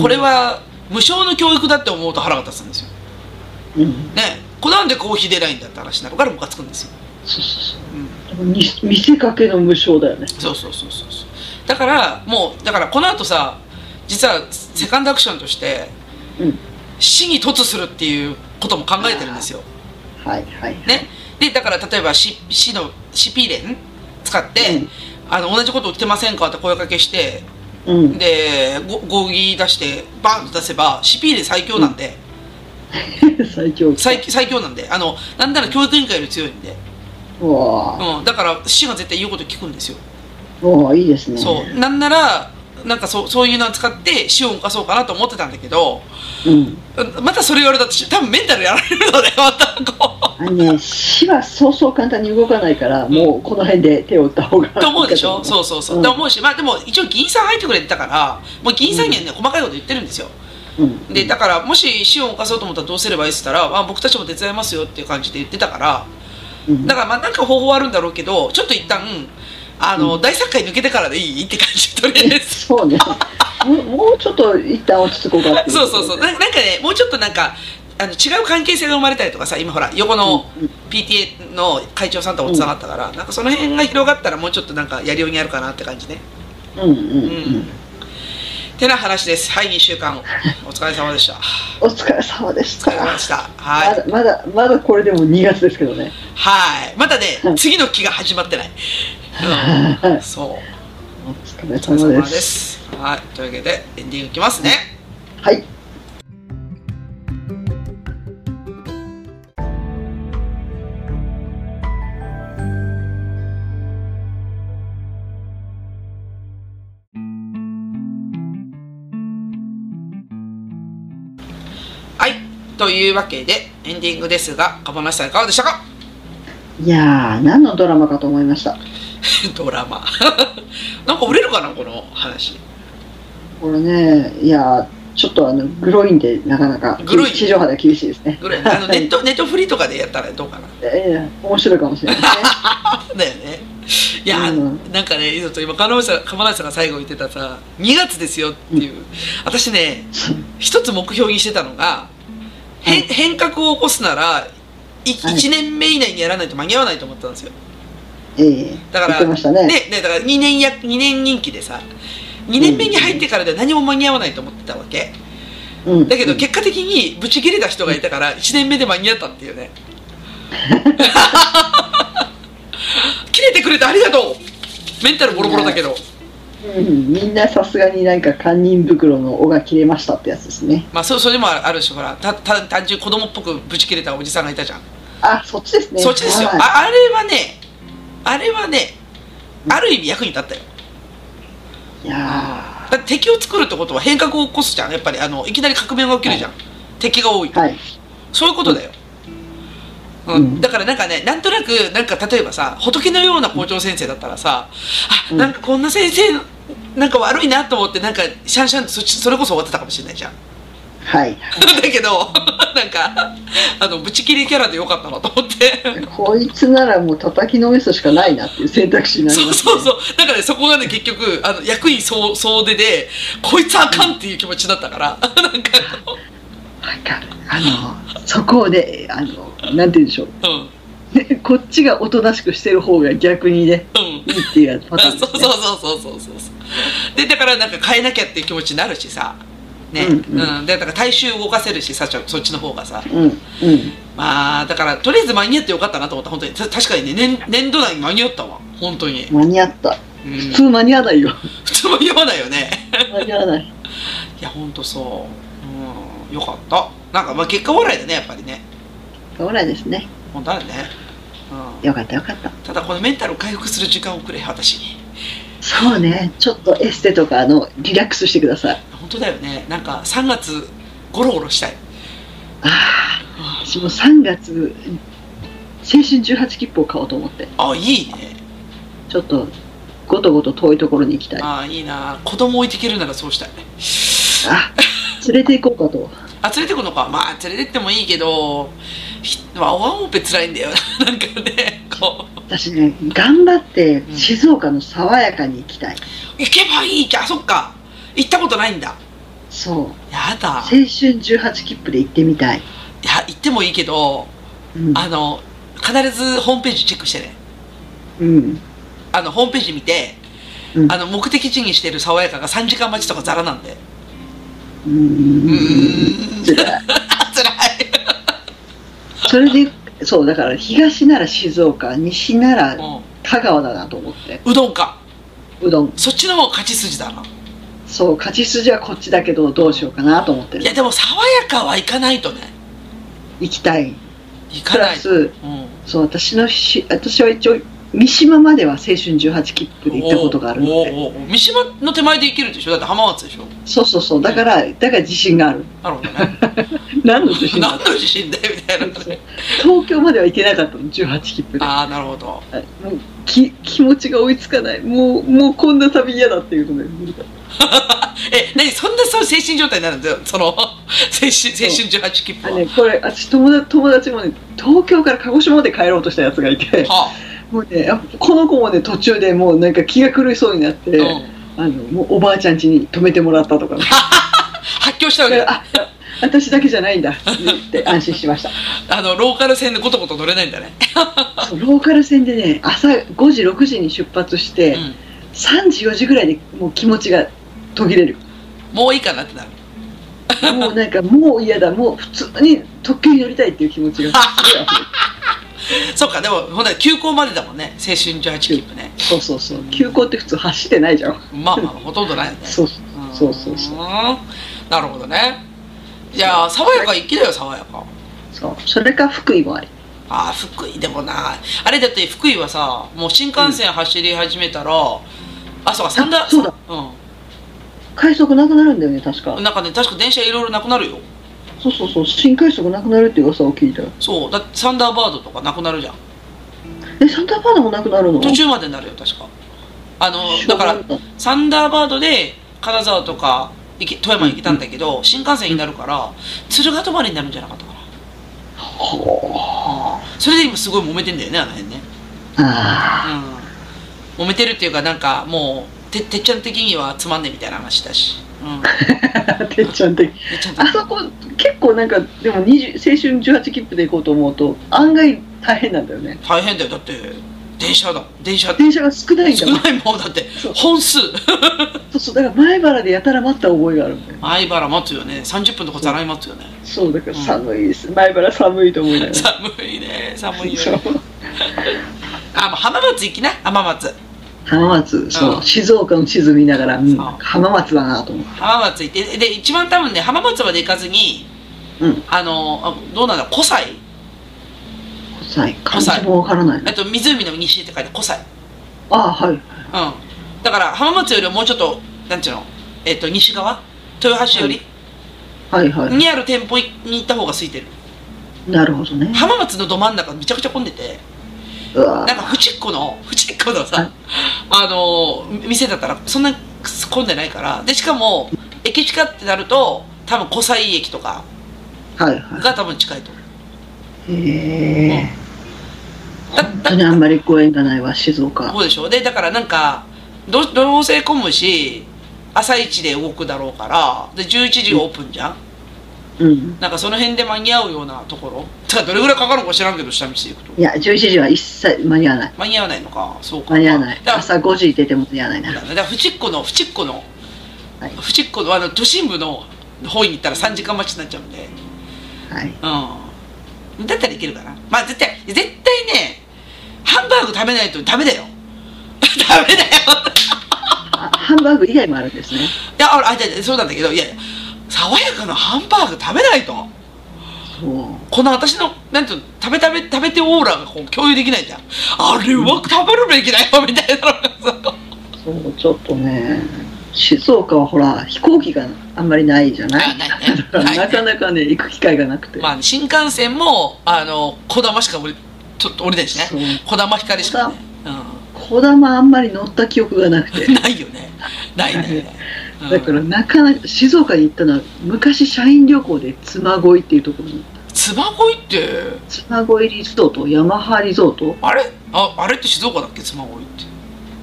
これは無償の教育だって思うと腹が立つんですよ。うん。ね。これなんでコーヒー出ないんだって話になるからムカつくんですよ、そうそうそう。うん、に見せかけの無償だよね。そうそうそうそうそう。だからもうだからこの後さ実はセカンドアクションとしてうん死に突するっていうことも考えてるんですよ。はいはい。ね。でだから例えば死死の死 P 連使って、あの同じこと言ってませんか？って声かけしてうん、うん、でご合議出してバンと出せば CP で最強なんで、[LAUGHS] 最強最最強なんで。あのなんなら教育委員会より強いんで、うわうん、だから市が絶対言うこと聞くんですよ、ーうわーいいですね。そう。なんならなんかそうそういうのを使って市を動かそうかなと思ってたんだけどうん。またそれ言われたとし多分メンタルやられるのでまたこあのね死はそうそう簡単に動かないから、もうこの辺で手を打った方が。うと思うでしょ？うそうそうそう、うんと思うしまあでも一応議員さん入ってくれてたからもう議員さんにはね、細かいこと言ってるんですよ。うん。でだからもし市を動かそうと思ったらどうすればいいっつったら、まあ、僕たちも手伝いますよっていう感じで言ってたから。うん。だからまあなんか方法はあるんだろうけどちょっと一旦あの、大作会抜けてからでいい？って感じとりあえずそうね。もうちょっと一旦落ち着こうかっていそうそうそう。ななんかねもうちょっとなんかあの違う関係性が生まれたりとかさ今ほら横のうん PTA の会長さんともつながったから、なんかその辺が広がったらもうちょっとなんかやりようにあるかなって感じね。うんうんううんんてな話です。はい2週間。お疲れ様でした。お疲れ様でした。した。はい。まだまだまだこれでも2月ですけどね。はい。まだねうん次の期が始まってない、うん、はい。そう。お疲れ様様です。はい。というわけでエンディングいきますね。はいというわけでエンディングですが鴨梨さんいかがでしたか？いやー何のドラマかと思いました。[LAUGHS] ドラマ。[LAUGHS] なんか売れるかなこの話。これねいやーちょっとあのグロいんでなかなかグロい。地上波では厳しいですね。ぐらい。あのネット [LAUGHS] ネットフリとかでやったらどうかな。ええ面白いかもしれないですね。だよね。いや、うん。なんかね今鴨梨さん鴨梨さんが最後言ってたさ2月ですよっていう、私ね一つ目標にしてたのが、へんうん。変革を起こすならいはい。1年目以内にやらないと間に合わないと思ったんですよ。ええ。だからね。ねだから2年や2年任期でさ2年目に入ってからでは何も間に合わないと思ってたわけ。うん。だけど結果的にブチ切れた人がいたから1年目で間に合ったっていうね。[LAUGHS] 切れてくれてありがとう。メンタルボロボロだけどうん、みんなさすがになんか堪忍袋の尾が切れましたってやつですね。まあそそれもあるしほらたた単純に子供っぽくブチ切れたおじさんがいたじゃん、あそっちですね。そっちですよ、はい。ああれはねあれはねある意味役に立ったよ。いやだ敵を作るってことは変革を起こすじゃん。やっぱりあのいきなり革命が起きるじゃん、敵が多いはい。そういうことだよ、うんうん。だからなんかねなんとなくなんか例えばさ仏のような校長先生だったらさあうん。なんかこんな先生なんか悪いなと思ってなんかシャンシャンとそっちそれこそ終わってたかもしれないじゃん。はい。だけど [LAUGHS] なんかあのブチ切りキャラでよかったなと思って。こいつならもう叩きのめすしかないなっていう選択肢になりそうます、ね、そうそうだからねそこがね結局あの役員総総出でこいつあかんっていう気持ちだったから。[LAUGHS] なんかわかるあのそこであのなんて言うんでしょう。うん。ねこっちがおとなしくしてる方が逆にねうん。いいっていうパターンね。うそうそうそうそうそう。でだからなんか変えなきゃっていう気持ちになるしさ。ね。ううん。うん。ん、でだから大衆動かせるしさちょそっちの方がさ。うんうん。まあだからとりあえず間に合ってよかったなと思った。本当にた確かにね年年度内に間に合ったわ。本当に、間に合った。うん、普通間に合わないよ。[LAUGHS] 普通間に合わないよね。間に合わない。[LAUGHS] いや本当そう。うんよかった。なんかまあ結果オーライだねやっぱりね。そうなんですね。本当だね、うん、よかったよかった。ただこのメンタルを回復する時間をくれ私に。そうね。ちょっとエステとかあのリラックスしてください。本当だよね。なんか3月ゴロゴロしたい。ああ私も3月青春18切符を買おうと思って。あいいね。ちょっとごとごと遠いところに行きたい。ああいいな。子供置いていけるならそうしたい連れて行こうかと。あ連れてくのか。まあ連れてってもいいけどワンオペ辛いんだよな。[LAUGHS] なんかねこう。私ね頑張って静岡の爽やかに行きたい、行けばいいじゃん。あそっか。行ったことないんだ。そう。やだ。青春18切符で行ってみたい、いや行ってもいいけどうん。あの必ずホームページチェックしてね。うん。あのホームページ見て、うん。あの目的地にしてる爽やかが3時間待ちとかザラなんでうんん辛い。辛い。それでそうだから東なら静岡西ならう香川だなと思って。んうどんか。うどん。そっちの方が勝ち筋だな。そう勝ち筋はこっちだけどどうしようかなと思ってる。いやでも爽やかは行かないとね。行きたい。行プかない。と、ラスうん、そう私のし私は一応三島までは青春18切符で行ったことがあるので。三島の手前で行けるでしょ？だって浜松でしょ？そうそうそう。だからだから自信がある。なるほどね。[LAUGHS] 何の自信何がの自信だよみたいな。東京までは行けなかったの18切符で。ああなるほど。もうき気持ちが追いつかない。もうもうこんな旅嫌だっていうので。無理だえ何そんなそう精神状態になるんだよその [LAUGHS] 青春青春18切符は、あねこれ私友達友達もね東京から鹿児島まで帰ろうとしたやつがいて。はもうねこの子もね途中でもうなんか気が狂いそうになって、あ、うん、あのもうおばあちゃん家に泊めてもらったとか。ね [LAUGHS] 発狂したわけ。だあ私だけじゃないんだって安心しました。[LAUGHS] あのローカル線でごとごと乗れないんだね、ローカル線でね朝5時6時に出発して、うん、3時4時ぐらいでもう気持ちが途切れる。もういいかなってなる。もうなんかもう嫌だ。もう普通に特急に乗りたいっていう気持ちがすごい溢れる [LAUGHS] そっかでもほんと急行までだもんね。青春18切符ね。そうそうそう。急行って普通走ってないじゃん。まあまあほとんどない。[LAUGHS] よねそう。そうそうそう。うん。なるほどね。いやー爽やか行きだよ爽やか。そう。それか福井もあり。ああ福井でもなあれだって福井はさもう新幹線走り始めたら、あそうか三田あそうだ。快速なくなるんだよね確か。うんなんかね確か電車いろいろなくなるよそうそうそう新快速なくなるって噂を聞いた。そうだってサンダーバードとかなくなるじゃん。えサンダーバードもなくなるの？途中までになるよ確か。あのだからサンダーバードで金沢とか富山に行けたんだけど、新幹線になるから敦賀泊まりになるんじゃなかったかな。ほそれで今すごい揉めてんだよねあの辺ね。うあ。うん。揉めてるっていうかなんかもうててっちゃん的にはつまんねえみたいな話だし、うん、[LAUGHS] あてっちゃん的。あそこ結構なんかでも20青春18切符で行こうと思うと案外大変なんだよね。大変だよ。だって電車だ。電車電車が少ないんだもん。少ないもんだって。本数。そうそう。だから前原でやたら待った覚えがある前原待つよね。30分とかざらい待つよね。そうだから寒いです、前原寒いと思いながら。[LAUGHS] 寒いね。寒いよあ浜松行きな。浜松浜松そう、うん静岡の地図見ながら、うん浜松だなと思って浜松行ってで一番多分ね浜松まで行かずにうん。あのあどうなんだ湖西。湖西。漢字もわからない。あと湖の西って書いて湖西。ああはい。うん。だから浜松よりもうちょっとなんていうのえっ、と西側？豊橋より？はいはい。にある店舗に行った方が空いてる。なるほどね。浜松のど真ん中めちゃくちゃ混んでてなんかふちっこのふちっこのはさい。あの店だったらそんな混んでないから。でしかも駅近ってなると多分湖西駅とかはいはが多分近いと思う。いへえ。だ本当にあんまりご縁がないわ静岡。そうでしょ？でだからなんかどどうせ混むし朝一で動くだろうからで11時オープンじゃん、うんなんかその辺で間に合うようなところ？てかどれぐらいかかるのか知らんけど下道で行くと。いや11時は一切間に合わない。間に合わないのか。そうか。間に合わない。だから朝5時出ても間に合わないな。だからふちっこのふちっこの、はい。ふちっこのあの都心部の方に行ったら3時間待ちになっちゃうんで。はい。うん。だったらいけるかな。まあ絶対絶対ねハンバーグ食べないとダメだよ。[LAUGHS] ダメだよ。あハンバーグ以外もあるんですね。いやああじゃそうなんだけどいやいや爽やかなハンバーグ食べないと。この私のなんていうの食べ食べ食べてオーラがこう共有できないじゃん。あれは食べるべきだよみたいなのがさ。そうちょっとね静岡はほら飛行機があんまりないじゃない？ないない。ないだからなかなかね行く機会がなくて、まあ新幹線もあのこだましか降りちょっと降りないしね。こだま光しか。ね、こだまあんまり乗った記憶がなくて。うん、ないよね。ないね、うんだからなかなか静岡に行ったのは昔社員旅行で妻恋っていうところに行った。妻恋って？妻恋リゾートヤマハリゾート。あれ？ああれって静岡だっけ？妻恋って。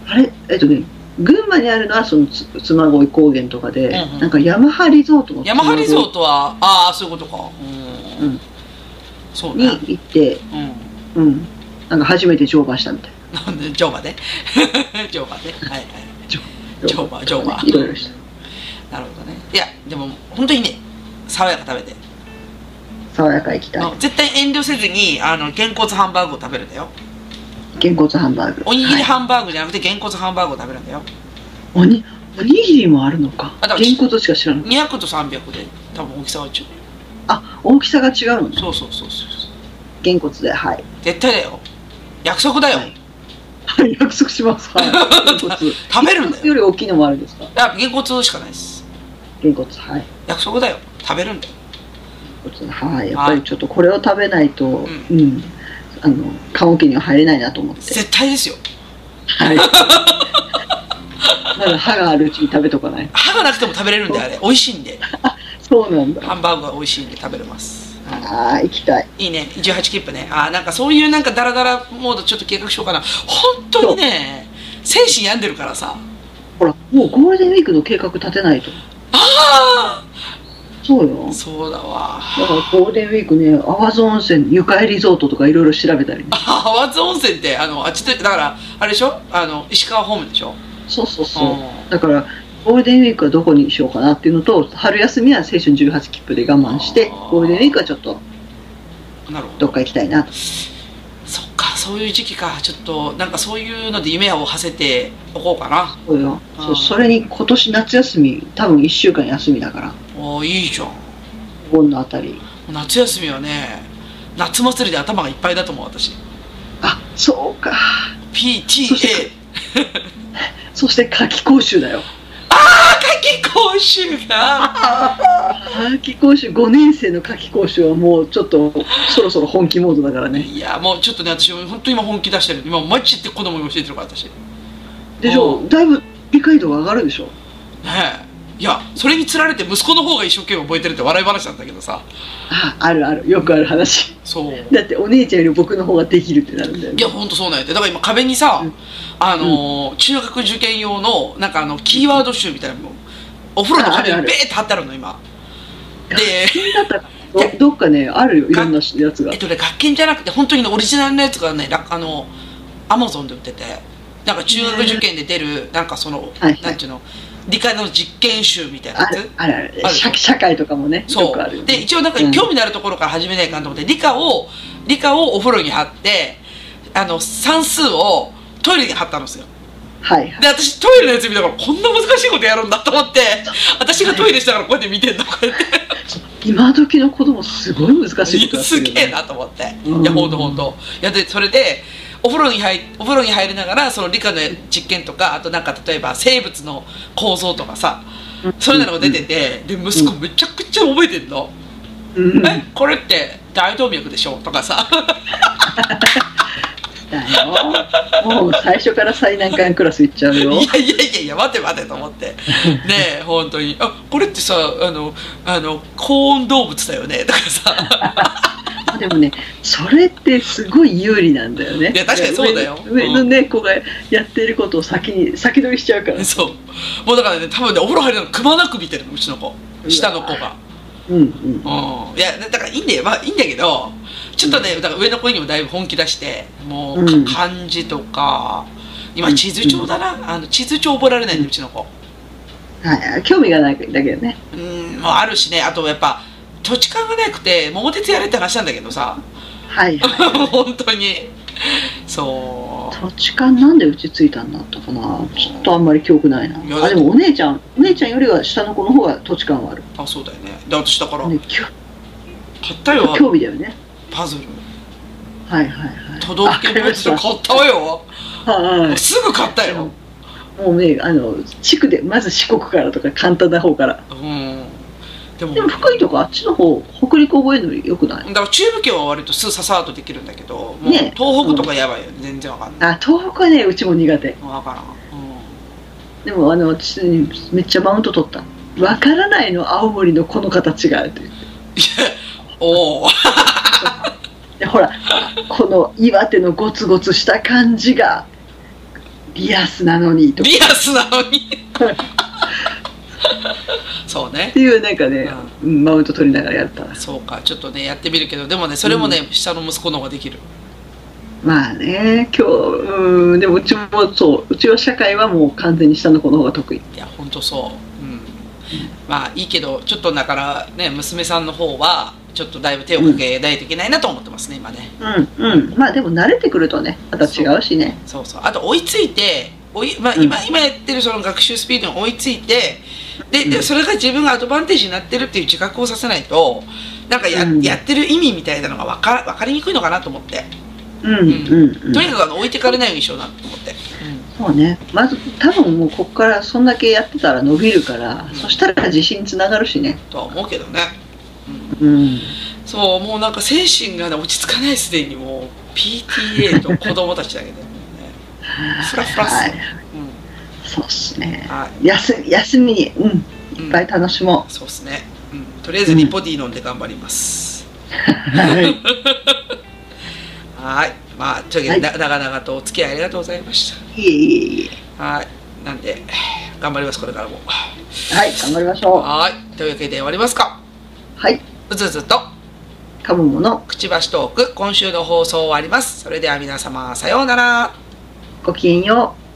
あれ？えっとね群馬にあるのはそのつ妻恋高原とかで、うんうん。なんかヤマハリゾートのヤマハリゾートトはああそういうことか。うん、うん。そうね。に行ってうん。うん。なんか初めて乗馬したみたいな。んで？乗馬で？[LAUGHS] 乗馬で？はいはい乗馬乗馬。いろいろしたなるほどね。いやでも本当にね爽やか食べて。爽やか行きたい。絶対遠慮せずにあのげんこつハンバーグを食べるんだよ。げんこつハンバーグ。おにぎりはい。ハンバーグじゃなくてげんこつハンバーグを食べるんだよ。おにおにぎりもあるのか。あだからげんこつしか知らない200と300で多分大きさは違うあ大きさが違うのね。そうそうそうそうげんこつではい。絶対だよ。約束だよ、はい。はい約束します。はい。[LAUGHS] 食べるんだよ。より大きいのもあるんですか？だからげんこつしかないですげんこつはい。約束だよ。食べるんだよ。はい。やっぱりちょっとこれを食べないとんうん、あの棺桶には入れないなと思って。絶対ですよ。はい。まだ歯があるうちに食べとかない歯がなくても食べれるんであれ。美味しいんで。そうなんだ。ハンバーグが美味しいんで食べれます。ああ行きたい。いいね。18切符ね。あーなんかそういうなんかダラダラモードちょっと計画しようかな。本当にね精神病んでるからさほらもうゴールデンウィークの計画立てないとああそうよ。そうだわ。だからゴールデンウィークね、淡津温泉、ゆかえリゾートとかいろいろ調べたり。淡津温泉ってあのあっちでだからあれでしょ？あの石川方面でしょ？そうそうそう。うん。だから、ゴールデンウィークはどこにしようかなっていうのと、春休みは青春18切符で我慢してゴールデンウィークはちょっとど。どっか行きたいな。そっかそういう時期かちょっとなんかそういうので夢を馳せておこうかなそうよ。そうそれに今年夏休み、多分1週間休みだから、おーいいじゃんお盆のあたり。夏休みはね夏祭りで頭がいっぱいだと思う私あ、そうか。PTA て [LAUGHS] そして夏季講習だよ。夏季講習が。夏季講習、5年生の夏季講習はもうちょっとそろそろ本気モードだからね。いやもうちょっとね私本当に今本気出してる。今マジで子供に教えてるから私。ねでしょだいぶ理解度が上がるでしょ。えいやそれにつられて息子の方が一生懸命覚えてるって笑い話なんだけどさあ、あるある。よくある話。そうだってお姉ちゃんより僕の方ができるってなるんだよね。いやほんとそうなんやだから今壁にさ、うんあのー中学受験用のなんかあのキーワード集みたいなのもお風呂の壁にベーって貼ってあるの今でどどっかね、あるよ。いろんなやつがえっ。とね学研じゃなくて本当にねオリジナルのやつがねらあのアマゾンで売っててなんか中学受験で出るなんかその、はいはいなんていうの理科の実験集みたいなやつ？あるあるあ社社会とかもね、よそくあるよね。うで一応なんかうん。興味のあるところから始めないかなと思って理科を理科をお風呂に貼ってあの算数をトイレに貼ったんですよ。はいはい。で私トイレのやつ見たからこんな難しいことやるんだと思って私がトイレしたからこうやって見てんのこうやって。今時の子供すごい難しいことやってするよね。げえなと思って。うん。いやほんとほんと。いやでそれでお風呂に入お風呂に入りながらその理科の実験とかあとなんか例えば生物の構造とかさそういうのが出ててで息子めちゃくちゃ覚えてんの。うん。えこれって大動脈でしょ？とかさ [LAUGHS] だよ。もう最初から最難関クラス行っちゃうよ。いやいやいやいや待て待てと思って。[LAUGHS] ねえ本当に。あこれってさあのあの高温動物だよね。とかさ。[LAUGHS] でもね、それってすごい有利なんだよね。いや確かにそうだよ。上上のね、子がやってることを先に、先取りしちゃうから。そう。もうだからね多分ねお風呂入るのくまなく見てるのうちの子。下の子がうんうん。うん。いやだからいいんだよ。まあいいんだけどちょっとねだから上の子にもだいぶ本気出してもう、うん。漢字とか今地図帳だな、あの地図帳覚えられないん。でうちの子。はい、興味がないだけどね。うんもうあるしね。あとやっぱ土地勘がなくて桃鉄やれって話なんだけどさ。はいはい。[LAUGHS] 本当に。そう土地勘なんでうちついたんだったかな。ちょっとあんまり記憶ないな。あでもお姉ちゃんお姉ちゃんよりは下の子の方が土地勘はある、あそうだよね。で私だからね、きょ買ったよ。興味だよね。パズル。はいはいはい。都道府県パズル買ったわよ。はいすぐ買ったよ。もうねあの地区でまず四国からとか簡単な方から。うんでも福井とかあっちの方北陸覚えるのよくない？だから中部圏は割とすささっとできるんだけどね。東北とかやばいよ。全然わかんない。あ東北はねうちも苦手。わからん、うん、でもあの私めっちゃマウント取った。わからないの青森のこの形がって言っていやおおで [LAUGHS] ほらこの岩手のゴツゴツした感じがリアスなのにとか。リアスなのに [LAUGHS] そうね。っていうなんかね、うん。マウント取りながらやった。なそうかちょっとねやってみるけどでもねそれもね、下の息子の方ができる。まあね今日うんでもうちもそううちは社会はもう完全に下の子の方が得意。いやほんとそう。うん。まあいいけどちょっとだからね娘さんの方はちょっとだいぶ手をかけないといけないなと思ってますね今ね。うんうん。まあでも慣れてくるとねまた違うしね。そうそう。あと追いついて追い、まあ、うん。今,、今やってるその学習スピードに追いついてででうん。それが自分がアドバンテージになってるっていう自覚をさせないとなんかや,、うん。やってる意味みたいなのが分か分かりにくいのかなと思って、うんうんうん。とにかくあの置いてかれないようにしようなと思って、そうね。まず多分もうここからそんだけやってたら伸びるから、うん。そしたら自信つながるしね。とは思うけどね、うん。うん。そうもうなんか精神がね落ち着かないすでにもう PTA と子供たちだけでもうねフラフラっすはい。よ、そうっすね。休み休みにうん。うん。いっぱい楽しもそうですね、うん、とりあえずリポディ飲んで頑張ります、う、[LAUGHS] はい。はい。まあというわけで、な長々とお付き合いありがとうございましいえいえいたはい。なんで頑張りますこれからも。えはい頑張りましょう。はい。というわけで終わりますか。はい。うずうずとかむもの、くちばしトーク今週の放送終わります。それでは皆様さようならごきげんよう。